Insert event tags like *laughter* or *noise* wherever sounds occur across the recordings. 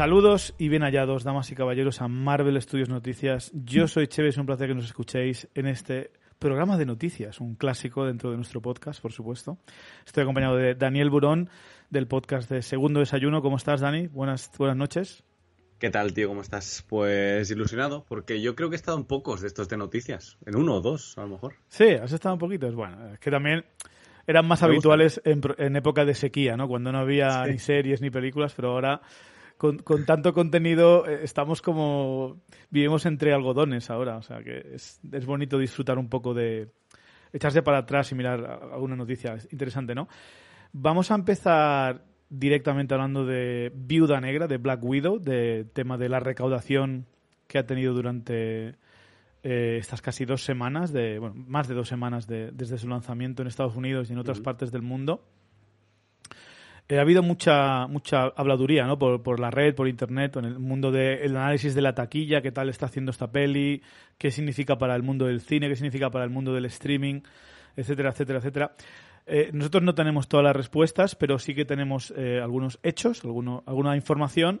Saludos y bien hallados, damas y caballeros, a Marvel Studios Noticias. Yo soy Cheve, es un placer que nos escuchéis en este programa de noticias, un clásico dentro de nuestro podcast, por supuesto. Estoy acompañado de Daniel Burón, del podcast de Segundo Desayuno. ¿Cómo estás, Dani? Buenas, buenas noches. ¿Qué tal, tío? ¿Cómo estás? Pues ilusionado, porque yo creo que he estado en pocos de estos de noticias, en uno o dos, a lo mejor. Sí, has estado en poquitos. Bueno, es que también eran más habituales en, época de sequía, ¿no? Cuando no había ni series ni películas, pero ahora con, tanto contenido eh, estamos como vivimos entre algodones ahora, o sea que es, es bonito disfrutar un poco de echarse para atrás y mirar alguna noticia interesante, ¿no? Vamos a empezar directamente hablando de Viuda Negra, de Black Widow, de tema de la recaudación que ha tenido durante eh, estas casi dos semanas, de, bueno, más de dos semanas desde su lanzamiento en Estados Unidos y en otras partes del mundo. Eh, ha habido mucha mucha habladuría ¿no? por, por la red, por internet, en el mundo del análisis de la taquilla, qué tal está haciendo esta peli, qué significa para el mundo del cine, qué significa para el mundo del streaming, etcétera, etcétera, etcétera. Eh, nosotros no tenemos todas las respuestas, pero sí que tenemos eh, algunos hechos, alguno, alguna información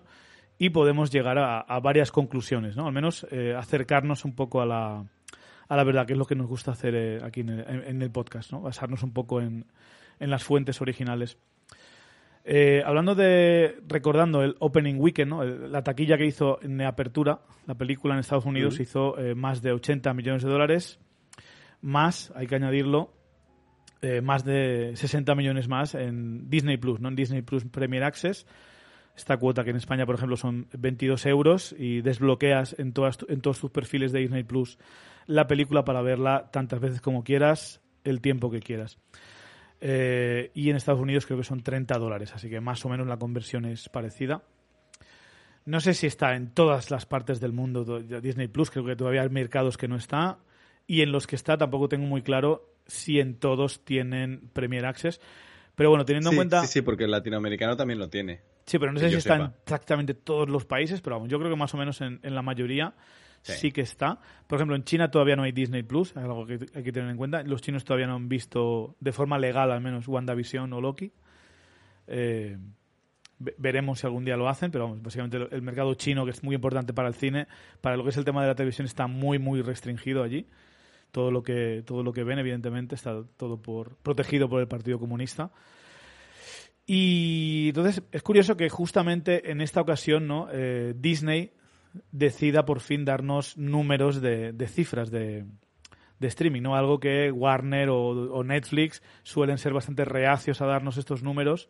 y podemos llegar a, varias conclusiones, ¿no? Al menos acercarnos un poco a la, a la verdad, que es lo que nos gusta hacer aquí en el, en el, podcast, ¿no? Basarnos un poco en, en las fuentes originales. Hablando de, recordando el Opening Weekend, ¿no? la taquilla que hizo en apertura, la película en Estados Unidos hizo más de 80 millones de dólares, más, hay que añadirlo, eh, más de 60 millones más en Disney Plus, ¿no? En Disney Plus Premier Access. Esta cuota que en España, por ejemplo, son 22 euros y desbloqueas en, todas, en todos tus perfiles de Disney Plus la película para verla tantas veces como quieras, el tiempo que quieras. Eh, y en Estados Unidos creo que son 30 dólares, así que más o menos la conversión es parecida. No sé si está en todas las partes del mundo Disney Plus, creo que todavía hay mercados que no está. Y en los que está tampoco tengo muy claro si en todos tienen Premier Access. Pero bueno, teniendo en cuenta. Sí, sí, porque el latinoamericano también lo tiene. Sí, pero no sé si está en prácticamente todos los países, pero vamos, yo creo que más o menos en, la mayoría sí. que está. Por ejemplo, en China todavía no hay Disney Plus, algo que hay que tener en cuenta. Los chinos todavía no han visto de forma legal, al menos, WandaVision o Loki. Eh, veremos si algún día lo hacen, pero vamos, básicamente el mercado chino, que es muy importante para el cine, para lo que es el tema de la televisión, está muy, muy restringido allí todo lo que todo lo que ven evidentemente está todo por protegido por el Partido Comunista y entonces es curioso que justamente en esta ocasión no eh, Disney decida por fin darnos números de, cifras de, streaming no algo que Warner o, Netflix suelen ser bastante reacios a darnos estos números.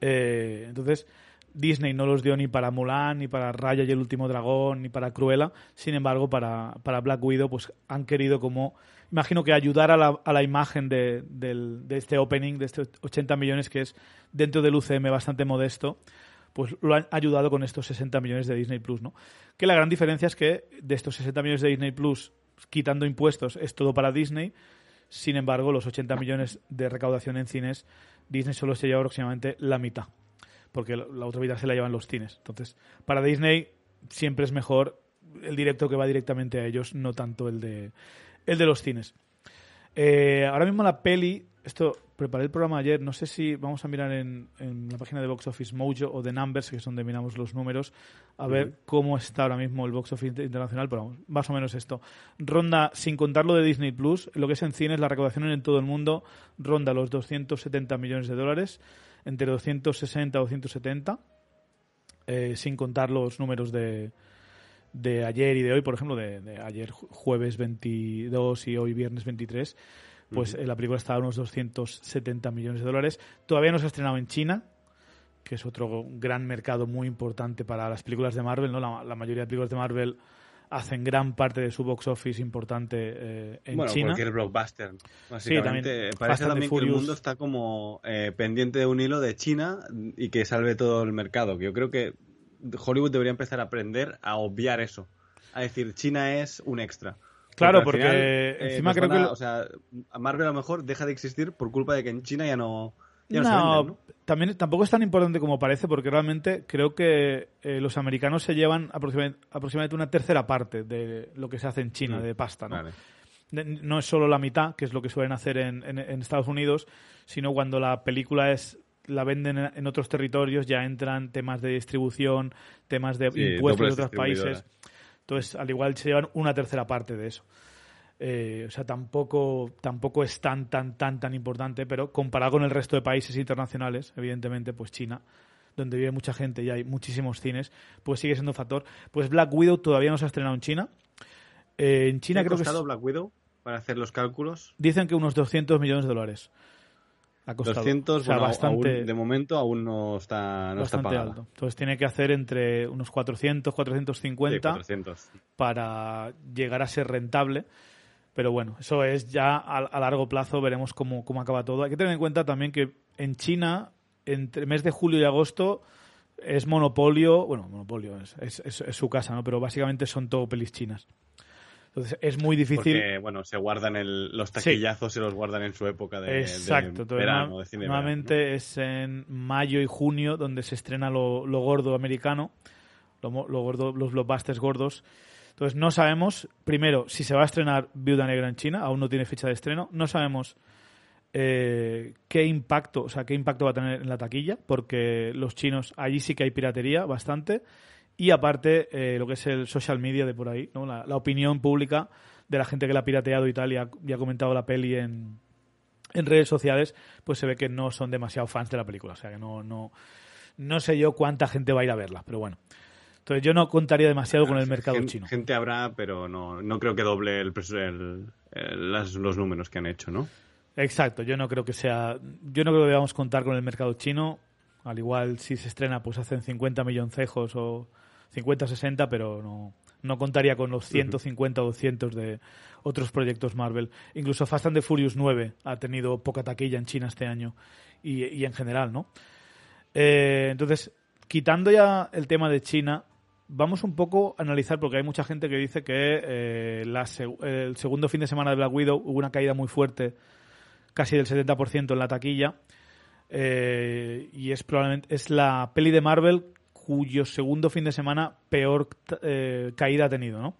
Eh, entonces Disney no los dio ni para Mulan, ni para Raya y el último dragón, ni para Cruella. Sin embargo, para, para Black Widow, pues han querido como, imagino que ayudar a la, a la imagen de, de este opening, de estos 80 millones, que es dentro del UCM bastante modesto, pues lo han ayudado con estos 60 millones de Disney Plus, ¿no? Que la gran diferencia es que de estos 60 millones de Disney Plus, quitando impuestos, es todo para Disney. Sin embargo, los 80 millones de recaudación en cines, Disney solo se lleva aproximadamente la mitad porque la otra vida se la llevan los cines. Entonces, para Disney siempre es mejor el directo que va directamente a ellos, no tanto el de, el de los cines. Eh, ahora mismo la peli, esto preparé el programa ayer, no sé si vamos a mirar en, la página de Box Office Mojo o de Numbers, que es donde miramos los números, a ver cómo está ahora mismo el Box Office internacional, pero vamos, más o menos esto. Ronda, sin contar lo de Disney Plus, lo que es en cines, la recaudación en todo el mundo ronda los 270 millones de dólares entre 260 y 270, eh, sin contar los números de, de ayer y de hoy, por ejemplo, de, ayer jueves 22 y hoy viernes 23, pues eh, la película está a unos 270 millones de dólares. Todavía no se ha estrenado en China, que es otro gran mercado muy importante para las películas de Marvel, ¿no? la mayoría de películas de Marvel hacen gran parte de su box office importante eh, en bueno, China. cualquier blockbuster. Básicamente, parece también que el mundo está como eh, pendiente de un hilo de China y que salve todo el mercado. yo creo que Hollywood debería empezar a aprender a obviar eso. A decir, China es un extra. Claro, porque, eh, encima creo que... O sea, Marvel a lo mejor deja de existir por culpa de que en China ya no no, también tampoco es tan importante como parece, porque realmente creo que eh, los americanos se llevan aproximadamente, una tercera parte de lo que se hace en China mm, de pasta, ¿no? no es solo la mitad, que es lo que suelen hacer en, Estados Unidos, sino cuando la película es la venden en otros territorios, ya entran temas de distribución, temas de impuestos de otros países. Entonces, al igual se llevan una tercera parte de eso. Eh, o sea, tampoco, tampoco es tan, tan, tan, tan importante, pero comparado con el resto de países internacionales, evidentemente, pues China, donde vive mucha gente y hay muchísimos cines, pues sigue siendo un factor. Pues Black Widow todavía no se ha estrenado en China. Eh, en China creo que. ¿Ha Black Widow para hacer los cálculos? Dicen que unos 200 millones de dólares. Ha costado. 200, bastante, de momento aún no está, no está alto. Entonces tiene que hacer entre unos 400, 450 para llegar a ser rentable. Pero bueno, eso es ya a, largo plazo, veremos cómo, cómo acaba todo. Hay que tener en cuenta también que en China, entre mes de julio y agosto, es monopolio, bueno, monopolio es, es, su casa, ¿no? Pero básicamente son todo pelis chinas. Entonces es muy difícil. Porque, bueno, se guardan los taquillazos, se los guardan en su época de, Exacto. verano, de cine Normalmente es en mayo y junio donde se estrena lo, gordo americano, lo, gordo, los blockbusters gordos. Entonces no sabemos, primero, si se va a estrenar Viuda Negra en China, aún no tiene fecha de estreno. No sabemos eh, qué impacto, o sea, qué impacto va a tener en la taquilla, porque los chinos allí sí que hay piratería bastante y aparte eh, lo que es el social media de por ahí, ¿no? la, opinión pública de la gente que la ha pirateado y tal y ha, comentado la peli en, en redes sociales, pues se ve que no son demasiado fans de la película. O sea que no, no, no sé yo cuánta gente va a ir a verla, pero bueno. Entonces yo no contaría demasiado con el mercado chino. Gente habrá, pero no, no creo que doble el, los números que han hecho, ¿no? Exacto, yo no creo que sea, yo no creo que debamos contar con el mercado chino. Al igual si se estrena, pues hacen 50 milloncejos o 50-60, pero no, no contaría con los 150 o 200 de otros proyectos Marvel. Incluso Fast and the Furious 9 ha tenido poca taquilla en China este año y, y en general, ¿no? Eh, entonces, quitando ya el tema de China, vamos un poco a analizar, porque hay mucha gente que dice que eh, el segundo fin de semana de Black Widow hubo una caída muy fuerte, casi del 70% en la taquilla. Eh, y es probablemente es la peli de Marvel cuyo segundo fin de semana peor eh, caída ha tenido, ¿no?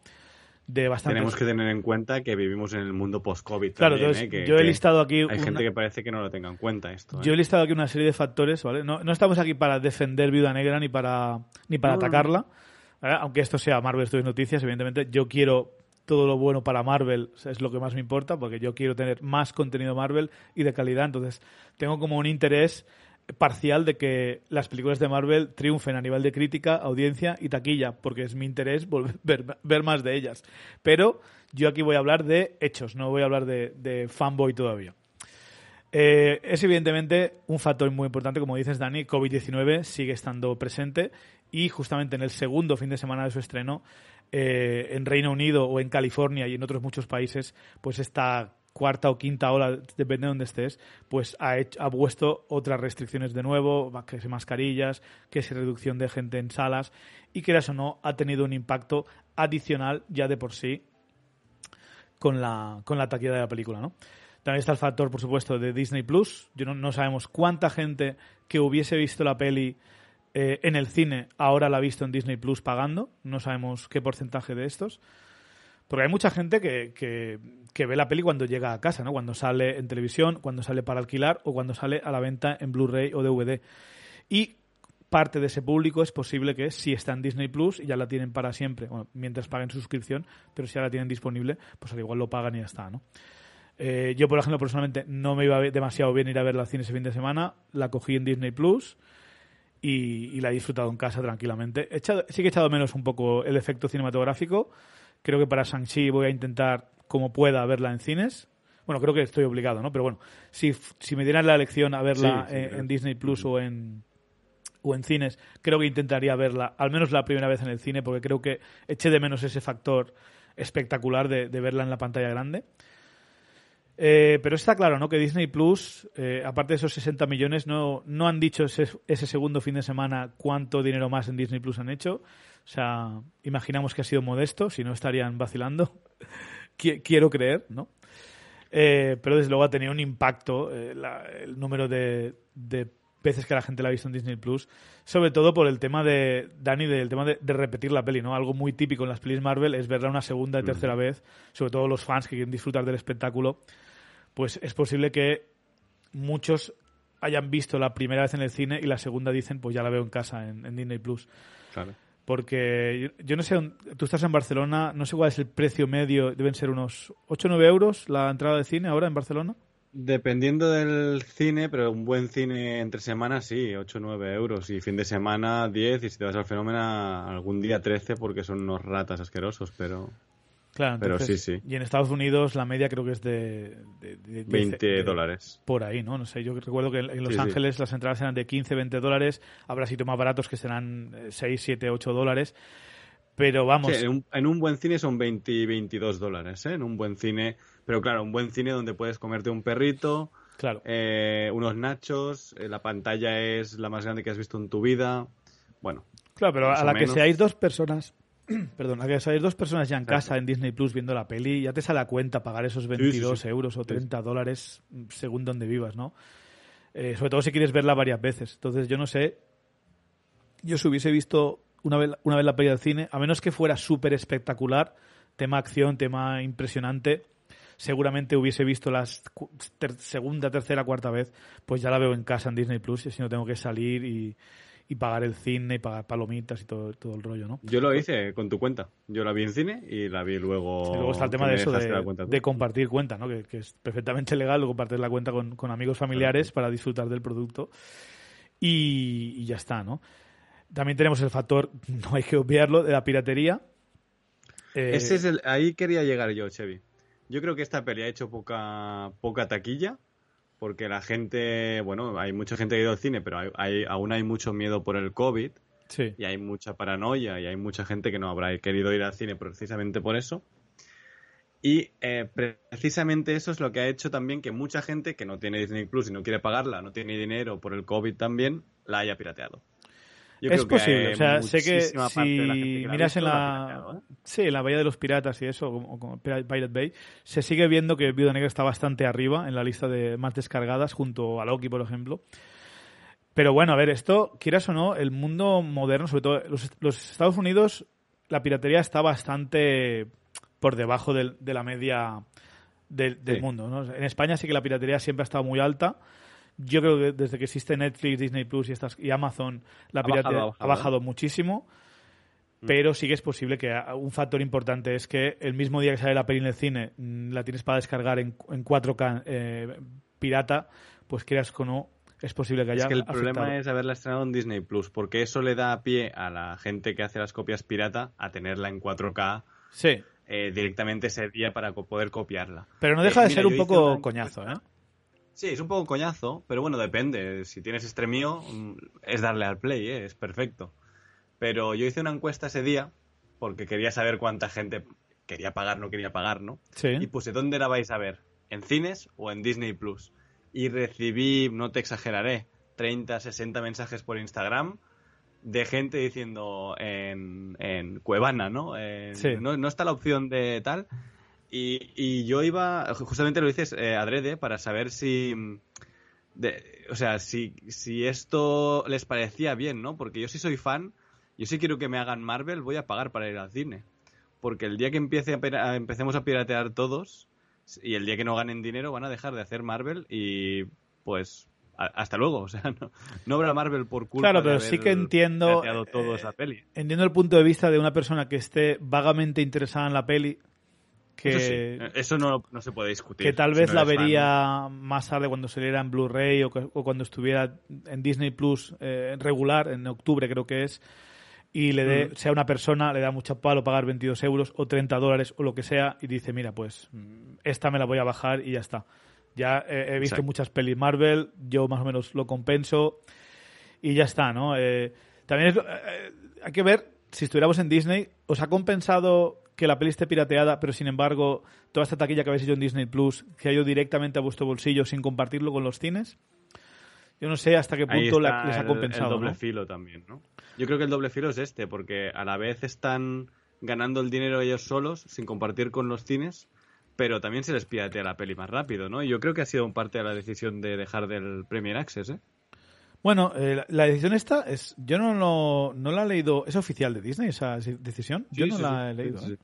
De bastante. Tenemos que tener en cuenta que vivimos en el mundo post-COVID. Claro, entonces, ¿eh? yo he listado aquí. Hay gente que parece que no lo tenga en cuenta esto. Yo he ¿eh? listado aquí una serie de factores, ¿vale? No, no estamos aquí para defender Viuda Negra ni para, ni para atacarla. Aunque esto sea Marvel Studios Noticias, evidentemente, yo quiero todo lo bueno para Marvel, es lo que más me importa, porque yo quiero tener más contenido Marvel y de calidad. Entonces, tengo como un interés parcial de que las películas de Marvel triunfen a nivel de crítica, audiencia y taquilla, porque es mi interés volver, *laughs* ver, más de ellas. Pero yo aquí voy a hablar de hechos, no voy a hablar de, fanboy todavía. Eh, es evidentemente un factor muy importante, como dices Dani, COVID-19 sigue estando presente y justamente en el segundo fin de semana de su estreno, eh, en Reino Unido o en California y en otros muchos países, pues está cuarta o quinta ola, depende de donde estés, pues ha, hecho, ha puesto otras restricciones de nuevo, que si mascarillas, que si reducción de gente en salas, y que eso no, ha tenido un impacto adicional ya de por sí con la, con la taquilla de la película, ¿no? También está el factor, por supuesto, de Disney Plus. Yo no, no sabemos cuánta gente que hubiese visto la peli eh, en el cine ahora la ha visto en Disney Plus pagando. No sabemos qué porcentaje de estos. Porque hay mucha gente que, ve la peli cuando llega a casa, ¿no? Cuando sale en televisión, cuando sale para alquilar o cuando sale a la venta en Blu-ray o DVD. Y parte de ese público es posible que si está en Disney Plus y ya la tienen para siempre, bueno, mientras paguen suscripción, pero si ya la tienen disponible, pues al igual lo pagan y ya está, ¿no? Eh, yo, por ejemplo, personalmente no me iba demasiado bien ir a ver la cine ese fin de semana, la cogí en Disney Plus y, la he disfrutado en casa tranquilamente. sí que he echado menos un poco el efecto cinematográfico, Creo que para Shang-Chi voy a intentar, como pueda, verla en cines. Bueno, creo que estoy obligado, ¿no? Pero bueno, si, si me dieran la elección a verla en, Disney Plus o en, o en cines, creo que intentaría verla, al menos la primera vez en el cine, porque creo que eché de menos ese factor espectacular de, verla en la pantalla grande. Eh, pero está claro, ¿no? Que Disney Plus, eh, aparte de esos 60 millones, no, no han dicho ese, ese, segundo fin de semana cuánto dinero más en Disney Plus han hecho. O sea, imaginamos que ha sido modesto, si no estarían vacilando. Quiero creer, ¿no? Eh, pero desde luego ha tenido un impacto eh, el número de, veces que la gente la ha visto en Disney Plus, sobre todo por el tema de Dani, del tema de, repetir la peli, ¿no? Algo muy típico en las pelis Marvel es verla una segunda y tercera vez, sobre todo los fans que quieren disfrutar del espectáculo, pues es posible que muchos hayan visto la primera vez en el cine y la segunda dicen, pues ya la veo en casa, en, Disney Plus. Claro. Porque yo, no sé, tú estás en Barcelona, no sé cuál es el precio medio, deben ser unos 8 o 9 euros la entrada de cine ahora en Barcelona. Dependiendo del cine, pero un buen cine entre semanas sí, 8 o 9 euros. Y fin de semana 10. Y si te vas al fenómeno, algún día 13 porque son unos ratas asquerosos, pero. Claro, pero sí, sí. Y en Estados Unidos la media creo que es de, 20 dólares. Por ahí, ¿no? No sé, yo recuerdo que en Los Ángeles las entradas eran de 15, 20 dólares. Habrá sitios más baratos que serán 6, 7, 8 dólares. Pero vamos. en, un, buen cine son 20 y 22 dólares, ¿eh? En un buen cine. Pero claro, un buen cine donde puedes comerte un perrito, claro. Eh, unos nachos, eh, la pantalla es la más grande que has visto en tu vida. Bueno. Claro, pero a la que seáis dos personas *clears throat* perdón, a que seáis dos personas ya en casa en Disney Plus viendo la peli, ya te sale a cuenta pagar esos 22 euros o 30 dólares según donde vivas, ¿no? Eh, sobre todo si quieres verla varias veces. Entonces, yo no sé. Yo si hubiese visto una vez, una vez la peli del cine, a menos que fuera súper espectacular, tema acción, tema impresionante, seguramente hubiese visto la segunda, tercera, cuarta vez, pues ya la veo en casa en Disney Plus y si no tengo que salir y, y pagar el cine y pagar palomitas y todo, todo el rollo, ¿no? Yo lo hice con tu cuenta. Yo la vi en cine y la vi luego. Luego está el tema de eso, de, compartir cuenta, ¿no? Que, es perfectamente legal compartir la cuenta con, amigos familiares para disfrutar del producto. Y, ya está, ¿no? También tenemos el factor, *laughs* no hay que obviarlo, de la piratería. Eh, Ese es el, ahí quería llegar yo, Chevy. Yo creo que esta peli ha hecho poca, poca taquilla porque la gente, bueno, hay mucha gente que ha ido al cine, pero hay, aún hay mucho miedo por el COVID. Sí. Y hay mucha paranoia y hay mucha gente que no habrá querido ir al cine precisamente por eso. Y eh, precisamente eso es lo que ha hecho también que mucha gente que no tiene Disney Plus y no quiere pagarla, no tiene dinero por el COVID también, la haya pirateado es posible, o sea, sé que si miras en la, ¿eh? sí, en la Bahía de los Piratas y eso, como, Pirate Bay, se sigue viendo que Viuda Negra está bastante arriba en la lista de más descargadas, junto a Loki, por ejemplo. Pero bueno, a ver, esto, quieras o no, el mundo moderno, sobre todo los, Estados Unidos, la piratería está bastante por debajo de la media del, mundo. En España sí que la piratería siempre ha estado muy alta yo creo que desde que existe Netflix, Disney Plus y, estas, y Amazon, la piratería ha bajado, muchísimo. Mm. Pero sí que es posible que un factor importante es que el mismo día que sale la peli en el cine, mm, la tienes para descargar en, en 4K eh, pirata, pues creas o no, es posible que haya. Es que el problema es haberla estrenado en Disney Plus, porque eso le da pie a la gente que hace las copias pirata a tenerla en 4K. Sí. Eh, directamente ese día para poder copiarla. Pero no deja de eh, ser un poco coñazo, ¿eh? Sí, es un poco coñazo, pero bueno, depende. Si tienes estremío, mm, es darle al play, ¿eh? es perfecto. Pero yo hice una encuesta ese día porque quería saber cuánta gente quería pagar, no quería pagar, ¿no? Sí. Y puse, ¿dónde la vais a ver? ¿En cines o en Disney Plus? Y recibí, no te exageraré, 30, 60 mensajes por Instagram de gente diciendo en, en Cuevana, ¿no? ¿no? No está la opción de tal. Y, yo iba, justamente lo dices eh, adrede, para saber si, o sea, si, si esto les parecía bien, ¿no? Porque yo sí soy fan, yo sí quiero que me hagan Marvel, voy a pagar para ir al cine. Porque el día que empiece a, empecemos a piratear todos, y el día que no ganen dinero, van a dejar de hacer Marvel y pues hasta luego. *laughs* O sea, no, no, habrá Marvel por culpa Claro, pero sí que entiendo. Esa peli. Entiendo el punto de vista de una persona que esté vagamente interesada en la peli que eso, no, no, se puede discutir. Que tal vez la vería más tarde cuando saliera en Blu-ray o, cuando estuviera en Disney Plus eh, regular, en octubre creo que es, y le dé, sea una persona, le da mucho palo pagar 22 euros o 30 dólares o lo que sea y dice, mira, pues mm, esta me la voy a bajar y ya está. Ya he visto muchas pelis Marvel, yo más o menos lo compenso y ya está, ¿no? Eh, también eh, hay que ver si estuviéramos en Disney, ¿os ha compensado que la peli esté pirateada, pero sin embargo, toda esta taquilla que habéis hecho en Disney Plus, que ha ido directamente a vuestro bolsillo sin compartirlo con los cines? Yo no sé hasta qué punto les ha compensado. El, doble filo también, ¿no? Yo creo que el doble filo es este, porque a la vez están ganando el dinero ellos solos, sin compartir con los cines, pero también se les piratea la peli más rápido, ¿no? Y yo creo que ha sido un parte de la decisión de dejar del Premier Access, ¿eh? Bueno, eh, la decisión esta es, yo no, lo, no la he leído, ¿es oficial de Disney esa decisión? Yo no la he leído. ¿eh?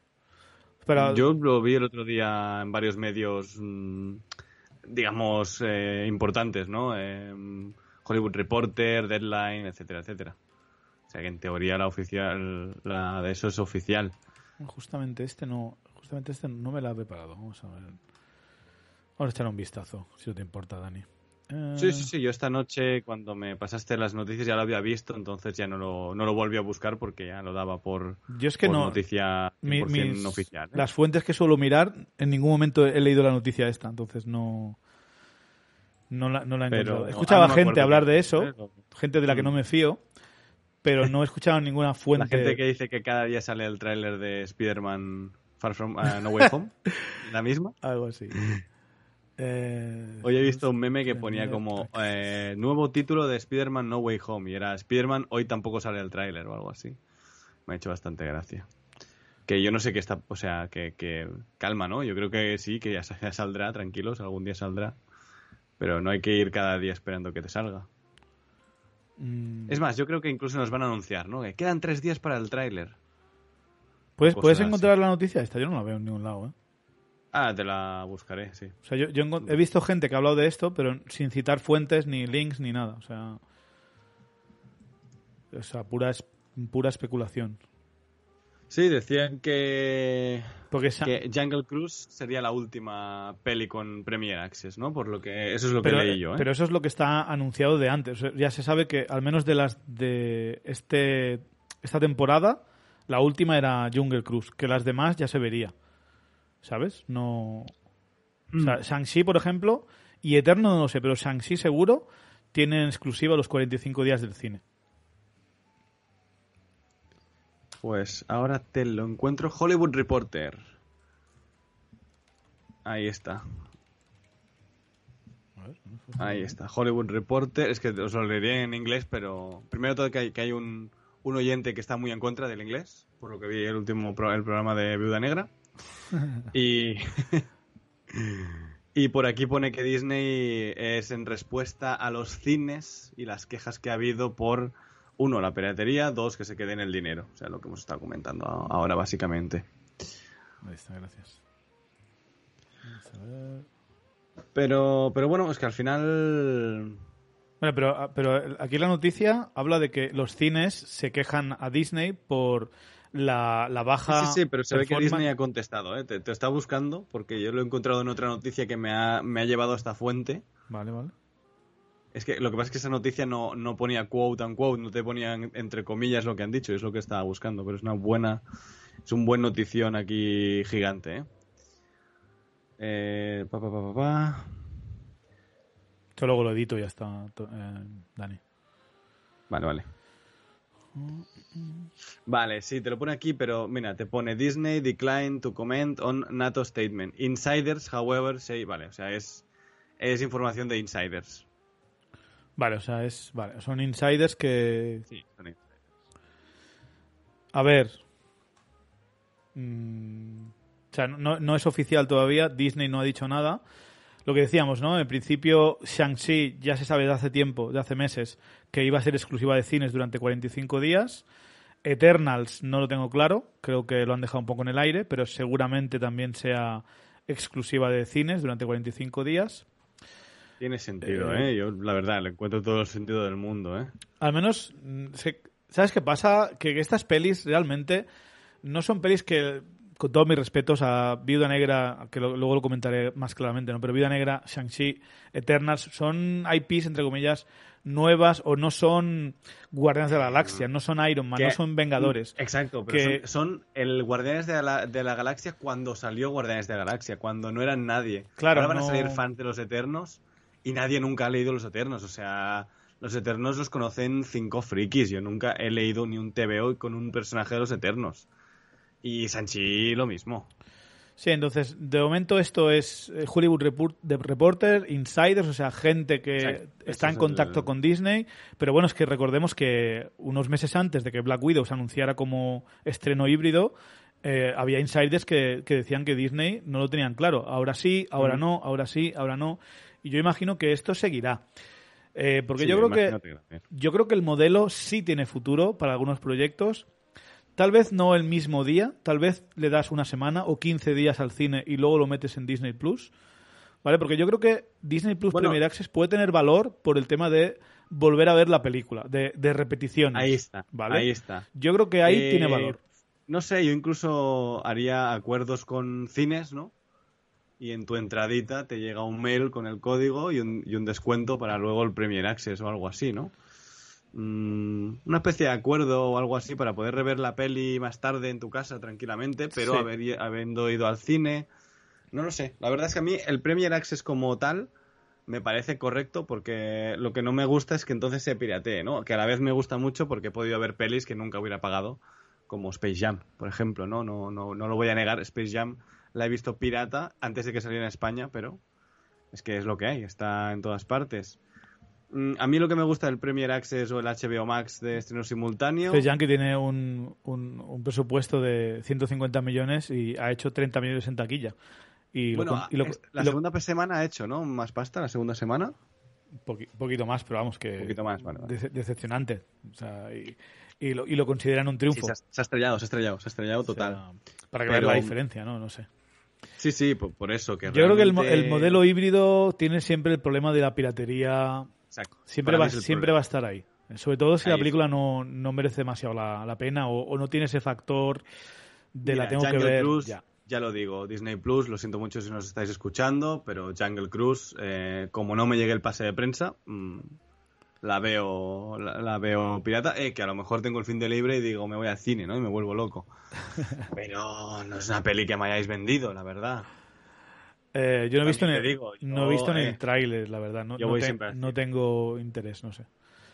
Yo lo vi el otro día en varios medios mm, digamos, eh, importantes, ¿no? Hollywood Reporter, Deadline, etcétera, etcétera. O sea que en teoría la oficial, la de eso es oficial. Justamente este no, justamente este no me la he preparado. Vamos a ver. Vamos a echar un vistazo, si no te importa, Dani. Sí, sí, sí. Yo esta noche, cuando me pasaste las noticias, ya lo había visto, entonces ya no lo, no lo volví a buscar porque ya lo daba por, yo es que no, noticia oficial. ¿eh? Las fuentes que suelo mirar, en ningún momento he leído la noticia esta, entonces no. No la, no la he encontrado. Escuchaba gente hablar de eso, gente de la que no me fío, pero no he escuchado ninguna fuente. La gente que dice que cada día sale el tráiler de Spider-Man Far From uh, No Way Home, *laughs* la misma. Algo así. Eh, Hoy he visto un meme que ponía como eh, nuevo título de Spider-Man No Way Home y era Spider-Man hoy tampoco sale el tráiler o algo así. Me ha hecho bastante gracia. Que yo no sé qué está, o sea, que, calma, ¿no? Yo creo que sí, que ya, saldrá, tranquilos, algún día saldrá. Pero no hay que ir cada día esperando que te salga. Mm. Es más, yo creo que incluso nos van a anunciar, ¿no? Que quedan tres días para el tráiler. ¿Puedes, ¿Puedes encontrar la noticia esta? Yo no la veo en ningún lado, ¿eh? Ah, te la buscaré, sí. O sea, yo, he visto gente que ha hablado de esto, pero sin citar fuentes, ni links, ni nada. O sea, o sea pura, pura especulación. Sí, decían que, Porque Jungle Cruise sería la última peli con Premier Access, ¿no? Por lo que eso es lo que leí yo. ¿eh? Pero eso es lo que está anunciado de antes. ya se sabe que al menos de las de este esta temporada, la última era Jungle Cruise, que las demás ya se vería. ¿Sabes? No. O sea, mm. Shang-Chi, por ejemplo, y Eterno no lo sé, pero Shang-Chi seguro tienen exclusiva los 45 días del cine. Pues ahora te lo encuentro. Hollywood Reporter. Ahí está. Ahí está, Hollywood Reporter. Es que os lo leeré en inglés, pero primero todo que hay, que hay un, un oyente que está muy en contra del inglés, por lo que vi el último el programa de Viuda Negra. *laughs* Y, *laughs* y por aquí pone que Disney es en respuesta a los cines y las quejas que ha habido por, uno, la piratería, dos, que se quede en el dinero. O sea, lo que hemos estado comentando ahora, básicamente. Ahí está, gracias. Pero, pero bueno, es que al final... Bueno, pero, pero aquí la noticia habla de que los cines se quejan a Disney por la, la baja. Sí, sí, pero se ve que Disney ha contestado, ¿eh? te, está buscando, porque yo lo he encontrado en otra noticia que me ha, me ha llevado a esta fuente. Vale, vale. Es que lo que pasa es que esa noticia no, no ponía quote unquote, no te ponía entre comillas lo que han dicho, es lo que estaba buscando, pero es una buena, es un buen notición aquí gigante, ¿eh? eh pa, pa, pa, pa, Esto luego lo edito y ya está, eh, Dani. Vale, vale. Vale, sí, te lo pone aquí, pero mira, te pone Disney decline to comment on NATO statement. Insiders, however, say, vale, o sea, es, es información de insiders. Vale, o sea, es, vale, son insiders que... Sí, son insiders. A ver. Mm, o sea, no, no es oficial todavía, Disney no ha dicho nada, lo que decíamos, ¿no? En principio, Shang-Chi ya se sabe de hace tiempo, de hace meses, que iba a ser exclusiva de cines durante 45 días. Eternals no lo tengo claro, creo que lo han dejado un poco en el aire, pero seguramente también sea exclusiva de cines durante 45 días. Tiene sentido, ¿eh? ¿eh? Yo, la verdad, le encuentro todo el sentido del mundo, ¿eh? Al menos, mm, ¿sabes qué pasa? Que estas pelis realmente no son pelis que con todos mis respetos a Viuda Negra, que luego lo comentaré más claramente, ¿no? Pero Viuda Negra, Shang-Chi, Eternals, son IPs, entre comillas, nuevas o no son Guardianes de la Galaxia, no son Iron Man, no son Vengadores. Exacto, pero son, el Guardianes de la, de la, Galaxia cuando salió Guardianes de la Galaxia, cuando no eran nadie. Claro, Ahora van a salir fans de los Eternos y nadie nunca ha leído los Eternos, o sea... Los Eternos los conocen cinco frikis. Yo nunca he leído ni un TVO con un personaje de los Eternos. Y Sanchi lo mismo. Sí, entonces, de momento esto es eh, Hollywood Reporter, Insiders, o sea, gente que está en contacto con Disney. Pero bueno, es que recordemos que unos meses antes de que Black Widow se anunciara como estreno híbrido, eh, había insiders que, decían que Disney no lo tenían claro. Ahora sí, ahora no, ahora sí, ahora no. Y yo imagino que esto seguirá. Eh, porque yo creo que yo creo que el modelo sí tiene futuro para algunos proyectos Tal vez no el mismo día, tal vez le das una semana o 15 días al cine y luego lo metes en Disney Plus. ¿vale? Porque yo creo que Disney Plus Premier Access puede tener valor por el tema de volver a ver la película, de, de repeticiones. Ahí está, ¿vale? Ahí está. Yo creo que ahí tiene eh, valor. No sé, yo incluso haría acuerdos con cines, ¿no? Y en tu entradita te llega un mail con el código y un, y un descuento para luego el Premier Access o algo así, ¿no? Mm, una especie de acuerdo o algo así para poder rever la peli más tarde en tu casa tranquilamente, pero habiendo ido al cine. No lo sé. La verdad es que a mí el Premier Access como tal me parece correcto porque lo que no me gusta es que entonces se piratee, ¿no? Que a la vez me gusta mucho porque he podido ver pelis que nunca hubiera pagado, como Space Jam, por ejemplo, ¿no? No, no, no lo voy a negar. Space Jam la he visto pirata antes de que saliera en España, pero es que es lo que hay, está en todas partes. Mm, a mí lo que me gusta del Premier Access o el HBO Max de estreno simultáneo. Jam que tiene un, un, presupuesto de 150 millones y ha hecho 30 millones en taquilla. Y bueno, la segunda semana ha hecho, ¿no? Más pasta la segunda semana. Un poquito más, pero vamos, que. Un poquito más, vale, decepcionante. O sea, y, y, lo, y, lo, consideran un triunfo. se, ha, estrellado, se ha estrellado, se ha estrellado total. para que vean la diferencia, ¿no? No sé. Sí, sí, por, eso. Que Yo creo que el, el, modelo híbrido tiene siempre el problema de la piratería Siempre, va, siempre va a estar ahí. Sobre todo si la película no, no, merece demasiado la, pena o, no tiene ese factor de la tengo que ver. ya. lo digo, Disney Plus, lo siento mucho si nos estáis escuchando, pero Jungle Cruise, eh, como no me llegue el pase de prensa, mm, la veo la, veo pirata. Eh, que a lo mejor tengo el fin de libre y digo, me voy al cine, ¿no? Y me vuelvo loco. *laughs* pero no es una peli que me hayáis vendido, la verdad. Eh, yo no he visto, ni, no he visto ni el eh, tráiler, la verdad. No, no, tengo interés, no sé.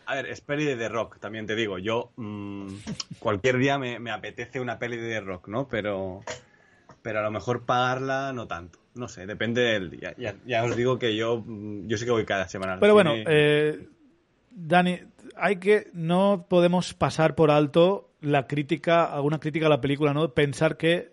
A ver, es peli de The Rock, también te digo. Yo mm, cualquier día me, apetece una peli de The Rock, ¿no? Pero, pero a lo mejor pagarla no tanto. No sé, depende del día. Ya, os digo que yo, mm, yo sí que voy cada semana. Pero bueno, eh, Dani, hay que no podemos pasar por alto la crítica, alguna crítica a la película, ¿no? Pensar que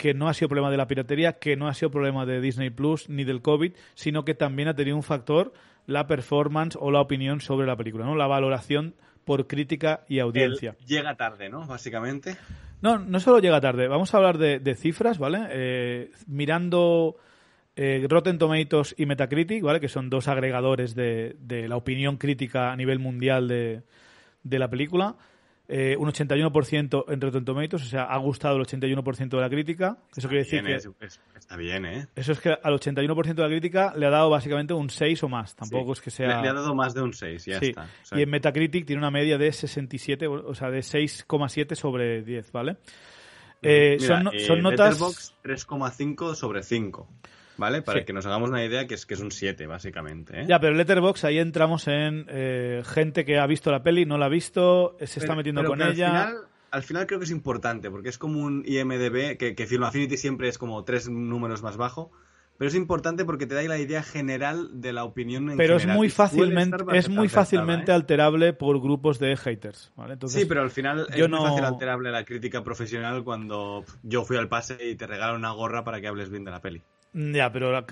que no ha sido problema de la piratería, que no ha sido problema de Disney Plus ni del COVID, sino que también ha tenido un factor la performance o la opinión sobre la película, ¿no? La valoración por crítica y audiencia. llega tarde, ¿no? Básicamente. No, no solo llega tarde. Vamos a hablar de, cifras, ¿vale? Eh, mirando eh, Rotten Tomatoes y Metacritic, ¿vale? Que son dos agregadores de, de la opinión crítica a nivel mundial de, de la película. Eh, un 81% en Rotten Tomatoes, o sea, ha gustado el 81% de la crítica. Eso quiere decir que... está bien, ¿eh? Eso es que al 81% de la crítica le ha dado básicamente un 6 o más. Tampoco es que sea... Le, ha dado más de un 6, ya está. Y en Metacritic tiene una media de 67, o sea, de 6,7 sobre 10, ¿vale? Eh, son, eh, son notas... 3,5 sobre 5. ¿Vale? Para que nos hagamos una idea que es que es un 7, básicamente. ¿eh? Ya, pero Letterbox ahí entramos en eh, gente que ha visto la peli, no la ha visto, se está metiendo con ella. Al final, creo que es importante, porque es como un IMDB, que, que Film Affinity siempre es como tres números más bajo. Pero es importante porque te da la idea general de la opinión en Pero es muy fácilmente, es muy fácilmente ¿eh? alterable por grupos de haters. ¿vale? sí, pero al final es muy fácil alterable la crítica profesional cuando yo fui al pase y te regalo una gorra para que hables bien de la peli. Ya, pero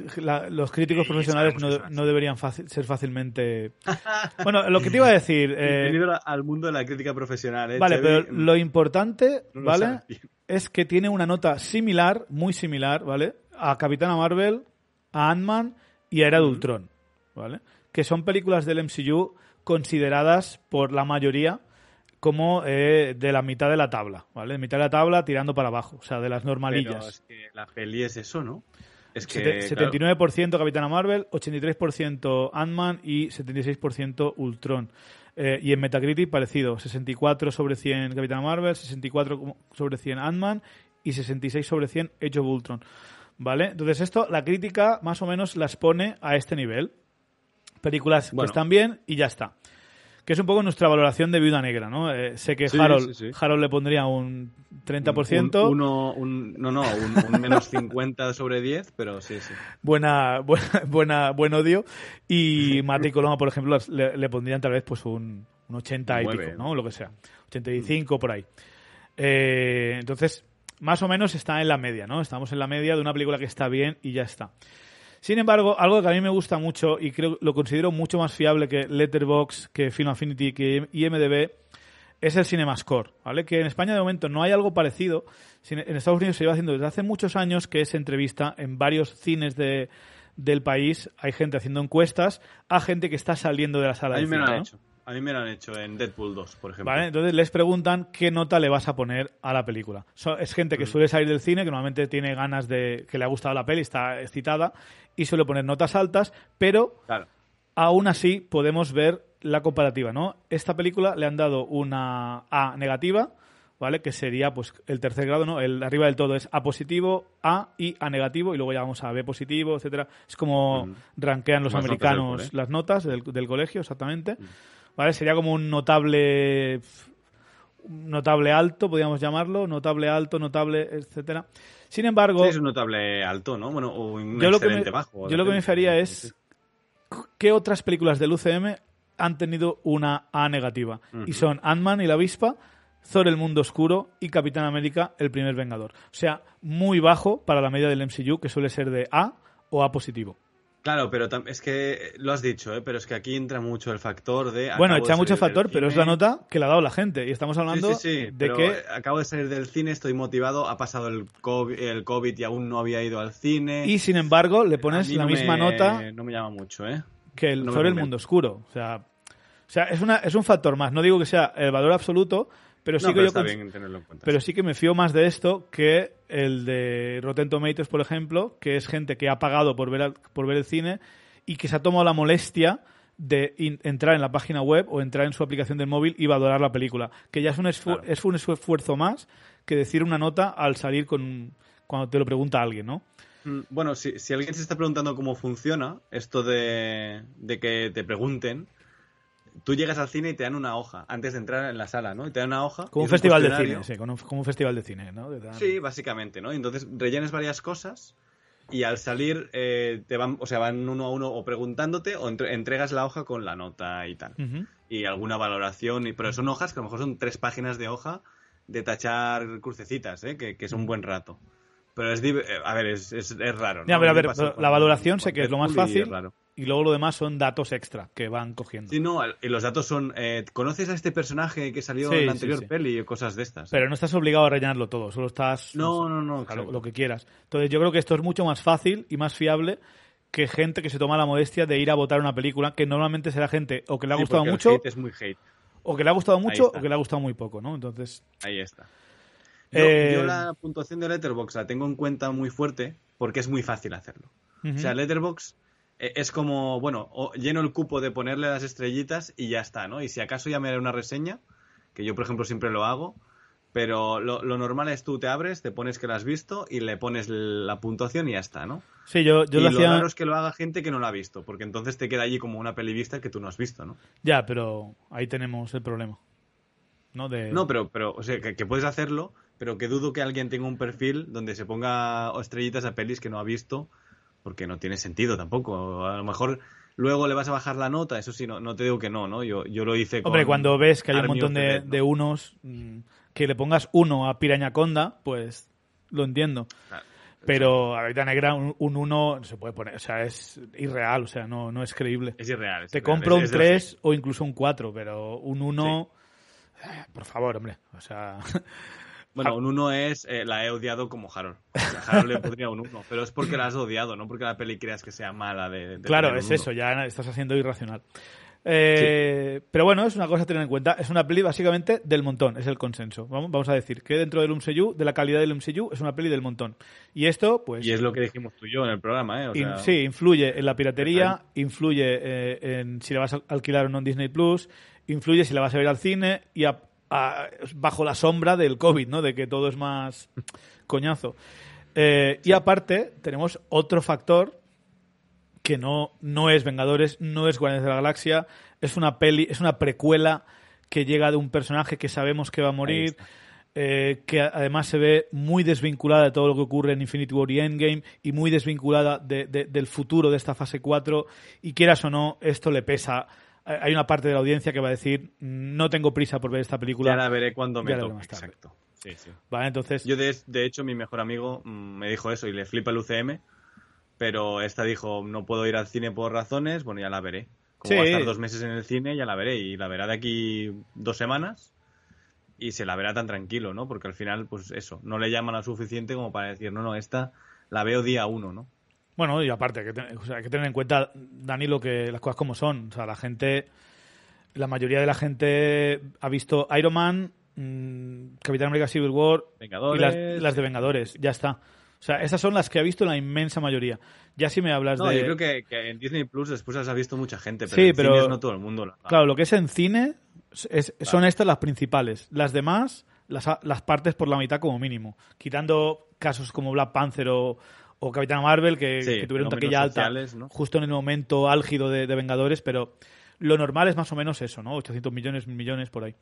los críticos profesionales no, deberían ser fácilmente. *laughs* bueno, lo que te iba a decir. Eh... al mundo de la crítica profesional. ¿eh, vale, pero lo importante, ¿vale? Es que tiene una nota similar, muy similar, ¿vale? A Capitana Marvel, a Ant-Man y a Era de Ultron, ¿vale? Que son películas del MCU consideradas por la mayoría como eh, de la mitad de la tabla, ¿vale? De mitad de la tabla tirando para abajo, o sea, de las normalillas. Pero es que la peli es eso, ¿no? Es que, 79% Capitana Marvel, 83% Ant-Man y 76% Ultron. Eh, y en Metacritic parecido, 64 sobre 100 Capitana Marvel, 64 sobre 100 Ant-Man y 66 sobre 100 Age of Ultron. ¿Vale? Entonces esto, la crítica más o menos las pone a este nivel. Películas que están bien y ya está que es un poco nuestra valoración de Viuda Negra, ¿no? Eh, sé que Harold, Harold le pondría un 30%. Un, uno, un, no, no, un, menos 50 sobre 10, pero sí, sí. Buena, buena, buena buen odio. Y Mate y Coloma, por ejemplo, le, pondrían tal vez pues un, 80 y pico, ¿no? Lo que sea. 85 por ahí. Eh, entonces, más o menos está en la media, ¿no? Estamos en la media de una película que está bien y ya está. Sin embargo, algo que a mí me gusta mucho y creo lo considero mucho más fiable que Letterboxd, que Film Affinity, que IMDb, es el CinemaScore, ¿vale? Que en España de momento no hay algo parecido. En Estados Unidos se lleva haciendo desde hace muchos años que se entrevista en varios cines de, del país hay gente haciendo encuestas a gente que está saliendo de la sala a mí me lo han hecho. A mí me lo han hecho en Deadpool 2, por ejemplo. Vale, entonces les preguntan qué nota le vas a poner a la película. es gente que mm. suele salir del cine, que normalmente tiene ganas de que le ha gustado la peli, está excitada y suele poner notas altas, pero aún así podemos ver la comparativa, ¿no? Esta película le han dado una A negativa, ¿vale? Que sería pues el tercer grado, ¿no? El arriba del todo es A positivo, A y A negativo, y luego ya vamos a B positivo, etcétera. Es como mm. rankean los americanos las notas del, colegio, exactamente. Mm. ¿Vale? Sería como un notable notable alto, podríamos llamarlo, notable alto, notable, etcétera. Sin embargo, es un notable alto, ¿no? Bueno, o un excelente bajo. Yo lo que me faría es qué otras películas del UCM han tenido una A negativa y son Ant-Man y la avispa, Thor el mundo oscuro y Capitán América el primer vengador. O sea, muy bajo para la media del MCU que suele ser de A o A positivo. Claro, pero es que lo has dicho, ¿eh? pero es que aquí entra mucho el factor de. Bueno, echa mucho factor, pero es la nota que le ha dado la gente. Y estamos hablando de que. Acabo de salir del cine, estoy motivado, ha pasado el COVID, el COVID y aún no había ido al cine. Y sin embargo, le pones la misma nota. No me llama mucho, ¿eh? Que el, sobre el mundo oscuro. O sea, o sea es, una, es un factor más. No digo que sea el valor absoluto, pero sí, que yo pero sí que me fío más de esto que el de Rotten Tomatoes, por ejemplo, que es gente que ha pagado por ver, por ver el cine y que se ha tomado la molestia de entrar en la página web o entrar en su aplicación del móvil y valorar la película. Que ya es un, es un esfuerzo más que decir una nota al salir con cuando te lo pregunta alguien, ¿no? Mm, bueno, si, si alguien se está preguntando cómo funciona esto de, de que te pregunten, tú llegas al cine y te dan una hoja antes de entrar en la sala, ¿no? Y te dan una hoja. Como un festival de cine, sí, como un, festival de cine, ¿no? Sí, básicamente, ¿no? entonces rellenes varias cosas y al salir eh, te van, o sea, van uno a uno o preguntándote o entregas la hoja con la nota y tal. Y alguna valoración, y, pero son hojas que a lo mejor son tres páginas de hoja de tachar crucecitas, ¿eh? que, es un buen rato. Pero es, eh, a ver, es, es, raro. ¿no? a ver, a ver, la valoración sé que es lo más fácil y luego lo demás son datos extra que van cogiendo. Sí, no, y los datos son, eh, ¿conoces a este personaje que salió en la anterior peli y cosas de estas? Pero no estás obligado a rellenarlo todo, solo estás... No, no, no, lo, que quieras. Entonces yo creo que esto es mucho más fácil y más fiable que gente que se toma la modestia de ir a votar una película que normalmente será gente o que le ha gustado mucho... es muy hate. O que le ha gustado mucho o que le ha gustado muy poco, ¿no? Entonces... Ahí está. Yo, eh, la puntuación de Letterboxd la tengo en cuenta muy fuerte porque es muy fácil hacerlo. O sea, Letterboxd e, es como, bueno, lleno el cupo de ponerle las estrellitas y ya está, ¿no? Y si acaso ya me haré una reseña, que yo por ejemplo siempre lo hago, pero lo, normal es tú te abres, te pones que lo has visto y le pones la puntuación y ya está, ¿no? Sí, yo, yo y lo, raro es que lo haga gente que no lo ha visto, porque entonces te queda allí como una peli vista que tú no has visto, ¿no? Ya, pero ahí tenemos el problema. ¿no? De... No, pero, pero o sea, que, que, puedes hacerlo, pero que dudo que alguien tenga un perfil donde se ponga estrellitas a pelis que no ha visto porque no tiene sentido tampoco. A lo mejor luego le vas a bajar la nota, eso sí, no, no te digo que no, ¿no? Yo, yo lo hice con... Hombre, cuando ves que hay un montón de, unos, mm, que le pongas uno a Piraña Conda, pues lo entiendo. pero a Vida Negra un, uno no se puede poner, o sea, es irreal, o sea, no, no es creíble. Es irreal. te compro un 3 o incluso un 4, pero un 1... Eh, por favor, hombre. O sea, *laughs* Bueno, un 1 es, eh, la he odiado como Harold. Harold le pondría un 1, pero es porque la has odiado, no porque la peli creas que sea mala de... claro, es eso, ya estás haciendo irracional. Eh, pero bueno, es una cosa a tener en cuenta. Es una peli básicamente del montón, es el consenso. Vamos, vamos a decir que dentro del MCU, de la calidad del MCU, es una peli del montón. Y esto, pues. Y es lo que dijimos tú y yo en el programa, ¿eh? sí, influye en la piratería, influye eh, en si la vas a alquilar o no en Disney Plus, influye si la vas a ver al cine y a, bajo la sombra del COVID, ¿no? De que todo es más coñazo. Eh, y aparte, tenemos otro factor que no, no es Vengadores, no es Guardianes de la Galaxia, es una peli, es una precuela que llega de un personaje que sabemos que va a morir, eh, que además se ve muy desvinculada de todo lo que ocurre en Infinity War y Endgame y muy desvinculada del futuro de esta fase 4 y quieras o no, esto le pesa hay una parte de la audiencia que va a decir no tengo prisa por ver esta película. Ya la veré cuando me toque. Exacto. Sí, sí. Vale, entonces... Yo, de, hecho, mi mejor amigo mm, me dijo eso y le flipa el UCM, pero esta dijo, no puedo ir al cine por razones, bueno, ya la veré. Como va a estar dos meses en el cine, ya la veré. Y la verá de aquí dos semanas y se la verá tan tranquilo, ¿no? Porque al final, pues eso, no le llaman lo suficiente como para decir, no, no, esta la veo día uno, ¿no? Bueno, y aparte, hay que, hay que tener en cuenta, Dani, lo que las cosas como son. O sea, la gente, la mayoría de la gente ha visto Iron Man, mmm, Capitán América Civil War y las, las de Vengadores. Ya está. O sea, esas son las que ha visto la inmensa mayoría. Ya si me hablas no, de. Yo creo que, en Disney Plus después las ha visto mucha gente, pero, sí, en pero no todo el mundo. Claro, lo que es en cine son estas las principales. Las demás, las, las partes por la mitad como mínimo. Quitando casos como Black Panther o, o Capitán Marvel, que, tuvieron taquilla alta justo en el momento álgido de, Vengadores, pero lo normal es más o menos eso, ¿no? 800 millones, millones por ahí.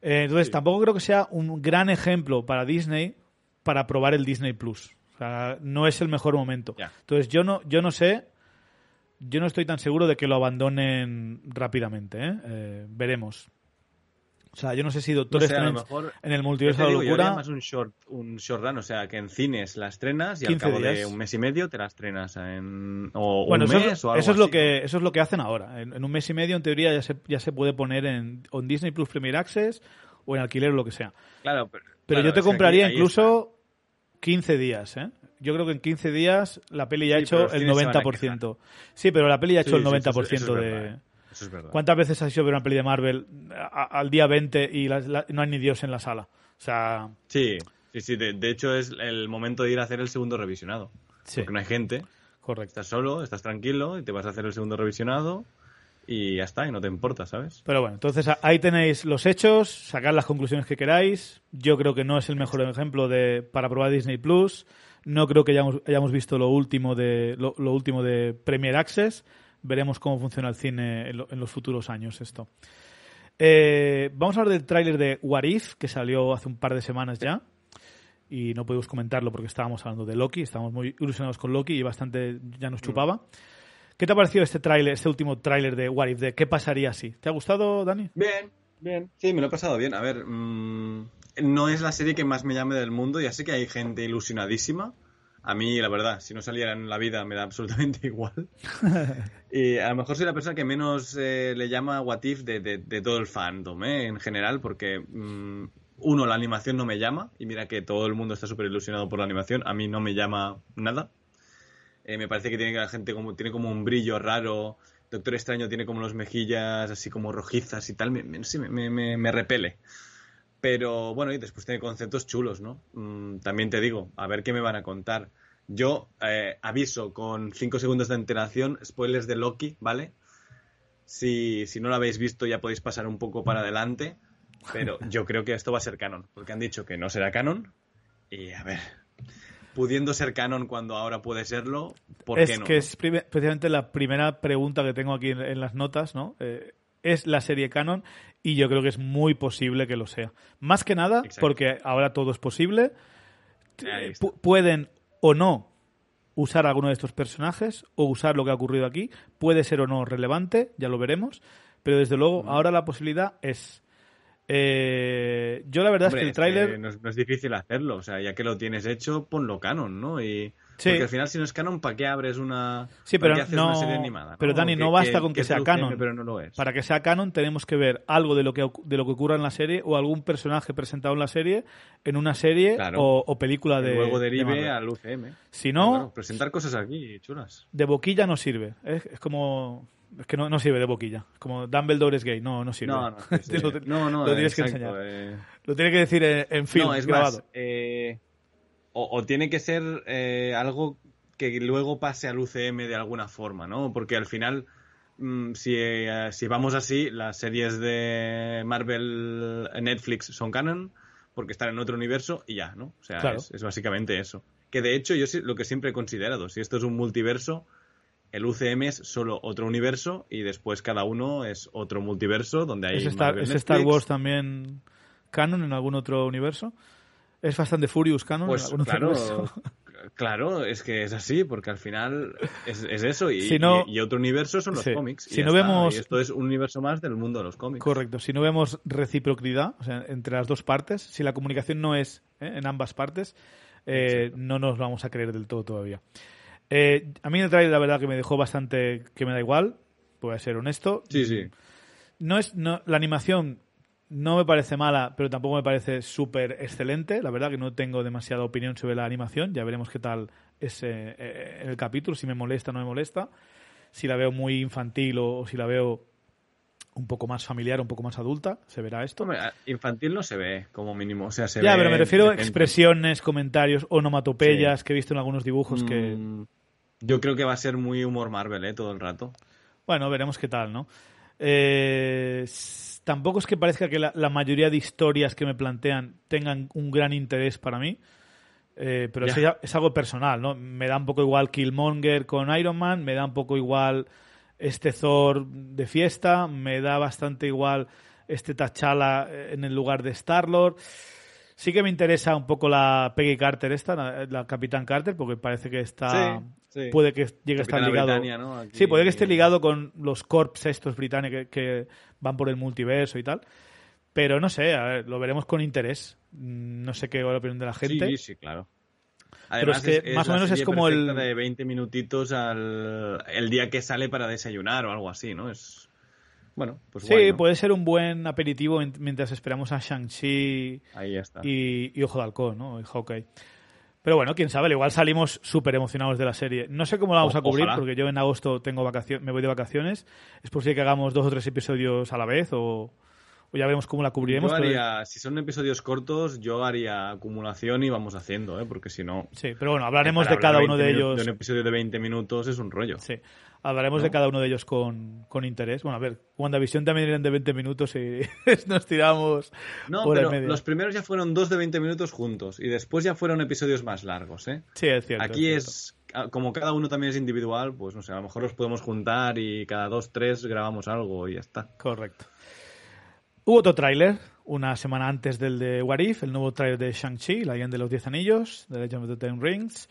Eh, entonces, tampoco creo que sea un gran ejemplo para Disney para probar el Disney Plus. O sea, no es el mejor momento. Entonces, yo no, yo no sé, yo no estoy tan seguro de que lo abandonen rápidamente. ¿eh? Eh, veremos. O sea, yo no sé si Doctor Strange en el multiverso de la locura. más un short, un short run, o sea, que en cines la estrenas y al cabo de un mes y medio te la estrenas en o un mes eso, o algo eso es lo que eso es lo que hacen ahora. En, un mes y medio, en teoría, ya se, ya se puede poner en, en Disney Plus Premier Access o en alquiler o lo que sea. Claro, pero, yo te compraría incluso 15 días, ¿eh? Yo creo que en 15 días la peli ya ha hecho el 90%. Sí, pero la peli ya ha hecho el 90% de... Eso es verdad. ¿Cuántas veces has ido a ver una peli de Marvel al día 20 y no hay ni Dios en la sala? O sea... Sí, sí, sí. De, hecho es el momento de ir a hacer el segundo revisionado. Porque no hay gente. Correcto. Estás solo, estás tranquilo y te vas a hacer el segundo revisionado y ya está, y no te importa, ¿sabes? Pero bueno, entonces ahí tenéis los hechos, sacad las conclusiones que queráis. Yo creo que no es el mejor ejemplo de para probar Disney Plus. No creo que hayamos, hayamos visto lo último de lo, último de Premier Access. Veremos cómo funciona el cine en, los futuros años esto. Eh, vamos a hablar del tráiler de What If, que salió hace un par de semanas ya. Y no podemos comentarlo porque estábamos hablando de Loki, estábamos muy ilusionados con Loki y bastante ya nos chupaba. ¿Qué te ha parecido este tráiler, este último tráiler de What If? De ¿Qué pasaría si? ¿Te ha gustado, Dani? Bien, bien. Sí, me lo he pasado bien. A ver, mm, no es la serie que más me llame del mundo. Ya sé que hay gente ilusionadísima. A mí, la verdad, si no saliera en la vida me da absolutamente *laughs* igual. *laughs* y a lo mejor soy la persona que menos eh, le llama What If de, todo el fandom, ¿eh? en general, porque mm, uno, la animación no me llama. Y mira que todo el mundo está súper ilusionado por la animación. A mí no me llama nada. Eh, me parece que tiene la gente como tiene como un brillo raro. Doctor Extraño tiene como las mejillas así como rojizas y tal. Me, me, repele. Pero bueno, y después tiene conceptos chulos, ¿no? Mm, también te digo, a ver qué me van a contar. Yo eh, aviso con 5 segundos de antelación, spoilers de Loki, ¿vale? Si, si no lo habéis visto ya podéis pasar un poco para adelante, pero *laughs* yo creo que esto va a ser canon, porque han dicho que no será canon. Y a ver, pudiendo ser canon cuando ahora puede serlo, ¿por es qué no? que es precisamente la primera pregunta que tengo aquí en, las notas, ¿no? Eh, es la serie canon y yo creo que es muy posible que lo sea. Más que nada porque ahora todo es posible. Pueden o no usar alguno de estos personajes o usar lo que ha ocurrido aquí. Puede ser o no relevante, ya lo veremos. Pero desde luego, ahora la posibilidad es eh, yo la verdad es que el tráiler... No, es difícil hacerlo, o sea, ya que lo tienes hecho, ponlo canon, ¿no? Y... Porque al final si no es canon, ¿para qué abres una, sí, pero no, una serie animada? Pero Dani, no basta con que, sea canon. Pero no lo es. Para que sea canon tenemos que ver algo de lo que, de lo que ocurra en la serie o algún personaje presentado en la serie en una serie o, película de Luego derive al UCM. Si no... presentar cosas aquí, chulas. De boquilla no sirve. es como es que no, no sirve de boquilla. Como Dumbledore es gay. No, no sirve. No, no, *laughs* no, lo tienes que enseñar. Eh. Lo tiene que decir en, film, es grabado. Eh, o, tiene que ser eh, algo que luego pase al UCM de alguna forma, ¿no? Porque al final, mm, si, si vamos así, las series de Marvel Netflix son canon porque están en otro universo y ya, ¿no? O sea, es, es, básicamente eso. Que de hecho yo lo que siempre he considerado, si esto es un multiverso, el UCM es solo otro universo y después cada uno es otro multiverso donde hay ¿Es Star, ¿es Star Wars también canon en algún otro universo? ¿Es bastante Furious canon pues, claro? *laughs* Claro, es que es así, porque al final es, eso, y, y, otro universo son los cómics. Si no vemos... esto es un universo más del mundo de los cómics. Correcto, si no vemos reciprocidad o sea, entre las dos partes, si la comunicación no es ¿eh? en ambas partes, eh, no nos vamos a creer del todo todavía. Eh, a mí el trailer la verdad que me dejó bastante que me da igual, voy a ser honesto. Sí, sí. No es no, la animación no me parece mala, pero tampoco me parece súper excelente. La verdad que no tengo demasiada opinión sobre la animación. Ya veremos qué tal es eh, el capítulo, si me molesta o no me molesta. Si la veo muy infantil o, si la veo un poco más familiar, un poco más adulta, se verá esto. infantil no se ve, como mínimo. O sea, se ya, pero me refiero a expresiones, comentarios, onomatopeyas que he visto en algunos dibujos que... Mm, yo creo que va a ser muy humor Marvel, ¿eh? Todo el rato. Bueno, veremos qué tal, ¿no? Eh, tampoco es que parezca que la, mayoría de historias que me plantean tengan un gran interés para mí. Eh, pero es, algo personal, ¿no? Me da un poco igual Killmonger con Iron Man, me da un poco igual este Thor de fiesta, me da bastante igual este T'Challa en el lugar de Star-Lord. Sí que me interesa un poco la Peggy Carter esta, la, Capitán Carter, porque parece que está... Puede que llegue a estar ligado... Sí, puede que esté ligado con los corps estos británicos que, van por el multiverso y tal. Pero no sé, a ver, lo veremos con interés. Mm, no sé qué va la opinión de la gente. Sí, sí, claro. pero es que más o menos es como el... de 20 minutitos al el día que sale para desayunar o algo así, ¿no? Es bueno, pues Sí, puede ser un buen aperitivo mientras esperamos a Shang-Chi y, Ojo de Halcón, ¿no? Y Hawkeye. Pero bueno, quién sabe, igual salimos súper emocionados de la serie. No sé cómo la vamos a cubrir, porque yo en agosto tengo vacaciones, me voy de vacaciones. Es posible que hagamos dos o tres episodios a la vez o, ya veremos cómo la cubriremos. Si son episodios cortos, yo haría acumulación y vamos haciendo, ¿eh? porque si no... Sí, pero bueno, hablaremos de cada uno de ellos. De un episodio de 20 minutos es un rollo. Sí. Hablaremos de cada uno de ellos con, interés. Bueno, a ver, WandaVision también eran de 20 minutos y *laughs* nos tiramos. No, pero los primeros ya fueron dos de 20 minutos juntos y después ya fueron episodios más largos, ¿eh? Sí, es cierto. Aquí es, como cada uno también es individual, pues no sé, a lo mejor los podemos juntar y cada dos, tres grabamos algo y ya está. Correcto. Hubo otro tráiler una semana antes del de What If, el nuevo tráiler de Shang-Chi, La Leyenda de los Diez Anillos, de Legend of the Ten Rings.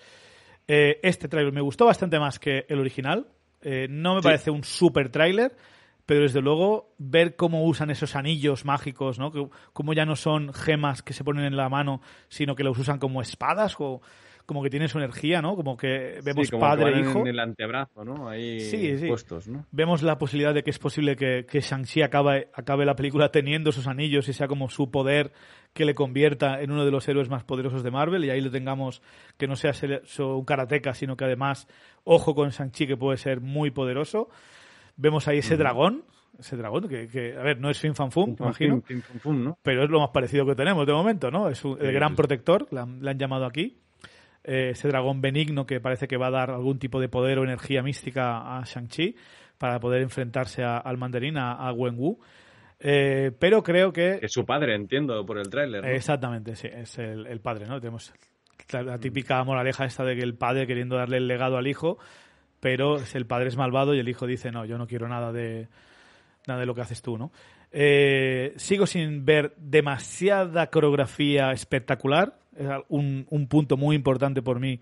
Eh, este tráiler me gustó bastante más que el original. Eh, no me parece un super tráiler, pero desde luego ver cómo usan esos anillos mágicos, ¿no? Que, cómo ya no son gemas que se ponen en la mano, sino que los usan como espadas o como que tienen su energía, ¿no? Como que vemos padre e hijo. En el antebrazo, ¿no? Ahí puestos, ¿no? Vemos la posibilidad de que es posible que, que Shang-Chi acabe, acabe la película teniendo esos anillos y sea como su poder que le convierta en uno de los héroes más poderosos de Marvel y ahí lo tengamos que no sea un karateca, sino que además, ojo con Shang-Chi que puede ser muy poderoso. Vemos ahí ese dragón, ese dragón, que, a ver, no es Fin Fan Fum, imagino, pero es lo más parecido que tenemos de momento, ¿no? Es el gran protector, le han llamado aquí. Eh, ese dragón benigno que parece que va a dar algún tipo de poder o energía mística a Shang-Chi para poder enfrentarse al mandarín, a, Wen Wu. Eh, pero creo que... Es su padre, entiendo, por el tráiler. Exactamente, sí, es el, padre, ¿no? Tenemos la, típica moraleja esta de que el padre queriendo darle el legado al hijo, pero el padre es malvado y el hijo dice, no, yo no quiero nada de, nada de lo que haces tú, ¿no? Eh, sigo sin ver demasiada coreografía espectacular es un, un punto muy importante por mí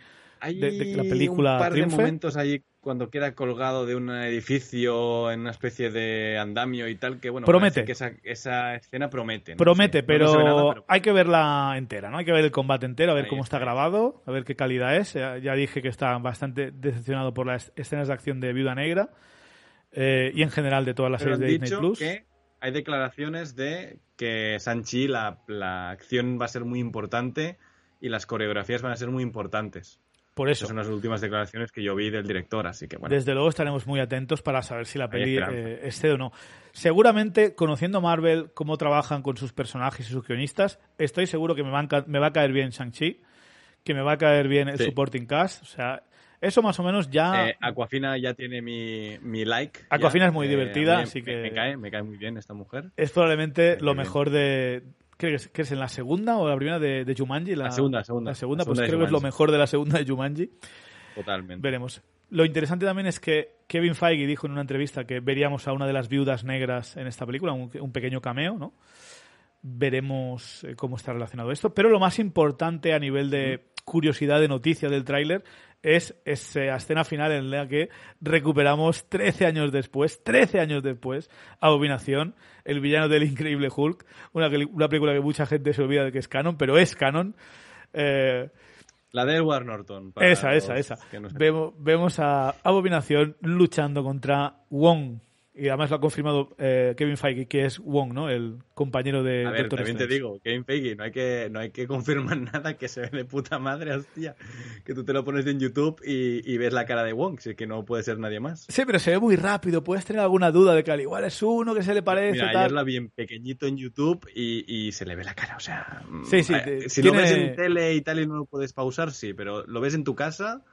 de, la película. Un par de momentos ahí cuando queda colgado de un edificio en una especie de andamio y tal, que bueno, promete. que esa, esa escena promete. Promete, pero, hay que verla entera, ¿no? Hay que ver el combate entero, a ver cómo está grabado, a ver qué calidad es. Ya, dije que está bastante decepcionado por las escenas de acción de Viuda Negra eh, y en general de todas las series de Disney Plus. Que hay declaraciones de que Sanchi la, la acción va a ser muy importante y las coreografías van a ser muy importantes. Por eso. Esas son las últimas declaraciones que yo vi del director, así que bueno. Desde luego estaremos muy atentos para saber si la peli eh, es o no. Seguramente, conociendo Marvel, cómo trabajan con sus personajes y sus guionistas, estoy seguro que me, me va a caer bien Shang-Chi, que me va a caer bien el supporting cast. O sea, eso más o menos ya... Eh, Aquafina ya tiene mi, mi like. Aquafina es muy eh, divertida, así que... Me cae, me cae muy bien esta mujer. Es probablemente lo mejor de, ¿Qué es, es en la segunda o la primera de, de Jumanji? La, segunda, segunda. La segunda, pues creo que es lo mejor de la segunda de Jumanji. Totalmente. Veremos. Lo interesante también es que Kevin Feige dijo en una entrevista que veríamos a una de las viudas negras en esta película, un, un pequeño cameo, ¿no? Veremos eh, cómo está relacionado esto. Pero lo más importante a nivel de curiosidad de noticia del tráiler es esa escena final en la que recuperamos 13 años después, 13 años después, Abominación, el villano del Increíble Hulk, una, una película que mucha gente se olvida de que es canon, pero es canon. Eh, la de Edward Norton. Esa, esa, esa. Vemos, vemos, a Abominación luchando contra Wong, Y además lo ha confirmado eh, Kevin Feige, que es Wong, ¿no? El compañero de A ver, también te digo, Kevin Feige, no hay, que, no hay que *laughs* confirmar nada que se ve de puta madre, hostia. Que tú te lo pones en YouTube y, ves la cara de Wong, si es que no puede ser nadie más. Sí, pero se ve muy rápido. Puedes tener alguna duda de que al igual es uno que se le parece. Mira, tal. ayer la vi en pequeñito en YouTube y, se le ve la cara, o sea. Sí, sí. Eh, si lo ves en tele y tal y no lo puedes pausar, sí, pero lo ves en tu casa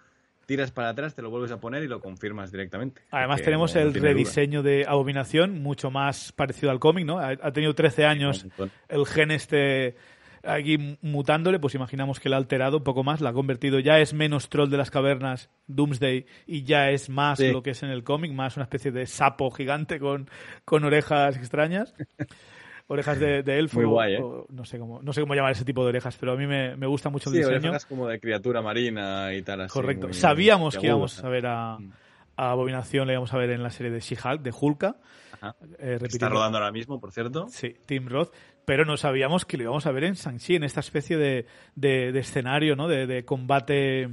tiras para atrás, te lo vuelves a poner y lo confirmas directamente. Además tenemos el rediseño de Abominación, mucho más parecido al cómic, ¿no? Ha, tenido 13 años el gen este aquí mutándole, pues imaginamos que lo ha alterado un poco más, la ha convertido, ya es menos troll de las cavernas, Doomsday, y ya es más lo que es en el cómic, más una especie de sapo gigante con, con orejas extrañas. *laughs* orejas de, elfo. Muy guay, ¿eh? no, sé cómo, no sé cómo llamar ese tipo de orejas, pero a mí me, gusta mucho el diseño. orejas como de criatura marina y tal. Así, Correcto. Sabíamos que íbamos a ver a, mm. a, Abominación, le íbamos a ver en la serie de She-Hulk, de Hulka. Eh, Está rodando ahora mismo, por cierto. Sí, Tim Roth. Pero no sabíamos que lo íbamos a ver en Shang-Chi, en esta especie de, de, escenario, ¿no? De, de combate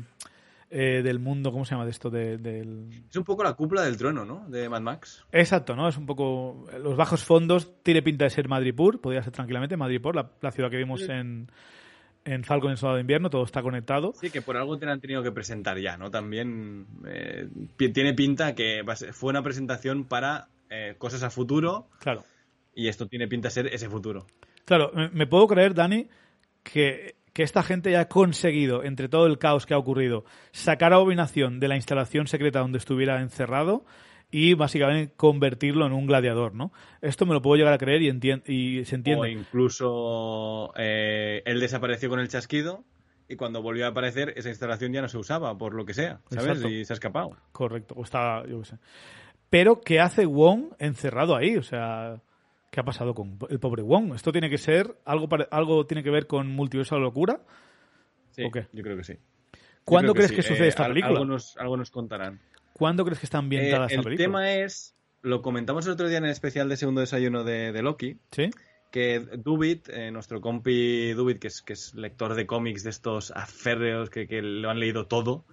eh, del mundo, ¿cómo se llama de esto? del... Es un poco la cúpula del trueno, ¿no? De Mad Max. Exacto, ¿no? Es un poco... Los bajos fondos tiene pinta de ser Madripur, podría ser tranquilamente Madripur, la, la ciudad que vimos en, en Falcon en Soldado de Invierno, todo está conectado. Sí, que por algo te han tenido que presentar ya, ¿no? También eh, tiene pinta que fue una presentación para eh, cosas a futuro. Claro. Y esto tiene pinta de ser ese futuro. Claro, me puedo creer, Dani, que que esta gente ya ha conseguido, entre todo el caos que ha ocurrido, sacar a Abominación de la instalación secreta donde estuviera encerrado y básicamente convertirlo en un gladiador, ¿no? Esto me lo puedo llegar a creer y, y se entiende. O incluso eh, él desapareció con el chasquido y cuando volvió a aparecer esa instalación ya no se usaba, por lo que sea, ¿sabes? Y se ha escapado. Correcto, o está, yo qué sé. Pero ¿qué hace Wong encerrado ahí? O sea, ¿Qué ha pasado con el pobre Wong? ¿Esto tiene que ser algo, algo tiene que ver con Multiverso de la Locura? Sí, ¿O qué? yo creo que sí. ¿Cuándo crees que, sucede eh, esta película? Algo nos, algo nos, contarán. ¿Cuándo crees que está ambientada eh, esta película? El tema es, lo comentamos el otro día en el especial de segundo desayuno de, Loki. Sí. Que Dubit, eh, nuestro compi Dubit, que es, que es lector de cómics de estos aférreos que, que lo han leído todo,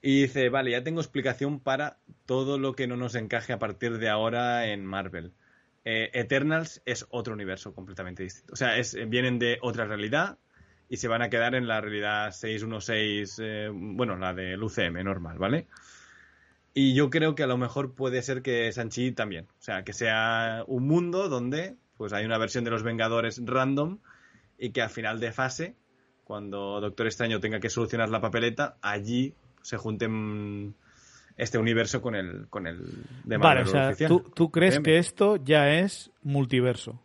y dice, vale, ya tengo explicación para todo lo que no nos encaje a partir de ahora en Marvel. Eh, Eternals es otro universo completamente distinto. O sea, es, vienen de otra realidad y se van a quedar en la realidad 616, eh, bueno, la del UCM normal, ¿vale? Y yo creo que a lo mejor puede ser que Sanchi también. O sea, que sea un mundo donde pues hay una versión de los Vengadores random y que a final de fase, cuando Doctor Extraño tenga que solucionar la papeleta, allí se junten este universo con el, con el de Vale, o sea, ¿tú, crees que esto ya es multiverso?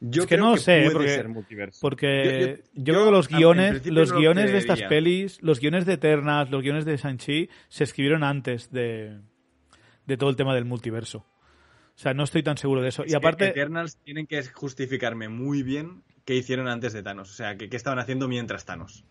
Yo es que no sé, porque, ser multiverso. porque yo, creo que los guiones, los guiones de estas pelis, los guiones de Eternas, los guiones de Sanchi se escribieron antes de, de todo el tema del multiverso. O sea, no estoy tan seguro de eso. y aparte. Eternals tienen que justificarme muy bien qué hicieron antes de Thanos. O sea, qué estaban haciendo mientras Thanos.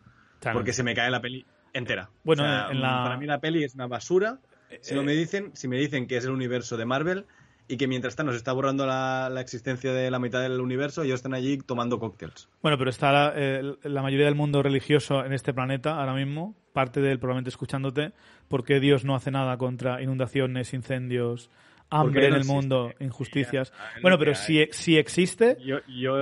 Porque se me cae la peli entera. Bueno, para mí la peli es una basura. Si, me dicen, si me dicen que es el universo de Marvel y que mientras tanto se está borrando la, existencia de la mitad del universo, ellos están allí tomando cócteles. Bueno, pero está la, eh, la, mayoría del mundo religioso en este planeta ahora mismo, parte de él probablemente escuchándote, porque Dios no hace nada contra inundaciones, incendios, hambre en el mundo, injusticias. bueno, pero si, si existe, yo,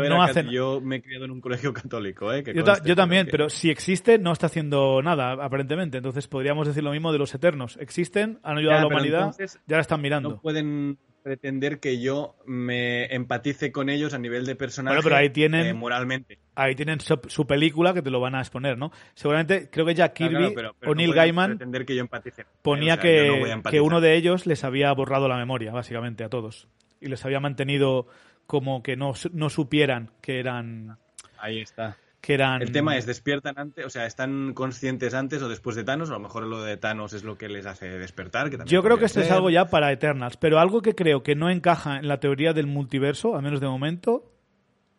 no hacen... yo me he criado en un colegio católico, ¿eh? yo, también, pero si existe, no está haciendo nada, aparentemente. Entonces podríamos decir lo mismo de los eternos. Existen, han ayudado a la humanidad, ya la están mirando. No pueden pretender que yo me empatice con ellos a nivel de personaje bueno, pero ahí tienen, eh, moralmente. Ahí tienen su, película que te lo van a exponer, ¿no? Seguramente, creo que Jack Kirby o Neil Gaiman que yo ponía que, que uno de ellos les había borrado la memoria, básicamente, a todos. Y les había mantenido como que no, no supieran que eran... Ahí está. El tema es, ¿despiertan antes? O sea, ¿están conscientes antes o después de Thanos? O a lo mejor lo de Thanos es lo que les hace despertar. Yo creo que esto es algo ya para Eternals, pero algo que creo que no encaja en la teoría del multiverso, al menos de momento,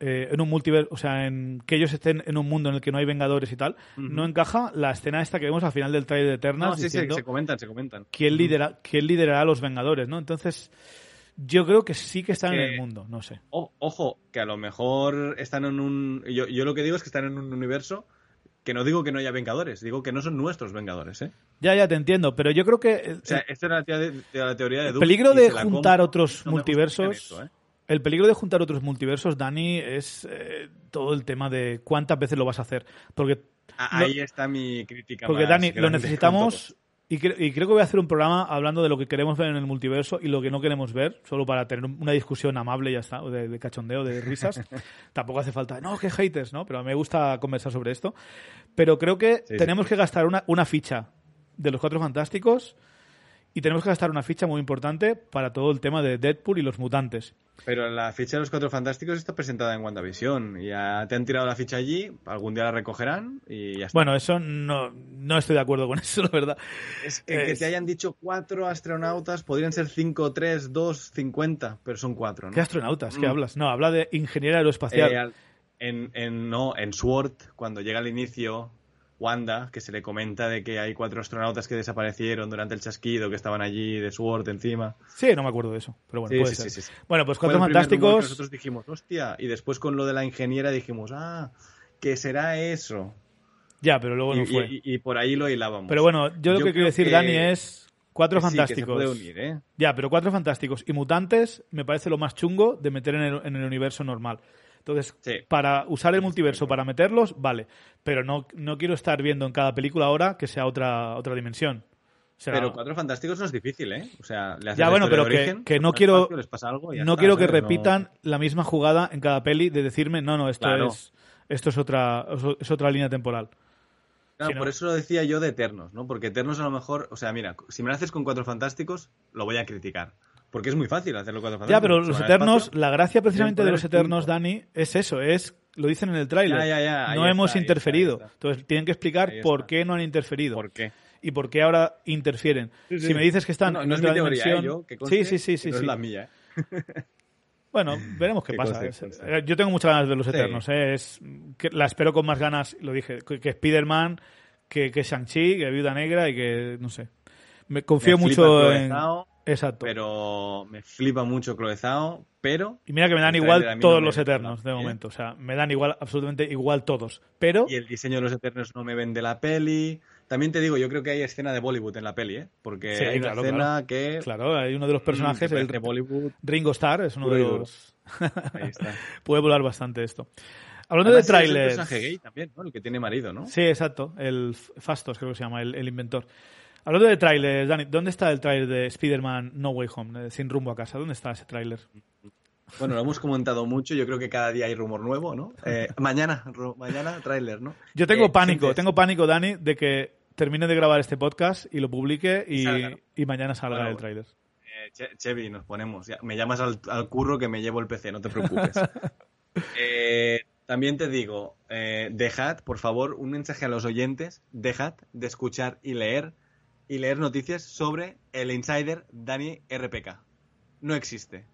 eh, en un multiverso, o sea, en que ellos estén en un mundo en el que no hay vengadores y tal, no encaja la escena esta que vemos al final del trailer de Eternals. No, sí, sí, se comentan, se comentan. ¿quién, lidera, ¿Quién liderará a los vengadores, no? Entonces yo creo que sí que están en el mundo, no sé. ojo, que a lo mejor están en un. Yo, yo, lo que digo es que están en un universo Que no digo que no haya Vengadores, digo que no son nuestros Vengadores, ¿eh? Ya, ya te entiendo, pero yo creo que... O sea, esta era la teoría de, El peligro de juntar otros multiversos... ¿eh? El peligro de juntar otros multiversos, Dani, es eh, todo el tema de cuántas veces lo vas a hacer. Porque Ahí está mi crítica. Porque, Dani, lo *laughs* necesitamos y, creo que voy a hacer un programa hablando de lo que queremos ver en el multiverso y lo que no queremos ver, solo para tener una discusión amable ya está, de, de cachondeo, de risas. *laughs* Tampoco hace falta, no, que haters, ¿no? Pero me gusta conversar sobre esto. Pero creo que tenemos que gastar una, una ficha de los Cuatro Fantásticos y tenemos que gastar una ficha muy importante para todo el tema de Deadpool y los mutantes. Pero la ficha de los Cuatro Fantásticos está presentada en WandaVision. Ya te han tirado la ficha allí, algún día la recogerán y ya está. Bueno, eso no, no estoy de acuerdo con *laughs* eso, la verdad. Es que, te hayan dicho cuatro astronautas, podrían ser cinco, tres, dos, cincuenta, pero son cuatro, ¿no? ¿Qué astronautas? ¿Qué mm. hablas? No, habla de ingeniero aeroespacial. Eh, en, en, no, en SWORD, cuando llega al inicio, Wanda, que se le comenta de que hay cuatro astronautas que desaparecieron durante el chasquido, que estaban allí de Sword encima. Sí, no me acuerdo de eso, pero bueno, puede ser. bueno, pues Cuatro Fantásticos... Nosotros dijimos, hostia, y después con lo de la ingeniera dijimos, ah, ¿qué será eso? Ya, pero luego no fue. Y, por ahí lo hilábamos. Pero bueno, yo lo que quiero decir, Dani, es Cuatro Fantásticos. unir, ¿eh? Ya, pero Cuatro Fantásticos y Mutantes me parece lo más chungo de meter en el, en el universo normal. Entonces, para usar el multiverso, para meterlos, vale. Pero no, no quiero estar viendo en cada película ahora que sea otra, otra dimensión. pero Cuatro Fantásticos no es difícil, ¿eh? O sea, le ya, bueno, pero que, no quiero, no quiero que repitan la misma jugada en cada peli de decirme, no, no, esto es esto es otra, es otra línea temporal. Claro, por eso lo decía yo de Eternos, ¿no? Porque Eternos a lo mejor, o sea, mira, si me lo haces con Cuatro Fantásticos, lo voy a criticar. Porque es muy fácil hacerlo cuatro Ya, pero los Eternos, la gracia precisamente de los Eternos, Dani, es eso, es lo dicen en el tráiler. no hemos interferido. Entonces tienen que explicar por qué no han interferido. ¿Por qué? Y por qué ahora interfieren. Si me dices que están no, es mi teoría, ¿eh? yo, sí, sí, sí, sí, es la mía. ¿eh? *laughs* Bueno, veremos qué, pasa. Eh, yo tengo muchas ganas de los Eternos. Es, que la espero con más ganas, lo dije, que, Spider-Man, que, que Shang-Chi, que Viuda Negra y que, no sé. Me confío mucho en... Exacto. Pero me flipa mucho Cloezao, pero... Y mira que me dan igual todos los Eternos de momento. O sea, me dan igual, absolutamente igual todos. Pero... Y el diseño de los Eternos no me vende la peli. También te digo, yo creo que hay escena de Bollywood en la peli, ¿eh? Porque hay una escena que... Claro, hay uno de los personajes, el de Bollywood. Ringo Starr, es uno de los... *laughs* Ahí está. *laughs* Puede volar bastante esto. Hablando de trailers... Es el personaje gay también, ¿no? El que tiene marido, ¿no? Sí, exacto. El Fastos, creo que se llama, el inventor. Hablando de trailers, Dani, ¿dónde está el trailer de Spider-Man No Way Home, eh, sin rumbo a casa? ¿Dónde está ese tráiler? Bueno, lo hemos comentado mucho, yo creo que cada día hay rumor nuevo, ¿no? Eh, mañana, mañana tráiler, ¿no? Yo tengo eh, pánico, tengo pánico, Dani, de que termine de grabar este podcast y lo publique y, mañana salga el tráiler. Chevy, nos ponemos. me llamas al, curro que me llevo el PC, no te preocupes. *laughs* también te digo, dejad, por favor, un mensaje a los oyentes, dejad de escuchar y leer y leer noticias sobre el insider Dani RPK. No existe.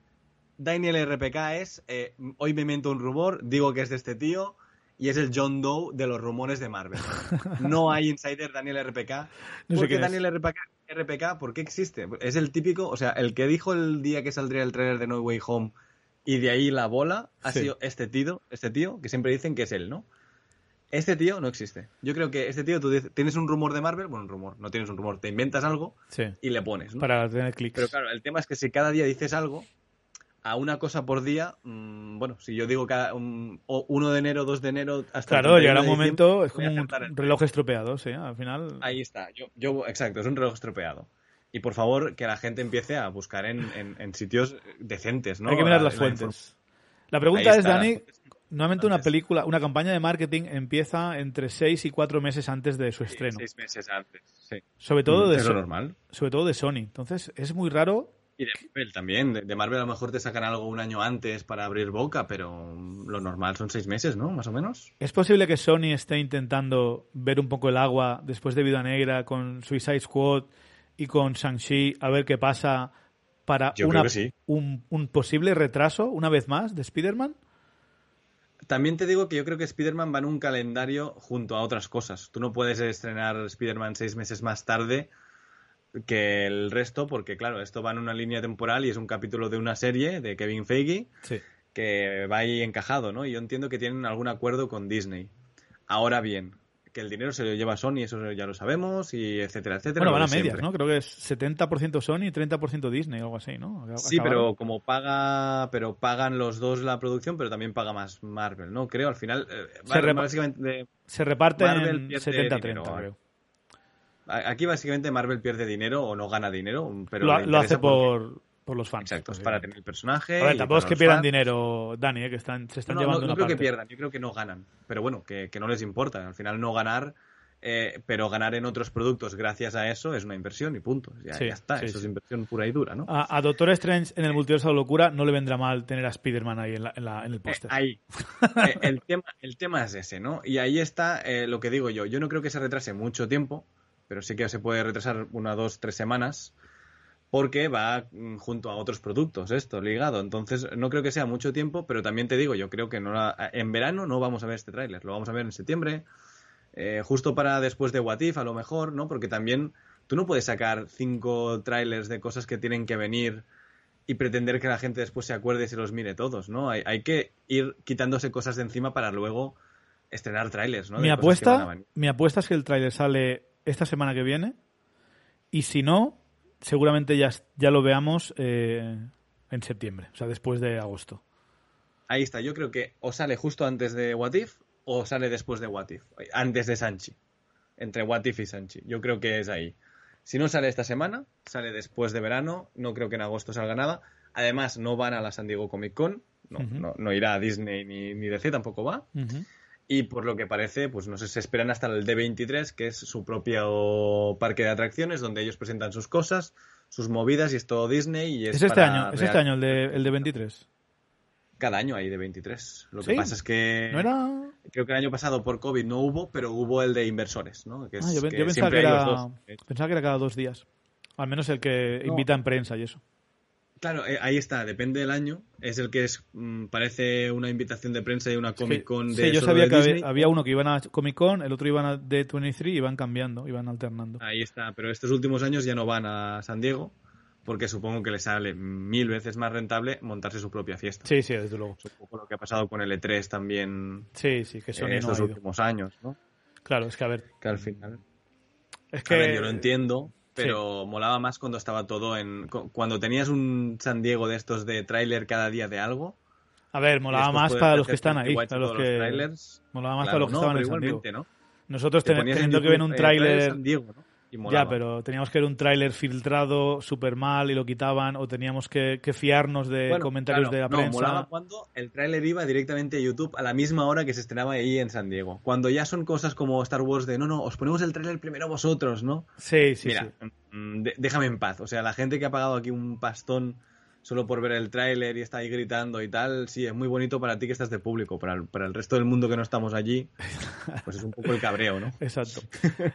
Daniel RPK es, eh, hoy me miento un rumor, digo que es de este tío y es el John Doe de los rumores de Marvel. *laughs* No hay insider Daniel RPK. ¿Por qué Daniel RPK, RPK? ¿Por qué existe? Es el típico, o sea, el que dijo el día que saldría el trailer de No Way Home y de ahí la bola ha sido este tío, este tío, que siempre dicen que es él, ¿no? Este tío no existe. Yo creo que este tío, tú tienes un rumor de Marvel, bueno, un rumor, no tienes un rumor, te inventas algo y le pones. ¿no? Para tener clics. Pero claro, el tema es que si cada día dices algo, a una cosa por día, mm, bueno, si yo digo cada um, 1 de enero, 2 de enero, hasta Claro, llegará un momento, es como un reloj estropeado, sí, al final. Ahí está, yo, yo, exacto, es un reloj estropeado. Y por favor, que la gente empiece a buscar en, en, sitios decentes, ¿no? Hay que mirar las fuentes. La pregunta es, Dani, Normalmente una película, una campaña de marketing empieza entre seis y cuatro meses antes de su estreno. seis meses antes, sí. Sobre todo, mm, de normal. sobre todo de Sony. Entonces es muy raro. Y de Marvel también. De Marvel a lo mejor te sacan algo un año antes para abrir boca, pero lo normal son seis meses, ¿no? Más o menos. ¿Es posible que Sony esté intentando ver un poco el agua después de Vida Negra con Suicide Squad y con Shang-Chi a ver qué pasa para un, un posible retraso, una vez más, de Spider-Man? También te digo que yo creo que Spider-Man va en un calendario junto a otras cosas. Tú no puedes estrenar Spider-Man seis meses más tarde que el resto, porque claro, esto va en una línea temporal y es un capítulo de una serie de Kevin Feige que va ahí encajado, ¿no? Y yo entiendo que tienen algún acuerdo con Disney. Ahora bien, que el dinero se lo lleva Sony, eso ya lo sabemos, y etcétera, etcétera. Bueno, van a medias, ¿no? Creo que es 70% Sony y 30% Disney, algo así, ¿no? Sí, pero como paga, pero pagan los dos la producción, pero también paga más Marvel, ¿no? Creo, al final, eh, se, básicamente, se reparte en 70-30, creo. Aquí básicamente Marvel pierde dinero o no gana dinero, pero lo, hace por, por los fans. Exacto, es para tener el personaje. tampoco es que pierdan dinero, Dani, ¿eh? que están, se están llevando no, no creo que pierdan, yo creo que no ganan. Pero bueno, que, no les importa. Al final no ganar, eh, pero ganar en otros productos gracias a eso es una inversión y punto. Ya, está, eso es inversión pura y dura, ¿no? A, Doctor Strange en el multiverso de locura no le vendrá mal tener a Spider-Man ahí en, en, el póster. *laughs* Eh, ahí. el, tema, el tema es ese, ¿no? Y ahí está lo que digo yo. Yo no creo que se retrase mucho tiempo, pero sí que se puede retrasar una, dos, tres semanas porque va mm, junto a otros productos esto, ligado. Entonces, no creo que sea mucho tiempo, pero también te digo, yo creo que no en verano no vamos a ver este tráiler, lo vamos a ver en septiembre, eh, justo para después de What If, a lo mejor, ¿no? Porque también tú no puedes sacar cinco trailers de cosas que tienen que venir y pretender que la gente después se acuerde y se los mire todos, ¿no? Hay, hay que ir quitándose cosas de encima para luego estrenar trailers, ¿no? Mi apuesta, mi apuesta es que el tráiler sale esta semana que viene y si no, seguramente ya, ya lo veamos eh, en septiembre, o sea, después de agosto. Ahí está, yo creo que o sale justo antes de What If o sale después de What If, antes de Sanchi, entre What If y Sanchi. Yo creo que es ahí. Si no sale esta semana, sale después de verano, no creo que en agosto salga nada. Además, no van a la San Diego Comic Con, no, no, irá a Disney ni, ni DC, tampoco va. Y por lo que parece, pues no sé, se esperan hasta el D23, que es su propio parque de atracciones, donde ellos presentan sus cosas, sus movidas, y es todo Disney. Y es, este año, es este año el de, el de 23. Cada año hay de 23. Lo que pasa es que. ¿No era? Creo que el año pasado por COVID no hubo, pero hubo el de inversores, ¿no? ah, yo, pensaba, que era, pensaba que era cada dos días. Al menos el que invita en prensa y eso. Claro, eh, ahí está, depende del año. Es el que es mm, parece una invitación de prensa y una Comic Con de. Sí, yo sabía que había, uno que iban a Comic Con, el otro iban a D23 y iban cambiando, iban alternando. Ahí está, pero estos últimos años ya no van a San Diego porque supongo que les sale mil veces más rentable montarse su propia fiesta. Sí, sí, desde luego. Es un poco lo que ha pasado con el E3 también. Sí, sí, que son en estos últimos años, ¿no? Claro, es que a ver. Que al final. Es que. yo lo entiendo, pero molaba más cuando estaba todo en... Cuando tenías un San Diego de estos de tráiler cada día de algo. A ver, molaba más para los que están ahí, para los que... Molaba más para los que estaban en San Diego. ¿no? Nosotros teniendo que ver un tráiler... Ya, pero teníamos que ver un tráiler filtrado súper mal y lo quitaban, o teníamos que, fiarnos de comentarios de la no, prensa. molaba cuando el tráiler iba directamente a YouTube a la misma hora que se estrenaba ahí en San Diego. Cuando ya son cosas como Star Wars de, no, no, os ponemos el tráiler primero vosotros, ¿no? Sí, sí, Mira, mm, déjame en paz. O sea, la gente que ha pagado aquí un pastón solo por ver el tráiler y está ahí gritando y tal, sí, es muy bonito para ti que estás de público, para el, para el resto del mundo que no estamos allí, pues es un poco el cabreo, ¿no? *laughs* Exacto.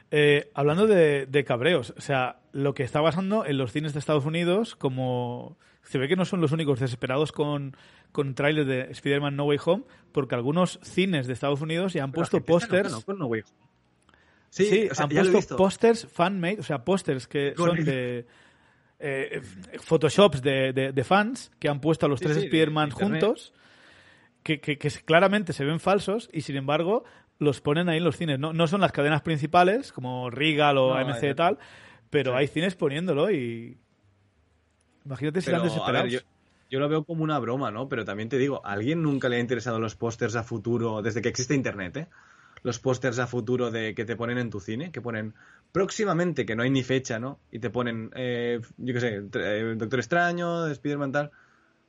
Eh, hablando de, cabreos, o sea, lo que está pasando en los cines de Estados Unidos, como se ve que no son los únicos desesperados con, con tráiler de Spider-Man No Way Home, porque algunos cines de Estados Unidos ya han puesto pósters... No, no Way Home. Sí, han puesto pósters fan-made, o sea, pósters que son de eh, photoshops de, fans que han puesto a los tres Spider-Man juntos, que, claramente se ven falsos y sin embargo los ponen ahí en los cines. No, no son las cadenas principales como Regal o AMC y tal, pero hay cines poniéndolo y... Imagínate si eran desesperados. yo, lo veo como una broma, ¿no? Pero también te digo, ¿a alguien nunca le ha interesado los pósters a futuro desde que existe Internet, ¿eh? los pósters a futuro de que te ponen en tu cine, que ponen próximamente, que no hay ni fecha, ¿no? Y te ponen, eh, yo qué sé, Doctor Extraño, Spider-Man tal.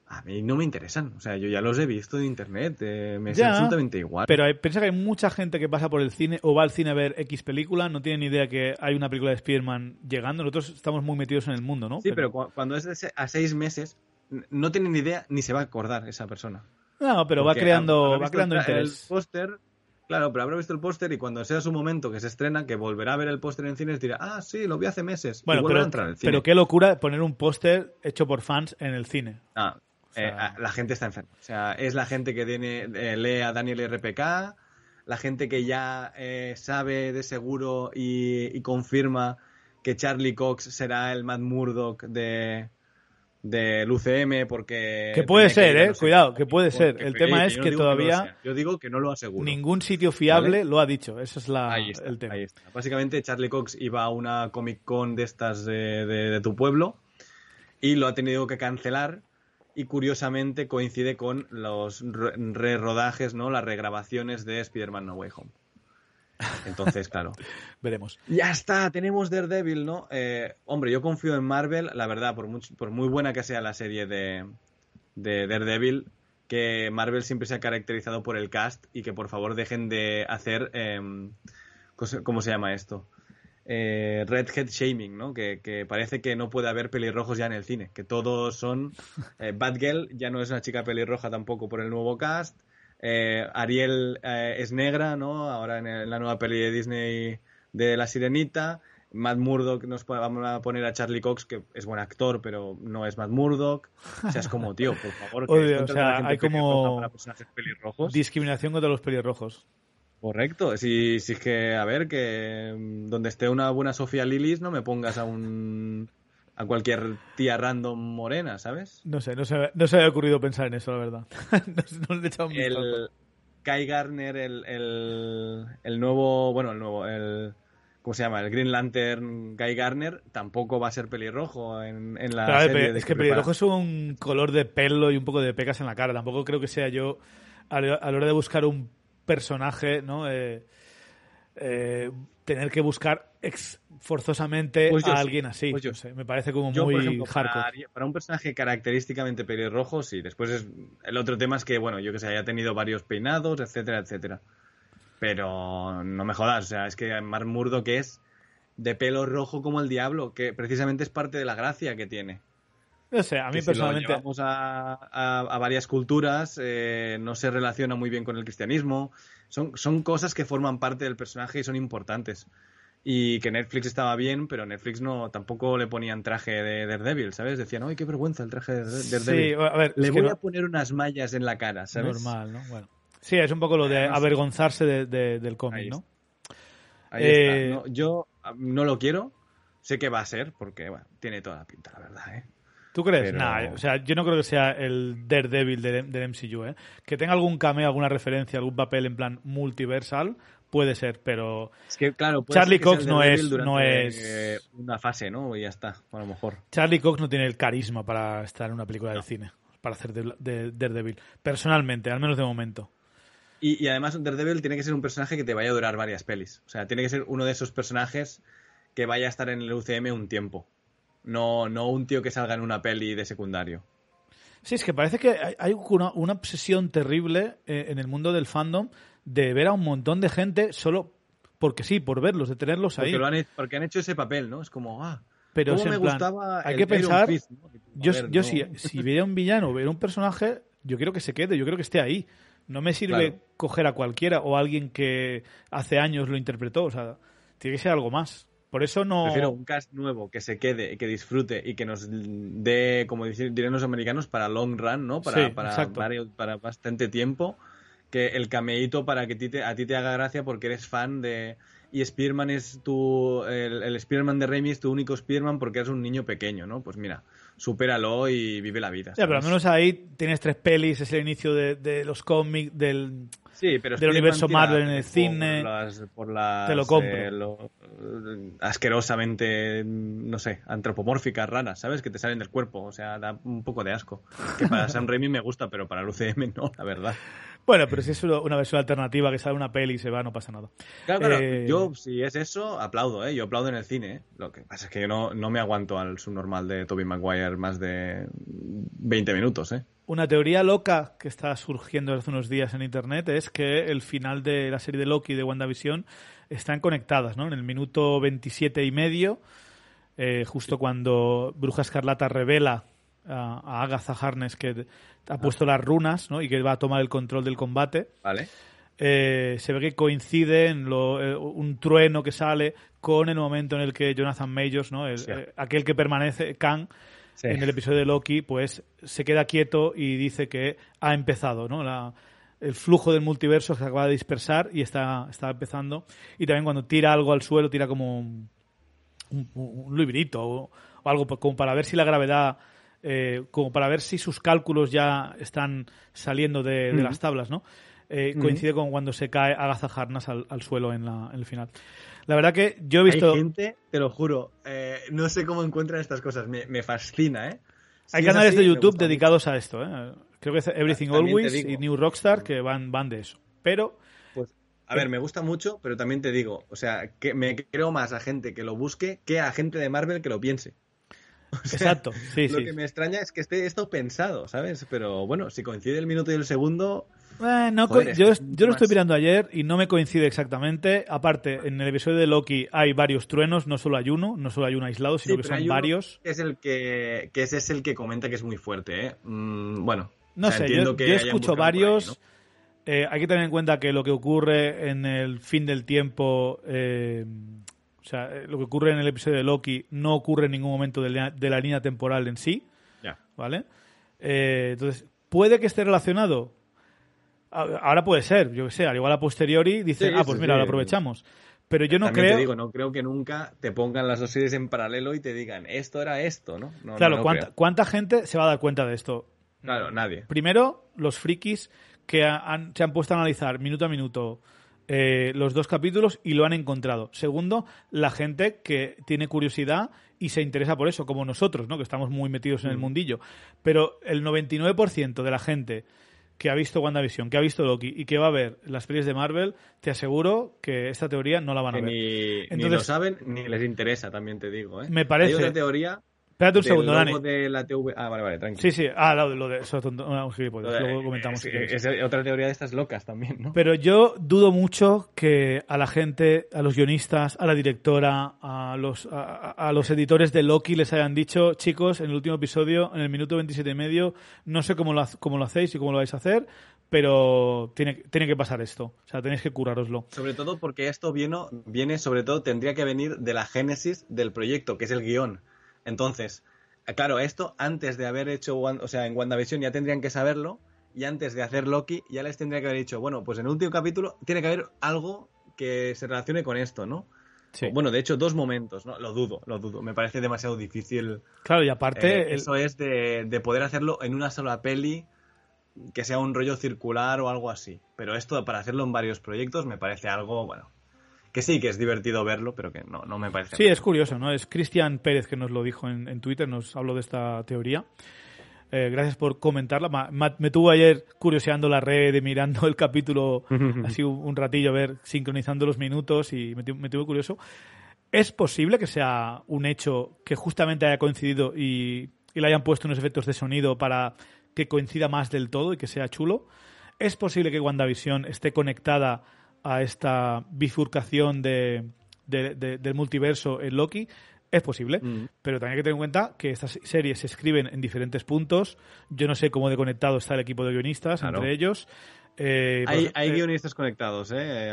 A mí no me interesan. O sea, yo ya los he visto en internet. Eh, me es absolutamente igual. Pero piensa que hay mucha gente que pasa por el cine o va al cine a ver X película, no tiene ni idea que hay una película de Spider-Man llegando. Nosotros estamos muy metidos en el mundo, ¿no? Sí, pero, cuando es a seis meses, no tiene ni idea ni se va a acordar esa persona. No, pero va creando, va creando interés. El póster Claro, pero habrá visto el póster y cuando sea su momento que se estrena, que volverá a ver el póster en cines, dirá, ah, sí, lo vi hace meses. Bueno, pero, a entrar cine. pero qué locura poner un póster hecho por fans en el cine. Ah, eh, la gente está enferma. O sea, es la gente que tiene, eh, lee a Daniel RPK, la gente que ya eh, sabe de seguro y, confirma que Charlie Cox será el Matt Murdock de, del UCM porque... Que puede ser, ¿eh? Cuidado, que puede ser. El tema es que, todavía... yo digo que no lo aseguro. Ningún sitio fiable lo ha dicho. Eso es la, el tema. Ahí está. Básicamente Charlie Cox iba a una Comic Con de estas de, tu pueblo y lo ha tenido que cancelar y curiosamente coincide con los re-rodajes, ¿no? Las regrabaciones de Spider-Man No Way Home. Entonces, claro. *laughs* Veremos. Ya está, tenemos Daredevil, ¿no? Eh, hombre, yo confío en Marvel, la verdad, por, por muy buena que sea la serie de, de Daredevil, que Marvel siempre se ha caracterizado por el cast y que por favor dejen de hacer. Em, ¿Cómo se llama esto? Eh, Redhead Shaming, ¿no? Que, parece que no puede haber pelirrojos ya en el cine, que todos son. Eh, Batgirl ya no es una chica pelirroja tampoco por el nuevo cast. Eh, Ariel eh, es negra, ¿no? Ahora en, la nueva peli de Disney de La Sirenita. Matt Murdock nos vamos a poner a Charlie Cox, que es buen actor, pero no es Matt Murdock. O sea, es como, *laughs* tío, por favor. o sea, hay como discriminación contra los pelirrojos. Correcto. Si, si es que, a ver, que mm, donde esté una buena Sofía Lillis, no me pongas a un a cualquier tía random morena, ¿sabes? No sé, no se, no se había ocurrido pensar en eso, la verdad. *laughs* no, le he echado un el Kai Garner, el, el, nuevo, bueno, el nuevo, el, ¿cómo se llama? El Green Lantern Guy Garner tampoco va a ser pelirrojo en, en la serie. es que pelirrojo es un color de pelo y un poco de pecas en la cara. Tampoco creo que sea yo, a la hora de buscar un personaje, ¿no? Eh, eh, tener que buscar forzosamente pues a alguien así. Pues me parece como muy hardcore. Para, un personaje característicamente pelirrojo, sí. Después es, el otro tema es que, bueno, yo que sé, haya tenido varios peinados, etcétera, etcétera. Pero no me jodas, o sea, es que Mar Murdo que es de pelo rojo como el diablo, que precisamente es parte de la gracia que tiene. No sé, a mí personalmente. Si a, a, varias culturas, eh, no se relaciona muy bien con el cristianismo. Son, son cosas que forman parte del personaje y son importantes y que Netflix estaba bien, pero Netflix no tampoco le ponían traje de Daredevil, ¿sabes? Decían, ¡ay, qué vergüenza el traje de Daredevil! Sí, a ver, le voy a poner unas mallas en la cara, ¿sabes? Normal, ¿no? Bueno. Sí, es un poco lo de avergonzarse de, del cómic, ¿no? Ahí está. Eh, yo no lo quiero, sé que va a ser, porque bueno, tiene toda la pinta, la verdad, ¿eh? ¿Tú crees? o sea, yo no creo que sea el Daredevil del, MCU, ¿eh? Que tenga algún cameo, alguna referencia, algún papel en plan multiversal, puede ser, pero es que, claro, Charlie Cox no es, no es una fase, ¿no? Y ya está, a lo mejor. Charlie Cox no tiene el carisma para estar en una película de cine, para hacer de, Daredevil, personalmente, al menos de momento. Y, y, además Daredevil tiene que ser un personaje que te vaya a durar varias pelis. O sea, tiene que ser uno de esos personajes que vaya a estar en el UCM un tiempo. No, no un tío que salga en una peli de secundario. Sí, es que parece que hay una, obsesión terrible eh, en el mundo del fandom de ver a un montón de gente solo porque sí, por verlos, de tenerlos ahí. Porque, han, porque han hecho ese papel, ¿no? Es como, ah, pero me gustaba hay que pensar, yo, yo si, si viera un villano o un personaje, yo quiero que se quede, yo quiero que esté ahí. No me sirve coger a cualquiera o a alguien que hace años lo interpretó, o sea, tiene que ser algo más. Por eso no. Prefiero un cast nuevo que se quede y que disfrute y que nos dé, como dirían los americanos, para long run, ¿no? Para, para, bastante tiempo. Que el cameíto para que a ti te haga gracia porque eres fan de. Y Spearman es tu. El, el Spearman de Raimi es tu único Spearman porque eres un niño pequeño, ¿no? Pues mira, supéralo y vive la vida. pero al menos ahí tienes tres pelis, es el inicio de, de los cómics, del Sí, pero del universo Marvel en el cine. Por las, te lo compro. Eh, asquerosamente, no sé, antropomórficas raras, ¿sabes? Que te salen del cuerpo. O sea, da un poco de asco. Que para *laughs* Sam Raimi me gusta, pero para el UCM no, la verdad. Bueno, pero si es una versión alternativa que sale una peli y se va, no pasa nada. Claro, claro. Eh, yo, si es eso, aplaudo, ¿eh? Yo aplaudo en el cine. ¿eh? Lo que pasa es que yo no, no me aguanto al subnormal de Tobey Maguire más de 20 minutos, ¿eh? Una teoría loca que está surgiendo hace unos días en internet es que el final de la serie de Loki de WandaVision están conectadas, ¿no? En el minuto 27 y medio, eh, justo cuando Bruja Escarlata revela a, Agatha Harness que ha puesto las runas, ¿no? Y que va a tomar el control del combate. Vale. Eh, se ve que coincide en lo, eh, un trueno que sale con el momento en el que Jonathan Majors, ¿no? aquel que permanece, Kang, en el episodio de Loki, pues se queda quieto y dice que ha empezado, ¿no? La, el flujo del multiverso se acaba de dispersar y está, está empezando. Y también cuando tira algo al suelo, tira como un, un, librito o, algo como para ver si la gravedad eh, como para ver si sus cálculos ya están saliendo de, las tablas, ¿no? Eh, coincide con cuando se cae Agatha Harness al, suelo en, la, en, el final. La verdad que yo he visto... Hay gente, te lo juro, eh, no sé cómo encuentran estas cosas, me, fascina, ¿eh? Hay canales de YouTube dedicados a esto, ¿eh? Creo que es Everything Always y New Rockstar que van, van de eso. Pero... Pues, a ver, me gusta mucho, pero también te digo, o sea, que me creo más a gente que lo busque que a gente de Marvel que lo piense. *laughs* Exacto, sí, lo que me extraña es que esté esto pensado, ¿sabes? Pero bueno, si coincide el minuto y el segundo... Eh, yo, yo lo estoy mirando ayer y no me coincide exactamente. Aparte, en el episodio de Loki hay varios truenos, no solo hay uno, no solo hay uno aislado, sino que son varios. es el que, que ese es el que comenta que es muy fuerte, ¿eh? Mm, bueno, no sé, yo, yo escucho varios. Eh, hay que tener en cuenta que lo que ocurre en el fin del tiempo eh, o sea, eh, lo que ocurre en el episodio de Loki no ocurre en ningún momento de la, línea temporal en sí. Ya. ¿Vale? Eh, entonces, ¿puede que esté relacionado? Ahora puede ser, yo que sé, al igual a posteriori dice, ah, pues mira, lo aprovechamos. Pero yo no creo. Te digo, no creo que nunca te pongan las dos series en paralelo y te digan, esto era esto, ¿no? claro, ¿cuánta, gente se va a dar cuenta de esto? Claro, nadie. Primero, los frikis que se han puesto a analizar minuto a minuto eh, los dos capítulos y lo han encontrado. Segundo, la gente que tiene curiosidad y se interesa por eso, como nosotros, ¿no? que estamos muy metidos en el mm. mundillo. Pero el 99% de la gente que ha visto WandaVision, que ha visto Loki y que va a ver las series de Marvel, te aseguro que esta teoría no la van a ver. Ni, ni lo saben ni les interesa, también te digo. ¿eh? Me parece. Hay otra teoría Espérate un segundo, Dani. de la TV... Ah, vale, vale, tranquilo. Sí, sí. Ah, lo, de eso un gilipollas. Luego comentamos. Es, otra teoría de estas locas también, ¿no? Pero yo dudo mucho que a la gente, a los guionistas, a la directora, a los, a, los editores de Loki les hayan dicho, chicos, en el último episodio, en el minuto 27 y medio, no sé cómo lo, cómo lo hacéis y cómo lo vais a hacer, pero tiene, tiene que pasar esto. O sea, tenéis que curároslo. Sobre todo porque esto viene, viene, sobre todo, tendría que venir de la génesis del proyecto, que es el guion. Entonces, eh, claro, esto antes de haber hecho, o sea, en WandaVision ya tendrían que saberlo y antes de hacer Loki ya les tendría que haber dicho, bueno, pues en el último capítulo tiene que haber algo que se relacione con esto, ¿no? Sí. Bueno, de hecho, dos momentos, ¿no? Lo dudo, lo dudo. Me parece demasiado difícil. Claro, y aparte. Eh, eso es de, de, poder hacerlo en una sola peli, que sea un rollo circular o algo así. Pero esto, para hacerlo en varios proyectos, me parece algo, bueno, que sí, que es divertido verlo, pero que no, no me parece. Sí, es curioso, ¿no? Es Cristian Pérez que nos lo dijo en, Twitter, nos habló de esta teoría. Eh, gracias por comentarla. Me, tuvo ayer curioseando la red, mirando el capítulo *laughs* así un, ratillo, a ver, sincronizando los minutos y me, me tuvo curioso. ¿Es posible que sea un hecho que justamente haya coincidido y, y le hayan puesto unos efectos de sonido para que coincida más del todo y que sea chulo? ¿Es posible que WandaVision esté conectada a esta bifurcación de, del multiverso en Loki, es posible, mm. pero también hay que tener en cuenta que estas series se escriben en diferentes puntos. Yo no sé cómo de conectado está el equipo de guionistas entre ellos. Eh, hay, hay eh, guionistas conectados, ¿eh?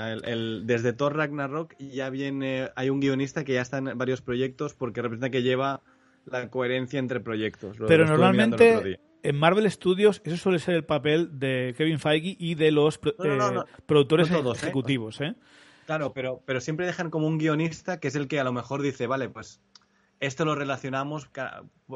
desde Thor Ragnarok ya viene, hay un guionista que ya está en varios proyectos porque representa que lleva la coherencia entre proyectos. pero normalmente en Marvel Studios eso suele ser el papel de Kevin Feige y de los eh, productores ¿eh? ejecutivos. ¿eh? Claro, pero, pero siempre dejan como un guionista que es el que a lo mejor dice, vale, pues esto lo relacionamos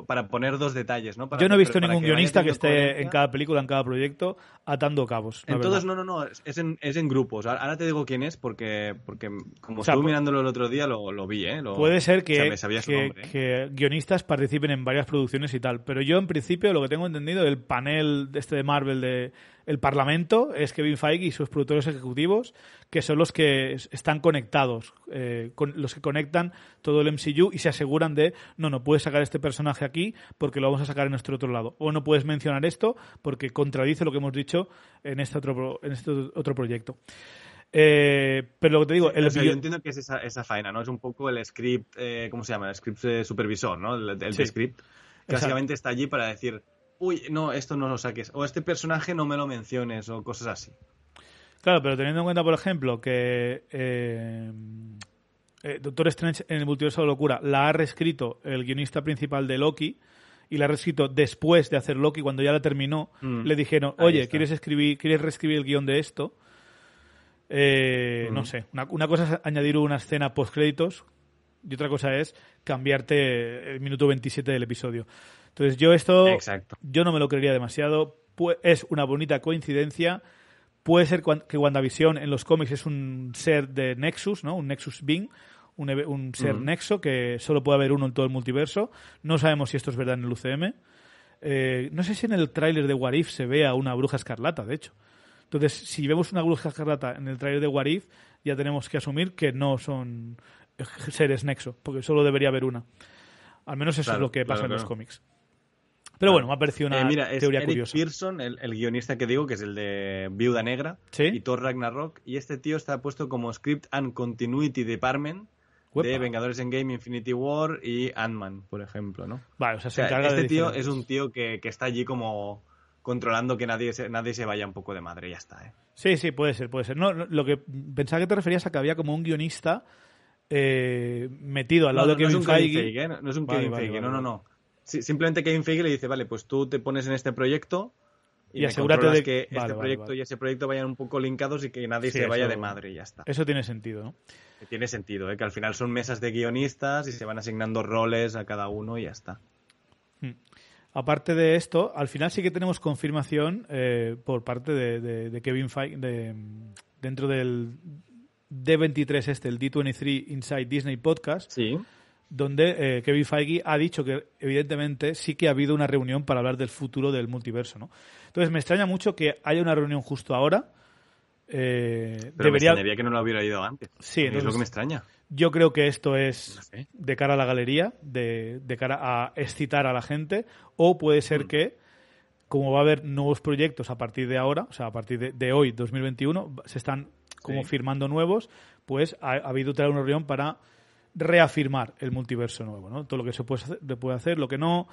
para poner dos detalles, ¿no? Yo no he visto ningún guionista que esté en cada película, en cada proyecto, atando cabos. En todos, no, no, no, es en, es en grupos. Ahora te digo quién es porque, porque como estuve mirándolo el otro día, lo, lo vi, ¿eh? puede ser que, ¿eh? que, guionistas participen en varias producciones y tal, pero yo en principio lo que tengo entendido, el panel este de Marvel de el Parlamento es Kevin Feige y sus productores ejecutivos, que son los que están conectados, eh, con, los que conectan todo el MCU y se aseguran de, no, no puedes sacar este personaje aquí porque lo vamos a sacar en nuestro otro lado. O no puedes mencionar esto porque contradice lo que hemos dicho en este otro, en este otro proyecto. Eh, pero lo que te digo, el yo entiendo que es esa, esa, faena, ¿no? Es un poco el script, eh, ¿cómo se llama? El script supervisor, ¿no? El, el script. Que básicamente está allí para decir, uy, no, esto no lo saques, o este personaje no me lo menciones, o cosas así. Claro, pero teniendo en cuenta, por ejemplo, que eh, eh, Doctor Strange en el multiverso de locura la ha reescrito el guionista principal de Loki y la ha reescrito después de hacer Loki, cuando ya la terminó, mm. le dijeron, oye, ¿quieres escribir, quieres reescribir el guion de esto? Eh, no sé, una, una, cosa es añadir una escena post créditos y otra cosa es cambiarte el minuto 27 del episodio. Entonces yo esto, yo no me lo creería demasiado. Es una bonita coincidencia. Puede ser que WandaVision en los cómics es un ser de Nexus, ¿no? Un Nexus Being, un, ser nexo que solo puede haber uno en todo el multiverso. No sabemos si esto es verdad en el UCM. Eh, no sé si en el tráiler de Warif se ve a una bruja escarlata, de hecho. Entonces, si vemos una bruja escarlata en el tráiler de Warif, ya tenemos que asumir que no son seres nexo, porque solo debería haber una. Al menos eso es lo que pasa en los cómics. Pero bueno, me ha parecido una eh, teoría Eric curiosa. Pearson, el, guionista que digo, que es el de Viuda Negra y Thor Ragnarok, y este tío está puesto como Script and Continuity Department de Vengadores en Game, Infinity War y Ant-Man, por ejemplo, ¿no? Vale, o sea, se encarga este tío es un tío que, está allí como controlando que nadie se, nadie se vaya un poco de madre, ya está, ¿eh? Sí, sí, puede ser, puede ser. No, lo que pensaba que te referías a que había como un guionista eh, metido al lado de Kevin Feige. ¿eh? No es un Kevin Feige, no, no, no. Simplemente Kevin Feige le dice, vale, pues tú te pones en este proyecto y, asegúrate de que este proyecto y ese proyecto vayan un poco linkados y que nadie se vaya de madre y ya está. Eso tiene sentido, ¿no? tiene sentido, ¿eh? que al final son mesas de guionistas y se van asignando roles a cada uno y ya está. Hmm. Aparte de esto, al final sí que tenemos confirmación eh, por parte de, Kevin Feige dentro del D23 este, el D23 Inside Disney Podcast, sí. Donde eh, Kevin Feige ha dicho que evidentemente sí que ha habido una reunión para hablar del futuro del multiverso, ¿no? Entonces me extraña mucho que haya una reunión justo ahora, eh, Pero debería... me que no lo hubiera ido antes. Sí, es lo que me extraña. Yo creo que esto es de cara a la galería, de, cara a excitar a la gente, o puede ser mm. que, como va a haber nuevos proyectos a partir de ahora, o sea, a partir de, hoy, 2021, se están como firmando nuevos, pues ha, habido otra reunión para reafirmar el multiverso nuevo, ¿no? Todo lo que se puede puede hacer lo que no,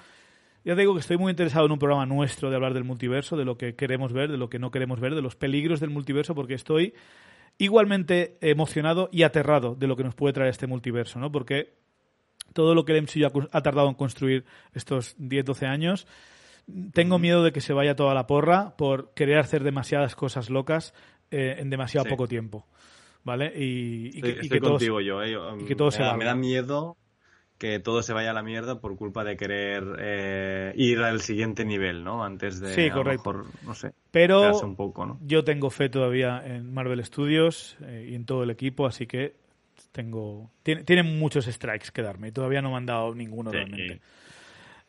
ya digo que estoy muy interesado en un programa nuestro de hablar del multiverso, de lo que queremos ver, de lo que no queremos ver, de los peligros del multiverso, porque estoy igualmente emocionado y aterrado de lo que nos puede traer este multiverso, ¿no? Porque todo lo que el MCU ha tardado en construir estos 10-12 años, tengo miedo de que se vaya toda la porra por querer hacer demasiadas cosas locas eh, en demasiado poco tiempo. ¿Vale? Y, que, contigo yo, eh, que todo se me da miedo que todo se vaya a la mierda por culpa de querer eh, ir al siguiente nivel, ¿no? Antes de sí, correcto. no sé, pero un poco, ¿no? yo tengo fe todavía en Marvel Studios eh, y en todo el equipo, así que tengo tienen muchos strikes que darme y todavía no me han dado ninguno realmente.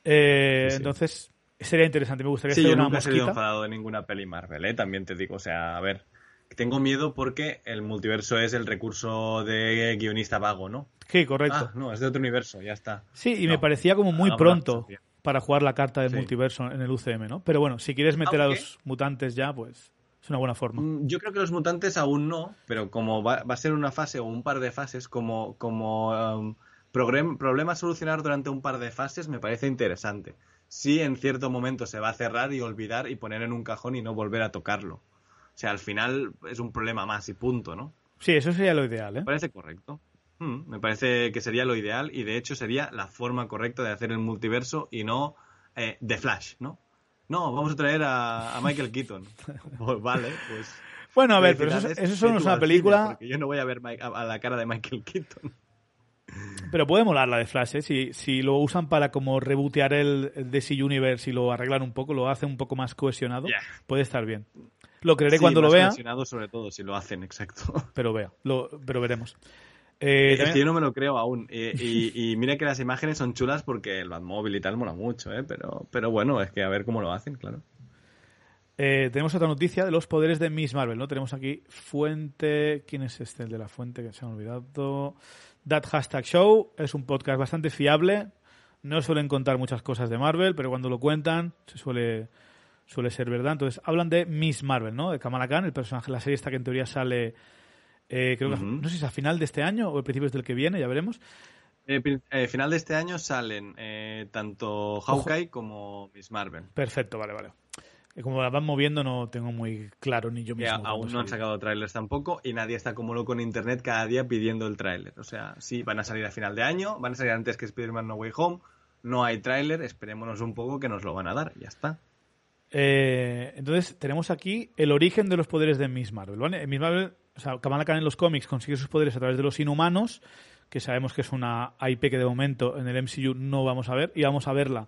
Eh, entonces sería interesante, me gustaría sí, yo nunca he sido enfadado de ninguna peli Marvel, ¿eh? También te digo, o sea, a ver, tengo miedo porque el multiverso es el recurso de guionista vago, ¿no? Sí, correcto. Ah, no, es de otro universo, ya está. Sí, y me parecía como muy pronto para jugar la carta del multiverso en el UCM, ¿no? Pero bueno, si quieres meter a los mutantes ya, pues es una buena forma. Mm, yo creo que los mutantes aún no, pero como va, a ser una fase o un par de fases, como, como um, problema a solucionar durante un par de fases, me parece interesante. Sí, en cierto momento se va a cerrar y olvidar y poner en un cajón y no volver a tocarlo. O sea, al final es un problema más y punto, ¿no? Sí, eso sería lo ideal, ¿eh? Me parece correcto. Hmm, me parece que sería lo ideal y de hecho sería la forma correcta de hacer el multiverso y no eh, The Flash, ¿no? No, vamos a traer a, Michael Keaton. *laughs* Pues vale, pues... Bueno, a ver, pero eso, eso solo es una película... porque yo no voy a ver a, la cara de Michael Keaton. Pero puede molar la de Flash, ¿eh? Si, si lo usan para como rebootear el, DC Universe y lo arreglan un poco, lo hacen un poco más cohesionado, puede estar bien. Lo creeré cuando lo vea. sobre todo si lo hacen, exacto. *laughs* Pero vea, lo, pero veremos. Eh, es que yo no me lo creo aún. Y, mira que las imágenes son chulas porque el Batmóvil y tal mola mucho, ¿eh? Pero, pero bueno, es que a ver cómo lo hacen, claro. Eh, tenemos otra noticia de los poderes de Miss Marvel, ¿no? Tenemos aquí fuente. ¿Quién es este? El de la fuente que se me ha olvidado. That Hashtag Show es un podcast bastante fiable. No suelen contar muchas cosas de Marvel, pero cuando lo cuentan se suele suele ser verdad. Entonces, hablan de Miss Marvel, ¿no? De Kamala Khan, el personaje, la serie esta que en teoría sale, eh, creo que, no sé si es a final de este año o a principios del que viene, ya veremos. Eh, eh, final de este año salen tanto Hawkeye como Miss Marvel. Perfecto, vale, vale. Como la van moviendo no tengo muy claro ni yo mismo. aún no han sacado trailers tampoco y nadie está como loco en internet cada día pidiendo el tráiler. O sea, sí, van a salir a final de año, van a salir antes que Spider-Man No Way Home. No hay tráiler, esperémonos un poco que nos lo van a dar, ya está. Eh, entonces, tenemos aquí el origen de los poderes de Miss Marvel. ¿vale? Miss Marvel, o sea, Kamala Khan en los cómics consigue sus poderes a través de los inhumanos, que sabemos que es una IP que de momento en el MCU no vamos a ver, y vamos a verla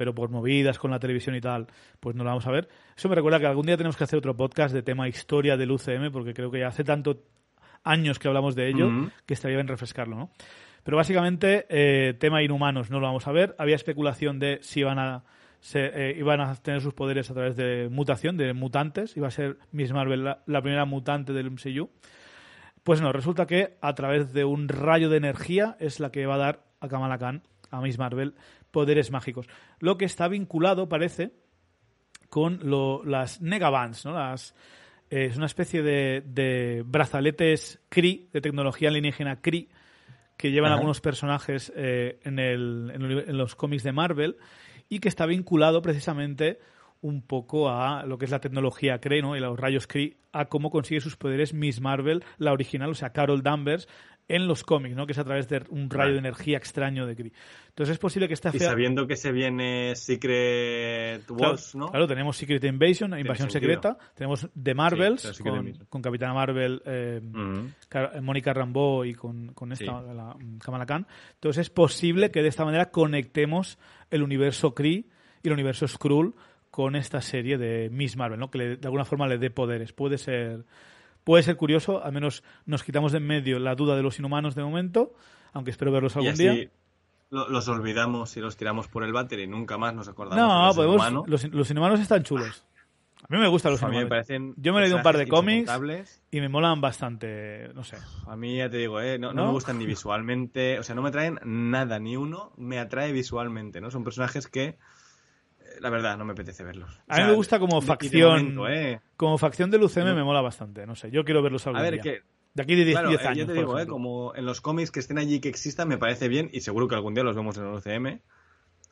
pero por movidas con la televisión y tal, pues no la vamos a ver. Eso me recuerda que algún día tenemos que hacer otro podcast de tema historia del UCM, porque creo que ya hace tanto años que hablamos de ello que estaría bien refrescarlo, ¿no? Pero básicamente, eh, tema inhumanos no lo vamos a ver. Había especulación de si iban a, se, eh, iban a tener sus poderes a través de mutación, de mutantes. Iba a ser Miss Marvel la, primera mutante del MCU. Pues no, resulta que a través de un rayo de energía es la que va a dar a Kamala Khan, a Miss Marvel, poderes mágicos. Lo que está vinculado, parece, con lo, las Negabands, ¿no? Las, eh, es una especie de, de brazaletes Kree, de tecnología alienígena Kree, que llevan algunos personajes eh, en, el, en, los cómics de Marvel y que está vinculado precisamente un poco a lo que es la tecnología Kree ¿no? y los rayos Kree, a cómo consigue sus poderes Miss Marvel, la original, o sea, Carol Danvers, en los cómics, ¿no? Que es a través de un rayo de energía extraño de Kree. Entonces es posible que esta Y sabiendo que se viene Secret Wars, ¿no? Claro, tenemos Secret Invasion, Invasión Secreta, tenemos The Marvels, con, Capitana Marvel, eh, Mónica Rambeau y con, esta, la, Kamala Khan. Entonces es posible que de esta manera conectemos el universo Kree y el universo Skrull con esta serie de Miss Marvel, ¿no? Que de alguna forma le dé poderes. Puede ser puede ser curioso, al menos nos quitamos de en medio la duda de los inhumanos de momento, aunque espero verlos algún y día. Los olvidamos y los tiramos por el váter y nunca más nos acordamos. No, de los, inhumanos. Los, inhumanos están chulos. A mí me gustan los inhumanos. Yo me he leído un par de cómics y me molan bastante, no sé. A mí ya te digo, ¿eh? no, me gustan ni visualmente, o sea, no me traen nada, ni uno me atrae visualmente, ¿no? Son personajes que la verdad, no me apetece verlos. A mí me gusta como facción. ¿eh? Como facción del UCM me mola bastante, no sé. Yo quiero verlos algún A ver, que. De aquí de 10, claro, eh, años. Yo te digo, eh, como en los cómics que estén allí que existan, me parece bien y seguro que algún día los vemos en el UCM,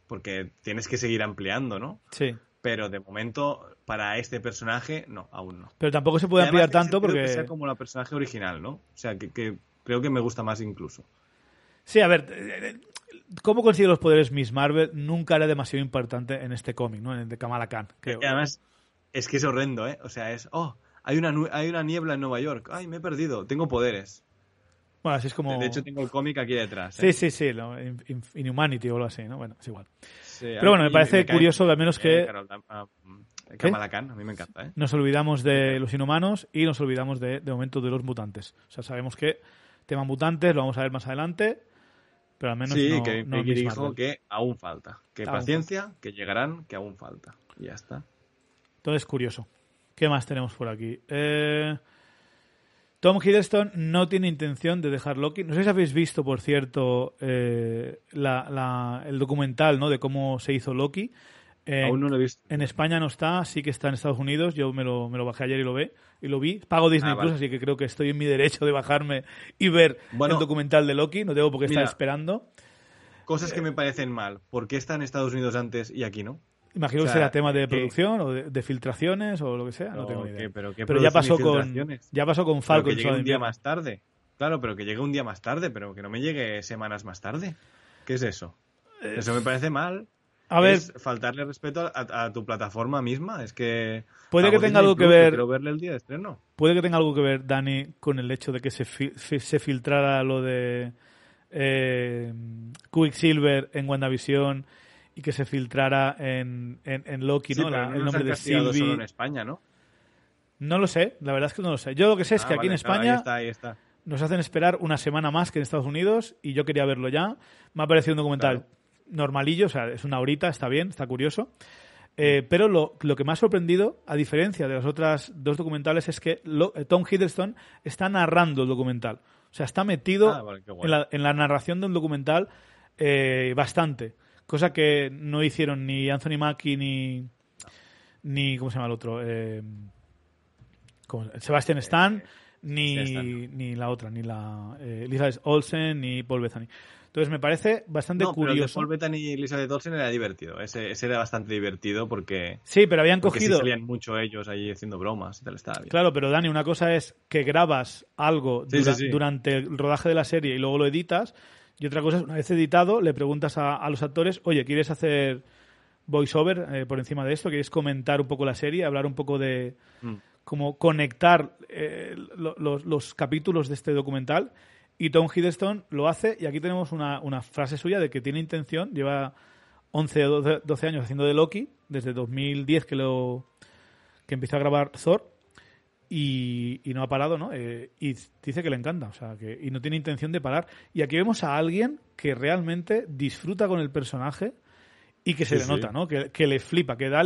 porque tienes que seguir ampliando, ¿no? Sí. Pero de momento, para este personaje, no, aún no. Pero tampoco se puede ampliar tanto porque. que sea como la personaje original, ¿no? O sea, que creo que me gusta más incluso. Sí, a ver, cómo consigue los poderes Miss Marvel nunca era demasiado importante en este cómic, ¿no? En el de Kamala Khan. además, es que es horrendo, ¿eh? O sea, es, oh, hay una, hay una niebla en Nueva York. Ay, me he perdido, tengo poderes. Bueno, así es como... De hecho, tengo el cómic aquí detrás. ¿eh? Sí, sí, sí, Inhumanity o algo así, ¿no? Bueno, es igual. Pero bueno, me parece curioso, al menos que... Ah, Kamala Khan, a mí me encanta, ¿eh? Nos olvidamos de los inhumanos y nos olvidamos de, de momento de los mutantes. O sea, sabemos que tema mutantes lo vamos a ver más adelante pero al menos sí, no, que no dijo que aún falta. Que paciencia, que llegarán, que aún falta. Y ya está. Entonces, curioso. ¿Qué más tenemos por aquí? Eh, Tom Hiddleston no tiene intención de dejar Loki. No sé si habéis visto, por cierto, eh, el documental ¿no? de cómo se hizo Loki. Aún no lo he visto. En España no está, sí que está en Estados Unidos. Yo me lo, me lo bajé ayer y lo ve y lo vi. Pago Disney ah, Plus, así que creo que estoy en mi derecho de bajarme y ver el documental de Loki. No tengo por qué estar esperando. Cosas que me parecen mal. ¿Por qué está en Estados Unidos antes y aquí no? Imagino que será tema de producción o de, filtraciones o lo que sea. No, tengo ni idea. pero, ya pasó con ya pasó con Falcon. que llegue un día más tarde. Claro, pero que llegue un día más tarde, pero que no me llegue semanas más tarde. ¿Qué es eso? Eso me parece mal. A ver, es faltarle respeto a, tu plataforma misma. Es que. Puede que tenga algo que ver. Quiero verle el día de estreno. Puede que tenga algo que ver, Dani, con el hecho de que se, se filtrara lo de eh, Quicksilver en WandaVision y que se filtrara en, en, Loki, ¿no? el nombre de Sylvie. solo en España, ¿no? No lo sé, la verdad es que no lo sé. Yo lo que sé es que ah, aquí en España. Nos hacen esperar una semana más que en Estados Unidos y yo quería verlo ya. Me ha parecido un documental normalillo, o sea, es una horita, está bien, está curioso. Eh, pero lo, lo, que me ha sorprendido, a diferencia de las otras dos documentales, es que eh, Tom Hiddleston está narrando el documental. O sea, está metido ah, en, la, en, la, narración del documental eh, bastante. Cosa que no hicieron ni Anthony Mackie ni. ni ¿Cómo se llama el otro? Sebastian Stan, ni, ni la otra, ni la Elizabeth Olsen, ni Paul Bethany. Entonces me parece bastante no, curioso. Pero el de Paul Bettany y Elizabeth Olsen era divertido. Ese, ese, era bastante divertido porque. Sí, pero habían cogido. Sí salían mucho ellos ahí haciendo bromas y tal. Claro, pero Dani, una cosa es que grabas algo durante el rodaje de la serie y luego lo editas. Y otra cosa es, una vez editado, le preguntas a, los actores, oye, ¿quieres hacer voiceover eh, por encima de esto? ¿Quieres comentar un poco la serie? Hablar un poco de. Mm. cómo conectar eh, los, los capítulos de este documental y Tom Hiddleston lo hace, y aquí tenemos una, frase suya de que tiene intención, lleva 11 o 12, años haciendo de Loki, desde 2010 que lo que empezó a grabar Thor y, no ha parado, ¿no? Eh, y dice que le encanta, o sea, que y no tiene intención de parar. Y aquí vemos a alguien que realmente disfruta con el personaje y que se le nota, ¿no? Que, le flipa, que da,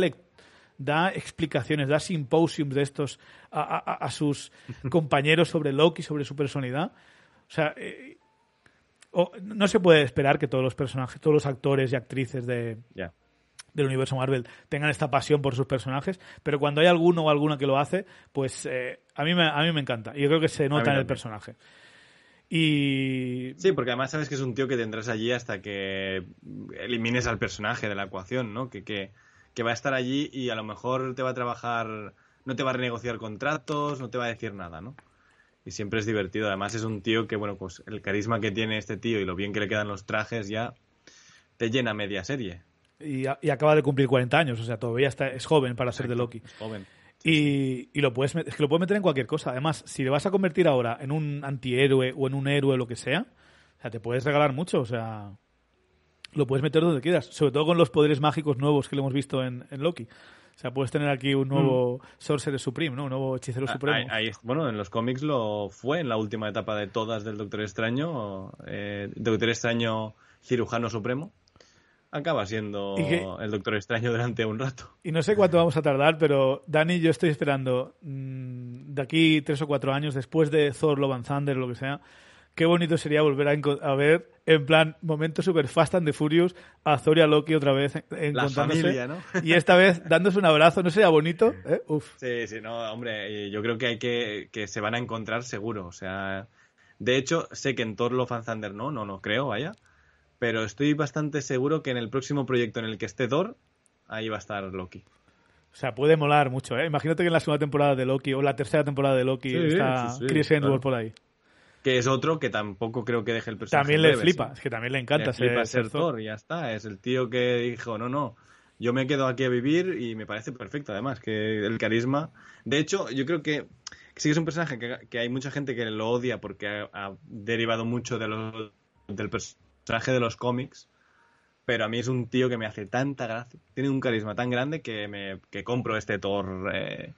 da explicaciones, da simposiums de estos a, sus *laughs* compañeros sobre Loki, sobre su personalidad. O sea, eh, no se puede esperar que todos los personajes, todos los actores y actrices de, del universo Marvel tengan esta pasión por sus personajes, pero cuando hay alguno o alguna que lo hace, pues eh, a, mí me, a mí me encanta. Y yo creo que se nota en el personaje. Y... Sí, porque además sabes que es un tío que tendrás allí hasta que elimines al personaje de la ecuación, ¿no? Que, que, que va a estar allí y a lo mejor te va a trabajar, no te va a renegociar contratos, no te va a decir nada, ¿no? Y siempre es divertido. Además es un tío que, bueno, pues el carisma que tiene este tío y lo bien que le quedan los trajes ya te llena media serie y, acaba de cumplir 40 años, o sea, todavía está, es joven para ser de Loki. joven. Y, y, lo puedes es que lo puedes meter en cualquier cosa. Además, si le vas a convertir ahora en un antihéroe o en un héroe, lo que sea, o sea, te puedes regalar mucho, o sea, lo puedes meter donde quieras, sobre todo con los poderes mágicos nuevos que le hemos visto en, Loki. O sea, puedes tener aquí un nuevo mm. Sorcerer Supreme, ¿no? Un nuevo hechicero ah, supremo. bueno, en los cómics lo fue en la última etapa de todas del Doctor Extraño. Eh, Doctor Extraño cirujano supremo acaba siendo el Doctor Extraño durante un rato. Y no sé cuánto vamos a tardar, pero Dani, yo estoy esperando mm, de aquí tres o cuatro años, después de Thor, Love and Thunder, lo que sea, qué bonito sería volver a, ver, en plan, momento super Fast and the Furious, a Thor y a Loki otra vez encontrándose. ¿no? y esta vez dándose un abrazo, ¿no sería bonito? ¿Eh? Uf. Sí, sí, no, hombre, yo creo que hay que, que se van a encontrar seguro, o sea... De hecho, sé que en Thor Love and Thunder no, no, no creo, vaya pero estoy bastante seguro que en el próximo proyecto en el que esté Thor, ahí va a estar Loki. O sea, puede molar mucho, ¿eh? Imagínate que en la segunda temporada de Loki o la tercera temporada de Loki está Chris Hemsworth por ahí. Que es otro que tampoco creo que deje el personaje. También le flipa, es que también le encanta le flipa ser, Thor. ya está. Es el tío que dijo, no, no, yo me quedo aquí a vivir y me parece perfecto además, que el carisma... De hecho, yo creo que sí que es un personaje que, hay mucha gente que lo odia porque ha, derivado mucho de del personaje de los cómics, pero a mí es un tío que me hace tanta gracia, tiene un carisma tan grande que me que compro este Thor eh,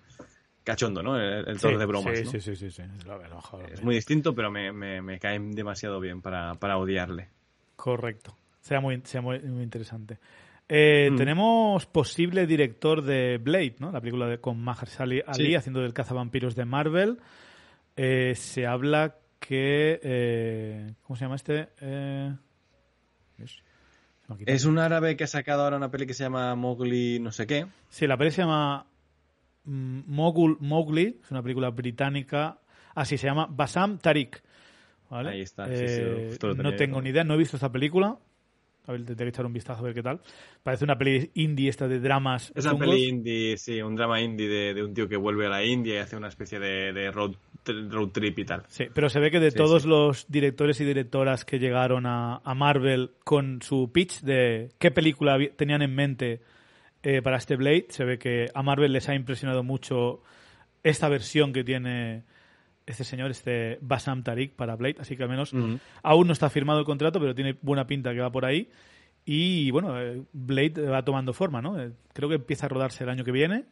cachondo, ¿no? El, Thor de bromas. Sí, sí, sí, sí, Es, muy distinto, pero me, me, me cae demasiado bien para, para odiarle. Correcto. Sea muy, sea muy, interesante. Eh, mm. Tenemos posible director de Blade, ¿no? La película de, con Mahershala Ali haciendo del cazavampiros de Marvel. Eh, se habla que... ¿Cómo se llama este? Es un árabe que ha sacado ahora una peli que se llama Mowgli no sé qué. Sí, la peli se llama mm, Mowgli, es una película británica. Así se llama Basam Tariq. Ahí está. Eh, no tengo ni idea, no he visto esta película. A ver, tendré que echar un vistazo a ver qué tal. Parece una peli indie esta de dramas. Es una peli indie, sí, un drama indie de, un tío que vuelve a la India y hace una especie de, road, trip y tal. Sí, pero se ve que de todos los directores y directoras que llegaron a, Marvel con su pitch de qué película tenían en mente eh, para este Blade, se ve que a Marvel les ha impresionado mucho esta versión que tiene este señor, este Basam Tariq para Blade, así que al menos aún no está firmado el contrato, pero tiene buena pinta que va por ahí. Y bueno, eh, Blade va tomando forma, ¿no? Eh, creo que empieza a rodarse el año que viene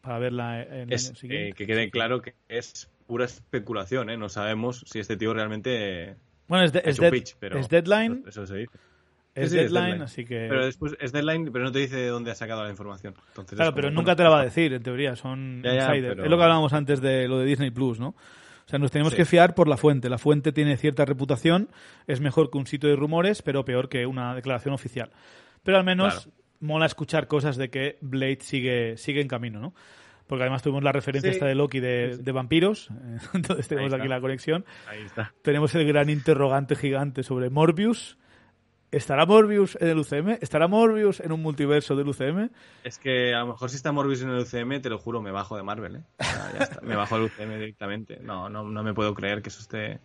para verla en el año siguiente. Eh, que quede claro que es pura especulación, ¿eh? No sabemos si este tío realmente. Bueno, es, pero es Deadline. Eso, se dice. Es, deadline, así que. Pero después es deadline, pero no te dice de dónde ha sacado la información. claro, pero nunca te la va a decir, en teoría. Son insiders. Es lo que hablábamos antes de lo de Disney Plus, ¿no? O sea, nos tenemos que fiar por la fuente. La fuente tiene cierta reputación, es mejor que un sitio de rumores, pero peor que una declaración oficial. Pero al menos mola escuchar cosas de que Blade sigue, sigue en camino, ¿no? Porque además tuvimos la referencia esta de Loki de, de vampiros, *laughs* entonces tenemos aquí la conexión. Ahí está. Tenemos el gran interrogante gigante sobre Morbius, ¿Estará Morbius en el UCM? ¿Estará Morbius en un multiverso del UCM? Es que a lo mejor si está Morbius en el UCM, te lo juro, me bajo de Marvel, ¿eh? me bajo del UCM directamente. No, no, no me puedo creer que eso esté...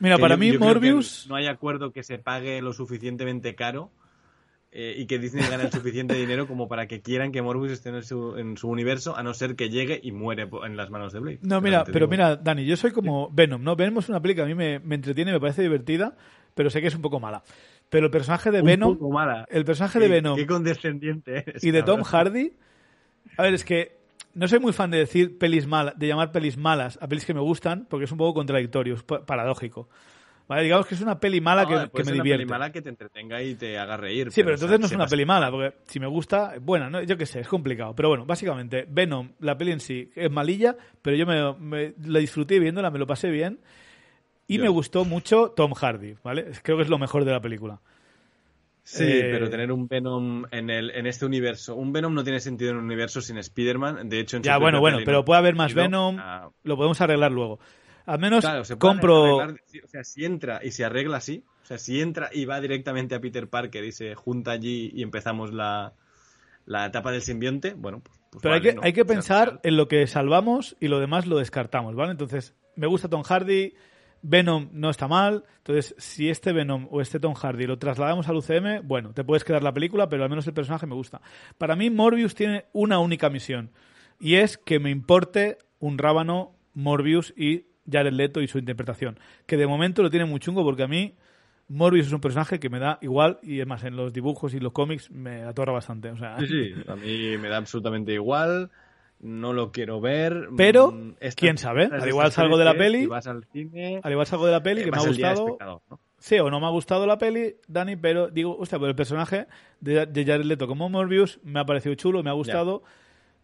Mira, para mí Morbius... No hay acuerdo que se pague lo suficientemente caro eh, y que Disney gane el suficiente dinero como para que quieran que Morbius esté en su, en su, universo, a no ser que llegue y muere en las manos de Blade. No, mira, pero mira, Dani, yo soy como Venom, ¿no? Venom es una película que a mí me, me entretiene, me parece divertida, pero sé que es un poco mala. Pero el personaje de Venom. El personaje de Venom. Qué condescendiente Y de Tom Hardy. A ver, es que no soy muy fan de decir pelis malas, de llamar pelis malas a pelis que me gustan, porque es un poco contradictorio, es paradójico. Vale, digamos que es una peli mala que, que, me divierte. una peli mala que te entretenga y te haga reír. Sí, pero, entonces no es una peli mala, porque si me gusta, bueno, ¿no? yo qué sé, es complicado. Pero bueno, básicamente, Venom, la peli en sí, es malilla, pero yo me, la disfruté viéndola, me lo pasé bien. Y me gustó mucho Tom Hardy, ¿vale? Creo que es lo mejor de la película. Sí, eh, pero tener un Venom en, el, en este universo. Un Venom no tiene sentido en un universo sin Spider-Man. De hecho, en Ya, bueno, bueno, pero puede haber más Venom. Lo podemos arreglar luego. Al menos compro. o sea, si entra y se arregla así, o sea, si entra y va directamente a Peter Parker y se junta allí y empezamos la, la etapa del simbionte, bueno, pues. pues Pero hay, que, hay que pensar en lo que salvamos y lo demás lo descartamos, ¿vale? Entonces, me gusta Tom Hardy, Venom no está mal, entonces si este Venom o este Tom Hardy lo trasladamos al UCM, bueno, te puedes quedar la película, pero al menos el personaje me gusta. Para mí Morbius tiene una única misión y es que me importe un rábano Morbius y Jared Leto y su interpretación. Que de momento lo tiene muy chungo porque a mí Morbius es un personaje que me da igual y es más, en los dibujos y los cómics me atorra bastante. Sí, sí, a mí me da absolutamente igual. No lo quiero ver. Pero, mm, quién sabe, al igual salgo de la peli. al igual salgo de la peli que me ha gustado. Sí, o no me ha gustado la peli, Dani, pero digo, hostia, pues el personaje de, Jared Leto como Morbius me ha parecido chulo, me ha gustado.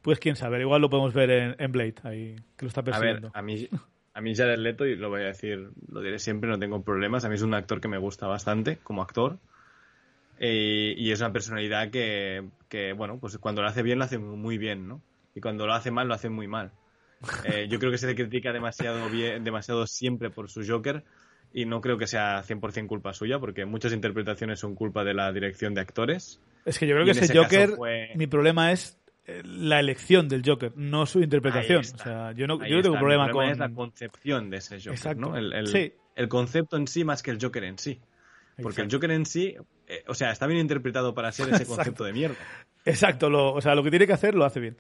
Pues quién sabe, igual lo podemos ver en, en Blade, ahí, que lo está persiguiendo. A ver, a mí, a mí Jared Leto, y lo voy a decir, lo diré siempre, no tengo problemas. A mí es un actor que me gusta bastante como actor. Eh, y es una personalidad que, que, bueno, pues cuando lo hace bien, lo hace muy bien, ¿no? Y cuando lo hace mal, lo hace muy mal. *laughs* Eh, yo creo que se le critica demasiado, bien, demasiado siempre por su Joker y no creo que sea 100% culpa suya, porque muchas interpretaciones son culpa de la dirección de actores. Es que yo creo que ese, Joker, mi problema es eh, la elección del Joker, no su interpretación. O sea, yo no, yo no tengo problema, con. es la concepción de ese Joker, ¿no? El, el, concepto en sí más que el Joker en sí. Porque el Joker en sí, eh, o sea, está bien interpretado para ser ese *laughs* concepto de mierda. Exacto, lo, o sea, lo que tiene que hacer lo hace bien.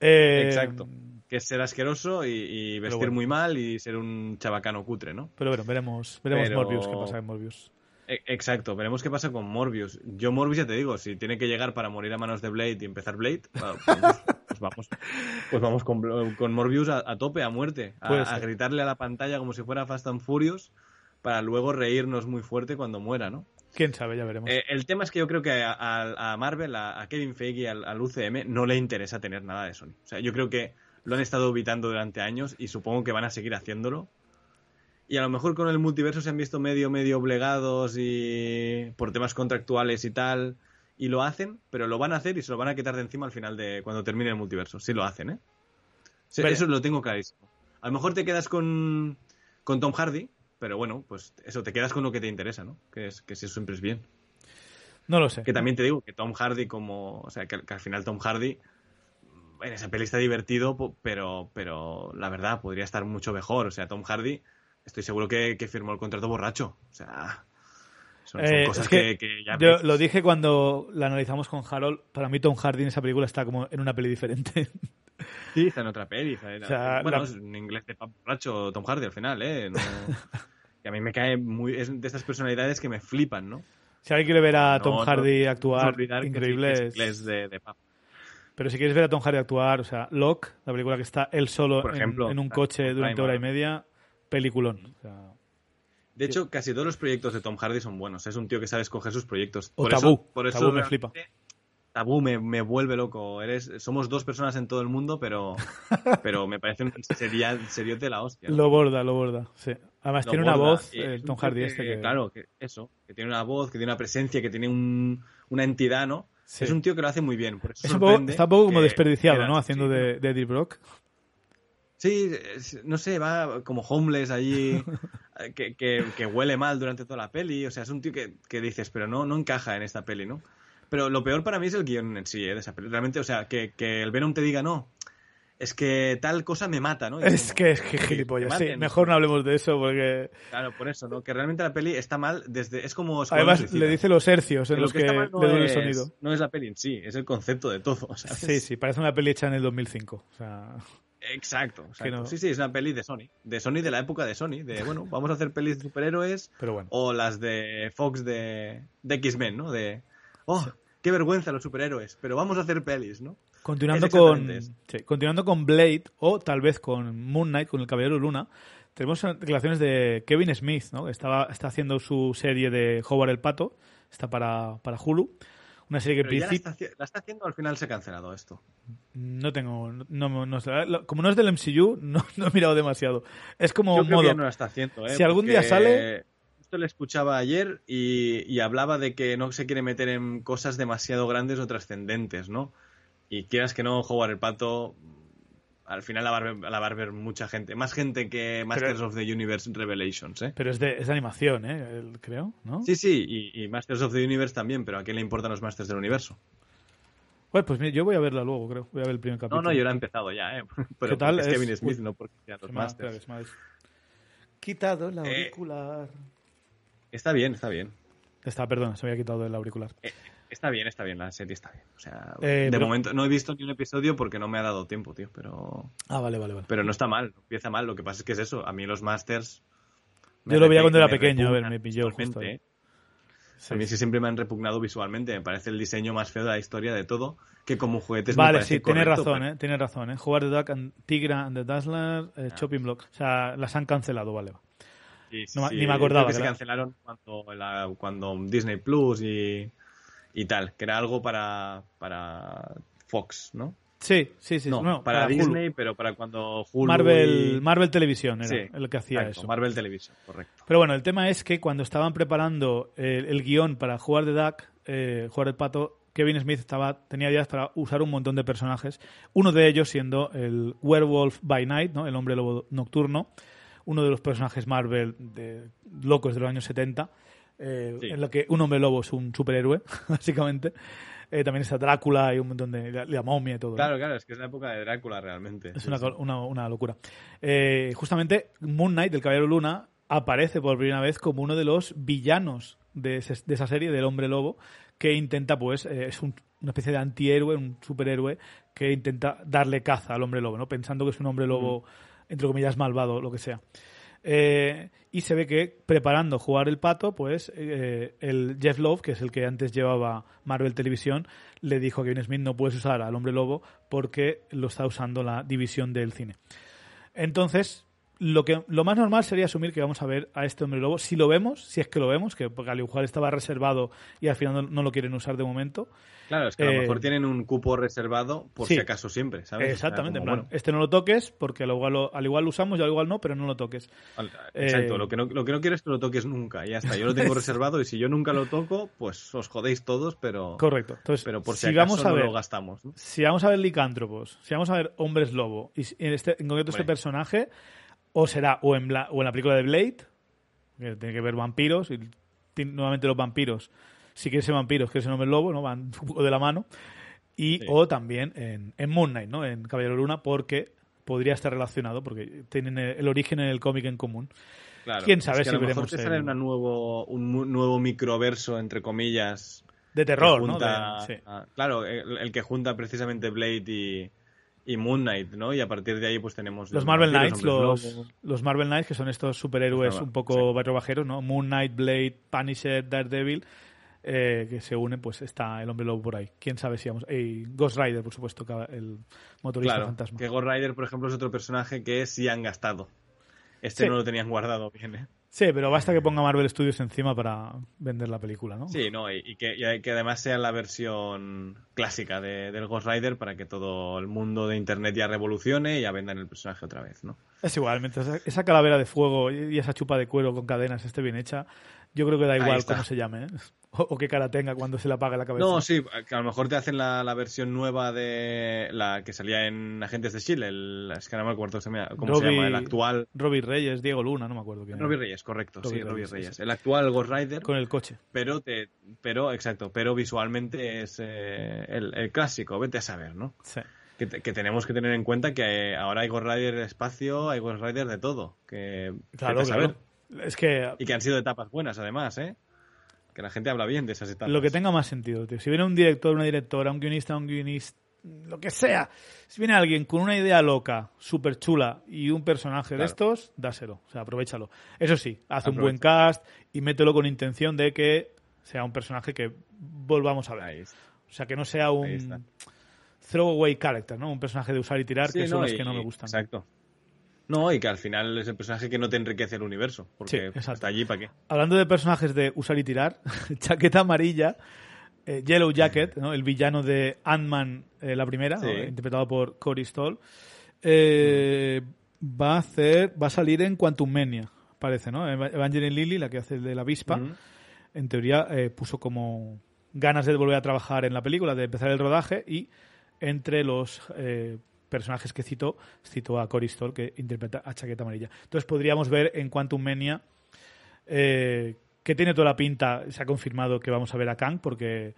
Eh, Exacto. Que es ser asqueroso y, vestir muy mal y ser un chabacano cutre, ¿no? Pero bueno, veremos, veremos Morbius, qué pasa en Morbius. E, exacto, veremos qué pasa con Morbius. Yo Morbius ya te digo, si tiene que llegar para morir a manos de Blade y empezar Blade, *laughs* pues, pues, vamos, pues vamos con, Morbius a, tope, a muerte, a, gritarle a la pantalla como si fuera Fast and Furious para luego reírnos muy fuerte cuando muera, ¿no? Quién sabe, ya veremos. Eh, el tema es que yo creo que a, Marvel, a, Kevin Feige y al, UCM no le interesa tener nada de Sony. O sea, yo creo que lo han estado evitando durante años y supongo que van a seguir haciéndolo y a lo mejor con el multiverso se han visto medio, medio obligados y por temas contractuales y tal, y lo hacen, pero lo van a hacer y se lo van a quitar de encima al final de cuando termine el multiverso. Sí lo hacen, ¿eh? Eso lo tengo clarísimo. A lo mejor te quedas con, con Tom Hardy, pero bueno, pues eso, te quedas con lo que te interesa, ¿no? Que, es, que eso siempre es bien. No lo sé. Que también te digo que Tom Hardy como... O sea, que, al final Tom Hardy en esa peli está divertido, pero, pero la verdad podría estar mucho mejor. O sea, Tom Hardy estoy seguro que, firmó el contrato borracho. O sea, son, eh, cosas que, ya Yo lo dije cuando la analizamos con Harold. Para mí, Tom Hardy en esa película está como en una peli diferente. Sí, está en otra peli. bueno, es un inglés de borracho Tom Hardy al final, ¿eh? *laughs* y a mí me cae muy. Es de estas personalidades que me flipan, ¿no? Si alguien quiere ver a Tom Hardy actuar, increíble. Es de, de Pero si quieres ver a Tom Hardy actuar, o sea, Locke, la película que está él solo Por ejemplo, en, un coche durante hora y media, peliculón. de hecho, casi todos los proyectos de Tom Hardy son buenos. Es un tío que sabe escoger sus proyectos. O Tabú. por eso me flipa. Tabú me, vuelve loco. Eres, somos dos personas en todo el mundo, pero, *laughs* pero me parece un serio de la hostia. Lo borda, lo borda. Sí. Además tiene una voz, eh, Tom Hardy este que... Claro, que eso, que tiene una voz, que tiene una presencia, que tiene una entidad, ¿no? Es un tío que lo hace muy bien. está un poco como desperdiciado, ¿no? Haciendo de, de Eddie Brock. Sí, no sé, va como homeless allí, *laughs* que, que, huele mal durante toda la peli. O sea, es un tío que, que, dices, pero no, no encaja en esta peli, ¿no? Pero lo peor para mí es el guion en sí, ¿eh? De esa peli. Realmente, o sea, que, que el Venom te diga, no, es que tal cosa me mata, ¿no? es que es que gilipollas, sí. Mejor no hablemos de eso porque... Claro, por eso, ¿no? Que realmente la peli está mal desde... Es como... Además, le dice los hercios en los que, le duele el sonido. No es la peli en sí, es el concepto de todo. *laughs* Sí, sí, parece una peli hecha en el 2005. O sea... Exacto. Sí, sí, es una peli de Sony. De Sony de la época de Sony. De, bueno, vamos a hacer pelis de superhéroes. *laughs* Pero bueno. O las de Fox de, de X-Men, ¿no? De, oh, qué vergüenza los superhéroes, pero vamos a hacer pelis, ¿no? Continuando con, continuando con Blade o tal vez con Moon Knight, con el Caballero Luna, tenemos declaraciones de Kevin Smith, ¿no? Estaba, está haciendo su serie de Howard el Pato, está para, para Hulu. Una serie que la, está, haciendo, al final se ha cancelado esto. No tengo. como no es del MCU, *laughs* no, he mirado demasiado. Es como Yo modo. no la está haciendo, ¿eh? Si algún día sale. Esto le escuchaba ayer y, hablaba de que no se quiere meter en cosas demasiado grandes o trascendentes, ¿no? Y quieras que no, jugar el pato. Al final la va, a ver, mucha gente. Más gente que Masters of the Universe Revelations, ¿eh? Pero es de, es animación, ¿eh? creo, ¿no? Sí, sí, y, Masters of the Universe también, pero ¿a quién le importan los Masters del Universo? Bueno, pues yo voy a verla luego, creo. Voy a ver el primer capítulo. No, no, yo la he empezado ya, ¿eh? *laughs* Pero ¿Qué tal? es Kevin Smith, no porque sean los Masters. Quitado el eh, auricular. está bien, está bien. Está, perdón, se había quitado el auricular. Eh, Está bien, está bien, la serie está bien. O sea, eh, de momento no he visto ni un episodio porque no me ha dado tiempo, tío, pero... Ah, vale, vale, vale. Pero no está mal, empieza mal, lo que pasa es que es eso, a mí los Masters... Yo lo veía cuando era pequeño, a ver, me pilló justo ahí. A mí sí siempre me han repugnado visualmente, me parece el diseño más feo de la historia de todo, que como juguetes Vale, sí, tienes razón, eh, tienes razón, eh. Jugar The Duck and Tigra and the Dazzler, eh, ah. Chopping Block, o sea, las han cancelado, vale. Ni me acordaba. que se cancelaron cuando, cuando Disney Plus y y tal, que era algo para, para Fox, ¿no? Sí, sí, sí. No, para, Disney, pero para cuando Hulu Marvel, Marvel Televisión era el que hacía eso. Marvel Televisión, correcto. Pero bueno, el tema es que cuando estaban preparando el, guion para jugar de Duck, eh, jugar el pato, Kevin Smith estaba, tenía ideas para usar un montón de personajes, uno de ellos siendo el Werewolf by Night, ¿no? el hombre lobo nocturno, uno de los personajes Marvel de, locos de los años 70, eh, en lo que un hombre lobo es un superhéroe, *laughs* básicamente. Eh, también está Drácula y un montón de la, momia y todo. Claro, claro, es que es la época de Drácula realmente. Es una, una, locura. Eh, justamente Moon Knight, del Caballero Luna, aparece por primera vez como uno de los villanos de, esa serie, del hombre lobo, que intenta, pues, es una especie de antihéroe, un superhéroe, que intenta darle caza al hombre lobo, ¿no? Pensando que es un hombre lobo, entre comillas, malvado, lo que sea. Eh, y se ve que preparando jugar el pato, pues eh, el Jeff Love, que es el que antes llevaba Marvel Televisión, le dijo a Kevin Smith no puedes usar al hombre lobo porque lo está usando la división del cine. Entonces, lo que lo más normal sería asumir que vamos a ver a este hombre lobo, si lo vemos, si es que lo vemos, que porque al igual estaba reservado y al final no, lo quieren usar de momento. Claro, es que a lo mejor eh, tienen un cupo reservado por si acaso siempre, ¿sabes? Exactamente, bueno. este no lo toques porque al igual, lo, al igual lo usamos y al igual no, pero no lo toques. Exacto, eh, lo, que no, lo que no quiero es que lo toques nunca, ya está, yo lo tengo *laughs* reservado y si yo nunca lo toco, pues os jodéis todos, pero... Correcto, entonces pero por si, acaso vamos a ver, lo gastamos. Si vamos a ver licántropos, si vamos a ver hombres lobo, y en, este, en concreto este personaje o será o en, o en la película de Blade, que tiene que ver vampiros, y nuevamente los vampiros, si quieres ser vampiros, que es el hombre lobo, ¿no? Van *laughs* de la mano. Y, O también en, en, Moon Knight, ¿no? En Caballero Luna, porque podría estar relacionado, porque tienen el, origen en el cómic en común. Quién sabe si a lo veremos. Mejor sale una nuevo, un nuevo microverso, entre comillas. De terror, ¿no? claro, el, que junta precisamente Blade y, y Moon Knight, ¿no? Y a partir de ahí pues tenemos... Los Marvel Knights, los, los, Marvel Knights, que son estos superhéroes un poco sí. bajeros, ¿no? Moon Knight, Blade, Punisher, Daredevil, eh, que se unen, pues está el Hombre Lobo por ahí. ¿Quién sabe si vamos... Y Ghost Rider, por supuesto, el motorista claro, fantasma. que Ghost Rider, por ejemplo, es otro personaje que sí han gastado. Este no lo tenían guardado bien, ¿eh? Sí, pero basta que ponga Marvel Studios encima para vender la película, ¿no? Sí, no, y, que, que, además sea la versión clásica de, del Ghost Rider para que todo el mundo de Internet ya revolucione y ya vendan el personaje otra vez, ¿no? Es igual, mientras esa calavera de fuego y esa chupa de cuero con cadenas esté bien hecha, yo creo que da igual cómo se llame, ¿eh? *laughs* o, qué cara tenga cuando se le apague la cabeza. No, sí, que a lo mejor te hacen la, versión nueva de la que salía en Agentes de Chile, el, es que no me acuerdo cómo se llama, el actual. Robbie Reyes, Diego Luna, no me acuerdo quién. Robbie Reyes, correcto, sí, Robbie Reyes. El actual Ghost Rider. Con el coche. Pero, te, pero exacto, pero visualmente es eh, el, clásico, vete a saber, ¿no? Sí. Que, tenemos que tener en cuenta que ahora hay Ghost Rider de espacio, hay Ghost Rider de todo. Que, claro, Saber. Es que... Y que han sido etapas buenas, además, ¿eh? Que la gente habla bien de esas etapas. Lo que tenga más sentido, tío. Si viene un director, una directora, un guionista, un guionista, lo que sea. Si viene alguien con una idea loca, súper chula y un personaje de estos, dáselo, o sea, aprovechalo. Eso sí, haz un buen cast y mételo con intención de que sea un personaje que volvamos a ver. O sea, que no sea un throwaway character, ¿no? Un personaje de usar y tirar, que son los que no me gustan. Exacto. No, y que al final es el personaje que no te enriquece el universo, porque está allí para qué. Hablando de personajes de usar y tirar, *laughs* chaqueta amarilla, eh, Yellow Jacket, ¿no? el villano de Ant-Man, eh, la primera, interpretado por Cory Stoll, eh, va a hacer, va a salir en Quantum Mania, parece, ¿no? Evangeline Lilly, la que hace de la avispa, en teoría puso como ganas de volver a trabajar en la película, de empezar el rodaje y entre los personajes que citó, citó a Cory Stoll, que interpreta a Chaqueta Amarilla. Entonces podríamos ver en Quantum Mania eh, que tiene toda la pinta, se ha confirmado que vamos a ver a Kang, porque...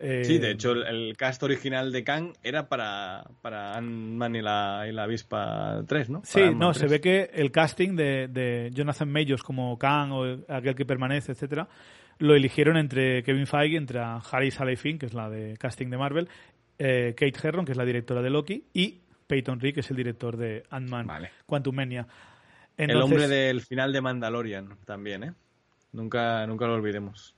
Eh, sí, de hecho, el, cast original de Kang era para, para Ant-Man y la, y la Avispa 3, ¿no? sí, no, se ve que el casting de, de Jonathan Majors como Kang o aquel que permanece, etcétera, lo eligieron entre Kevin Feige, entre Harry Saleh que es la de casting de Marvel, eh, Kate Herron, que es la directora de Loki, y Peyton Reed, que es el director de Ant-Man Quantum Mania. el hombre del final de Mandalorian también, ¿eh? Nunca, nunca lo olvidemos.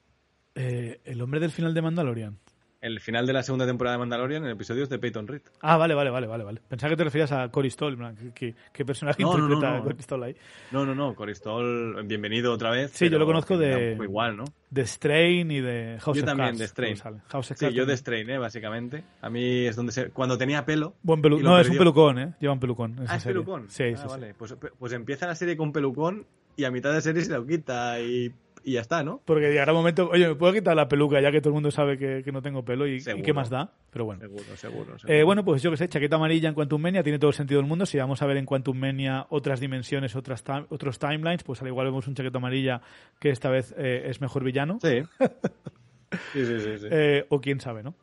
Eh, el hombre del final de Mandalorian el final de la segunda temporada de Mandalorian en episodios de Peyton Reed. Ah, vale, vale, vale, vale. Pensaba que te referías a Cory Stoll. ¿Qué, qué personaje interpreta a Cory Stoll ahí? No, no, no. Cory Stoll, bienvenido otra vez. Sí, yo lo conozco de... Igual, ¿no? De Strain y de House yo también, de Strain. sí, yo de Strain, ¿eh? Básicamente. A mí es donde se... Cuando tenía pelo... Buen pelu... No, es un pelucón, ¿eh? Lleva un pelucón. Ah, ¿es pelucón? Sí, ah, sí, vale. Pues, pues empieza la serie con pelucón y a mitad de serie se lo quita y y ya está, ¿no? Porque llegará un momento, oye, me puedo quitar la peluca ya que todo el mundo sabe que, no tengo pelo y, qué más da, pero bueno. Seguro, seguro. Eh, bueno, pues yo qué sé, chaqueta amarilla en Quantum Mania tiene todo el sentido del mundo. Si vamos a ver en Quantum Mania otras dimensiones, otras otros timelines, pues al igual vemos un chaqueta amarilla que esta vez eh, es mejor villano. Sí. *laughs* sí, sí, sí. Eh, o quién sabe, ¿no?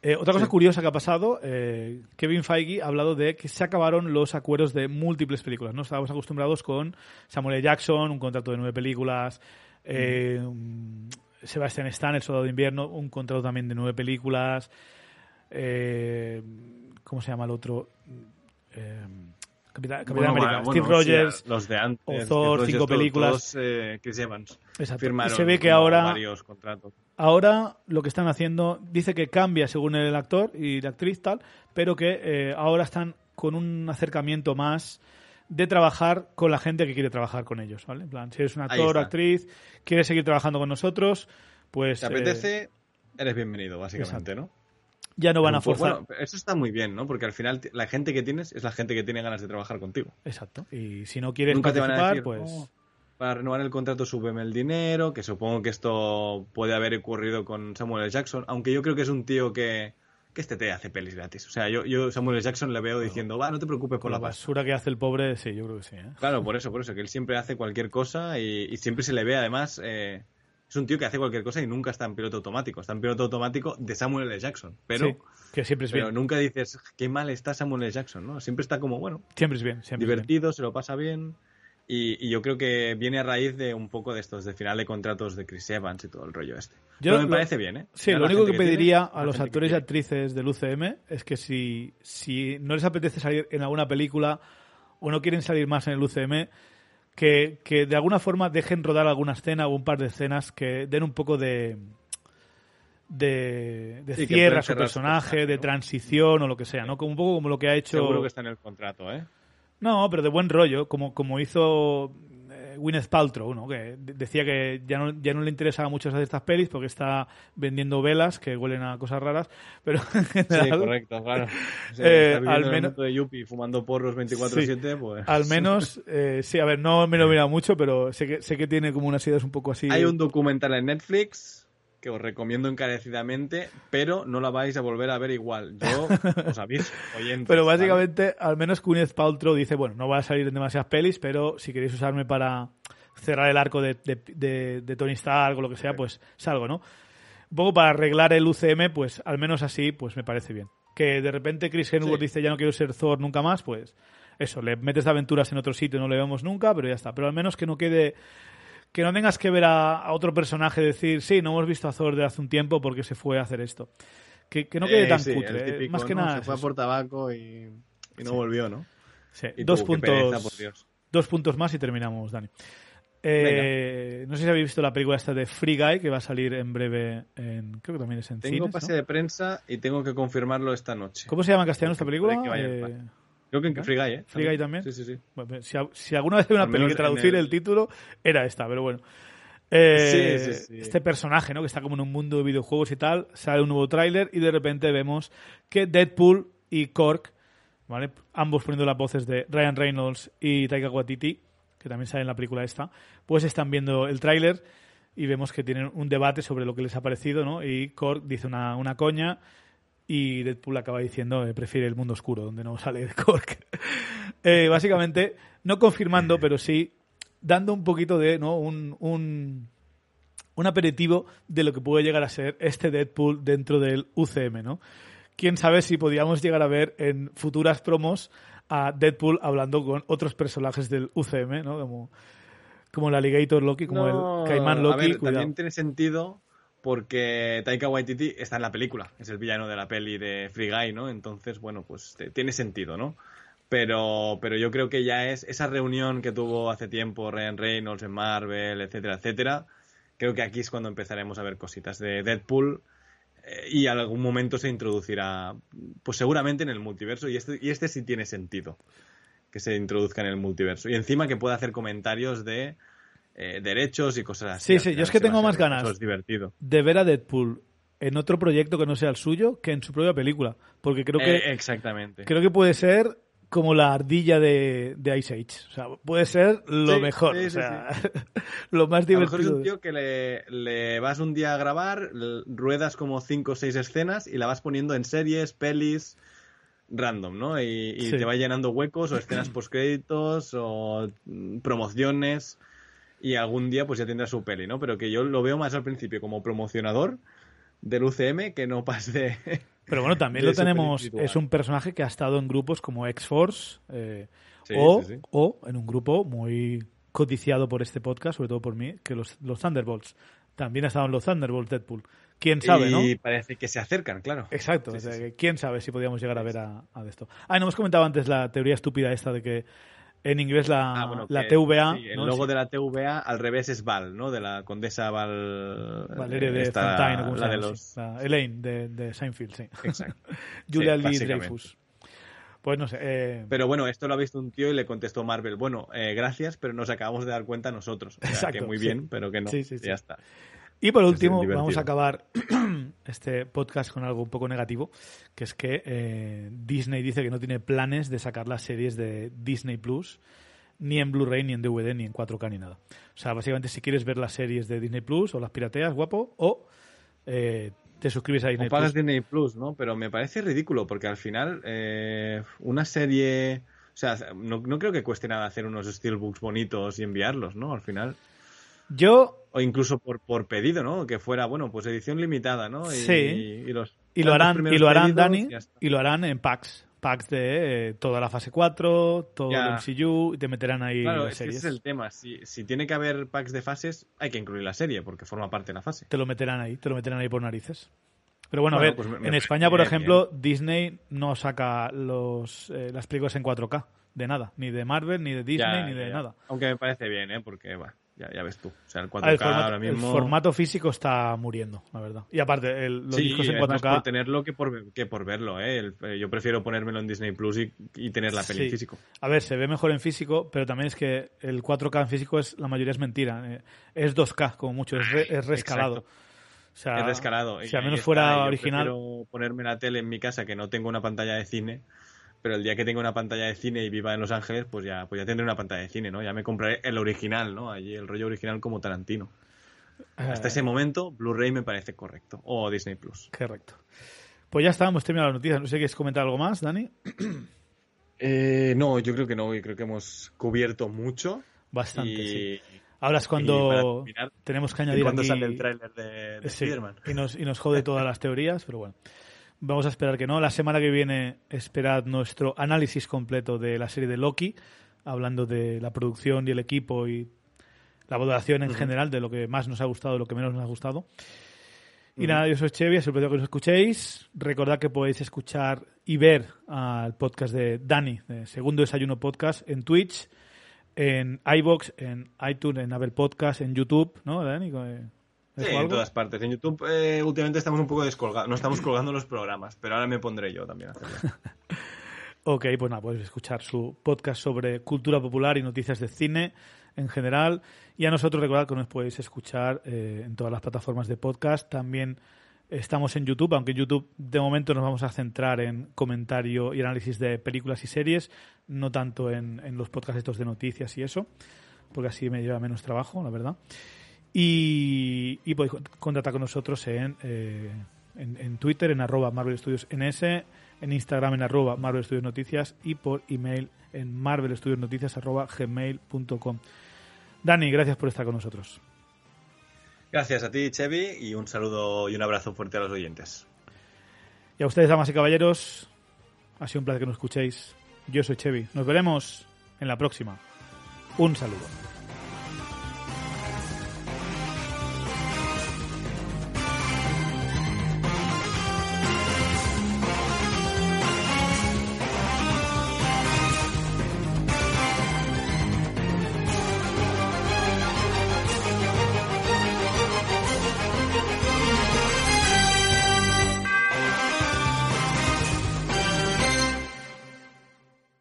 Eh, otra cosa curiosa que ha pasado, eh, Kevin Feige ha hablado de que se acabaron los acuerdos de múltiples películas. ¿no? Estábamos acostumbrados con Samuel L. Jackson, un contrato de nueve películas, eh, Sebastian Stan, El Soldado de Invierno, un contrato también de nueve películas. ¿Cómo se llama el otro? Capitán, América, Steve Rogers, los de antes, Thor, cinco películas. Chris Evans. Exacto. Firmaron se ve que ahora varios contratos. Ahora lo que están haciendo, dice que cambia según el actor y la actriz tal, pero que eh, ahora están con un acercamiento más de trabajar con la gente que quiere trabajar con ellos, ¿vale? En plan, si eres un actor o actriz, quieres seguir trabajando con nosotros, pues... ¿Te apetece? Eh, eres bienvenido, básicamente, ¿no? Ya no van a forzar. bueno, eso está muy bien, ¿no? Porque al final la gente que tienes es la gente que tiene ganas de trabajar contigo. Exacto. Y si no quieres participar, pues... Oh, para renovar el contrato súbeme el dinero, que supongo que esto puede haber ocurrido con Samuel L. Jackson, aunque yo creo que es un tío que, que este te hace pelis gratis. O sea, yo, yo Samuel L. Jackson le veo diciendo, va, no te preocupes por la, la basura que hace el pobre, sí, yo creo que sí. ¿eh? Claro, por eso, por eso, que él siempre hace cualquier cosa y, siempre se le ve además... Eh, es un tío que hace cualquier cosa y nunca está en piloto automático. Está en piloto automático de Samuel L. Jackson. Pero, que siempre es pero nunca dices qué mal está Samuel L. Jackson, ¿no? Siempre está como, bueno. Siempre es bien. Siempre divertido, se lo pasa bien. Y, yo creo que viene a raíz de un poco de estos, de final de contratos de Chris Evans y todo el rollo este. Yo, me parece bien, ¿eh? Sí, lo único que, pediría a los actores y actrices del UCM es que si, si no les apetece salir en alguna película o no quieren salir más en el UCM, que, que de alguna forma dejen rodar alguna escena o un par de escenas que den un poco de de, de cierre a su personaje, de transición o lo que sea, ¿no? Como un poco como lo que ha hecho... Seguro que está en el contrato, ¿eh? No, pero de buen rollo, como, como hizo Gwyneth Paltrow, ¿no? que decía que ya no, ya no le interesaba mucho hacer estas pelis porque está vendiendo velas que huelen a cosas raras, pero *laughs* Sí, correcto, claro. *laughs* eh, al menos de Yuppie fumando porros 24/7, pues Al menos eh, sí, a ver, no me lo mira mucho, pero sé que sé que tiene como unas ideas un poco así. Hay un documental en Netflix que os recomiendo encarecidamente, pero no la vais a volver a ver igual. Yo os *laughs* aviso, oyentes. Pero básicamente, al menos Gwyneth Paltrow dice, bueno, no voy a salir en demasiadas pelis, pero si queréis usarme para cerrar el arco de, de, Tony Stark o lo que sea, pues salgo, ¿no? Un poco para arreglar el UCM, pues al menos así, pues me parece bien. Que de repente Chris Hemsworth dice, ya no quiero ser Thor nunca más, pues eso, le metes aventuras en otro sitio, no le vemos nunca, pero ya está. Pero al menos que no quede que no tengas que ver a, otro personaje decir, sí, no hemos visto a Thor de hace un tiempo porque se fue a hacer esto. Que, no quede tan cutre. Eh, más que nada. Se fue a por tabaco y, no volvió, ¿no? Sí, dos puntos. Dos puntos más y terminamos, Dani. Eh, no sé si habéis visto la película esta de Free Guy que va a salir en breve en creo que también es en tengo pase de prensa y tengo que confirmarlo esta noche ¿cómo se llama en castellano esta película? Eh, creo que en Free Guy ¿eh? Free Guy también sí sí sí si, alguna vez hay una película que traducir el... título era esta pero bueno eh, este personaje ¿no? que está como en un mundo de videojuegos y tal sale un nuevo tráiler y de repente vemos que Deadpool y Cork ¿vale? ambos poniendo las voces de Ryan Reynolds y Taika Waititi que también sale en la película esta, pues están viendo el tráiler y vemos que tienen un debate sobre lo que les ha parecido, ¿no? Y Cork dice una, una coña y Deadpool acaba diciendo eh, prefiere el mundo oscuro, donde no sale Cork. *laughs* eh, básicamente, no confirmando, pero sí dando un poquito de, ¿no? Un, un, un aperitivo de lo que puede llegar a ser este Deadpool dentro del UCM, ¿no? Quién sabe si podríamos llegar a ver en futuras promos a Deadpool hablando con otros personajes del UCM, ¿no? Como, como el Alligator Loki, como el Caimán Loki. también tiene sentido porque Taika Waititi está en la película, es el villano de la peli de Free Guy, ¿no? Entonces, bueno, pues tiene sentido, ¿no? Pero, pero yo creo que ya es esa reunión que tuvo hace tiempo Ryan Reynolds en Marvel, etcétera, etcétera. Creo que aquí es cuando empezaremos a ver cositas de Deadpool eh, y en algún momento se introducirá, pues seguramente en el multiverso, y este, y este sí tiene sentido que se introduzca en el multiverso. Y encima que pueda hacer comentarios de eh, derechos y cosas así. Sí, sí, yo es que tengo más ganas de ver a Deadpool en otro proyecto que no sea el suyo que en su propia película. Porque creo que. Eh, exactamente. Creo que puede ser como la ardilla de, de, Ice Age. O sea, puede ser lo mejor. o sea, *laughs* lo más divertido. A lo mejor es un tío que le, vas un día a grabar, ruedas como cinco o seis escenas y la vas poniendo en series, pelis, random, ¿no? Y, te va llenando huecos o escenas *clears throat* postcréditos o mm, promociones y algún día pues ya tendrá su peli, ¿no? Pero que yo lo veo más al principio como promocionador del UCM que no pase *laughs* pero bueno, también lo tenemos, es un personaje que ha estado en grupos como X-Force eh, o, o en un grupo muy codiciado por este podcast, sobre todo por mí, que los, los Thunderbolts. También ha estado en los Thunderbolts Deadpool. ¿Quién sabe, no? Y parece que se acercan, claro. Exacto. ¿Quién sabe si podríamos llegar a ver a, a esto? Ah, no hemos comentado antes la teoría estúpida esta de que en inglés la, ah, la TVA. el logo de la TVA al revés es Val, ¿no? De la condesa Val. Valeria de Fontaine, ¿cómo la de los... Elaine de, de, Seinfeld, sí. Exacto. *laughs* Julia Lee Dreyfus. Pues no sé. Eh... Pero bueno, esto lo ha visto un tío y le contestó Marvel. Bueno, eh, gracias, pero nos acabamos de dar cuenta nosotros. O sea, Exacto, que muy bien, pero que no. Sí, sí, ya está. Y por último, vamos a acabar *clears throat* este podcast con algo un poco negativo, que es que eh, Disney dice que no tiene planes de sacar las series de Disney Plus ni en Blu-ray, ni en DVD, ni en 4K, ni nada. O sea, básicamente si quieres ver las series de Disney Plus o las pirateas, guapo, o eh, te suscribes a Disney o pagas Disney Plus, ¿no? Pero me parece ridículo porque al final eh, una serie... O sea, no, no creo que cueste nada hacer unos steelbooks bonitos y enviarlos, ¿no? Al final... Yo. O incluso por, por pedido, ¿no? Que fuera, bueno, pues edición limitada, ¿no? Y, sí. Y, los, y lo harán, y lo harán Dani, y lo harán en packs. Packs de eh, toda la fase 4, todo el MCU, y te meterán ahí claro, ese es el tema. Si, si tiene que haber packs de fases, hay que incluir la serie, porque forma parte de la fase. Te lo meterán ahí, te lo meterán ahí por narices. Pero bueno, a ver, pues en España, por ejemplo, Disney no saca los, eh, las películas en 4K, de nada. Ni de Marvel, ni de Disney, ni de nada. Aunque me parece bien, ¿eh? Porque, va ya, ya, ves tú. O sea, el 4K ahora mismo... El formato físico está muriendo, la verdad. Y aparte, el, los discos en 4K... por tenerlo que por, que por verlo, ¿eh? eh yo prefiero ponérmelo en Disney Plus y, y tener la peli en físico. A ver, se ve mejor en físico, pero también es que el 4K en físico es la mayoría es mentira. Eh, es 2K, como mucho, es, es rescalado. O sea, es rescalado. Si al menos fuera original. Yo ponerme la tele en mi casa que no tengo una pantalla de cine pero el día que tenga una pantalla de cine y viva en Los Ángeles, pues ya, pues ya tendré una pantalla de cine, ¿no? Ya me compraré el original, ¿no? Allí el rollo original como Tarantino. Hasta ese momento, Blu-ray me parece correcto. O Disney Plus. Correcto. Pues ya está, hemos terminado la noticia. No sé si quieres comentar algo más, Dani. *clears throat* Eh, no, yo creo que no. Yo creo que hemos cubierto mucho. Bastante, sí. Ahora es cuando tenemos que añadir. Cuando sale el tráiler de, de Y nos, y nos jode todas las teorías, pero bueno. Vamos a esperar que no. La semana que viene esperad nuestro análisis completo de la serie de Loki, hablando de la producción y el equipo y la valoración en general de lo que más nos ha gustado y lo que menos nos ha gustado. Y nada, yo soy Chevy, es el que os escuchéis. Recordad que podéis escuchar y ver al podcast de Dani, de Segundo Desayuno Podcast, en Twitch, en iBox, en iTunes, en Apple Podcast, en YouTube, ¿no, Dani? Sí, en todas partes. En YouTube eh, últimamente estamos un poco descolgados, no estamos colgando los programas, pero ahora me pondré yo también a hacerlo. *laughs* ok, pues nada, podéis escuchar su podcast sobre cultura popular y noticias de cine en general. Y a nosotros recordad que nos podéis escuchar eh, en todas las plataformas de podcast. También estamos en YouTube, aunque en YouTube de momento nos vamos a centrar en comentario y análisis de películas y series, no tanto en, los podcasts estos de noticias y eso, porque así me lleva menos trabajo, la verdad. Y, podéis contactar con nosotros en, eh, en, Twitter, en arroba Marvel Studios NS, en Instagram en arroba Marvel Studios Noticias y por email en marvelstudiosnoticias arroba gmail.com. Dani, gracias por estar con nosotros. Gracias a ti, Chevy, y un saludo y un abrazo fuerte a los oyentes. Y a ustedes, damas y caballeros, ha sido un placer que nos escuchéis. Yo soy Chevy. Nos veremos en la próxima. Un saludo.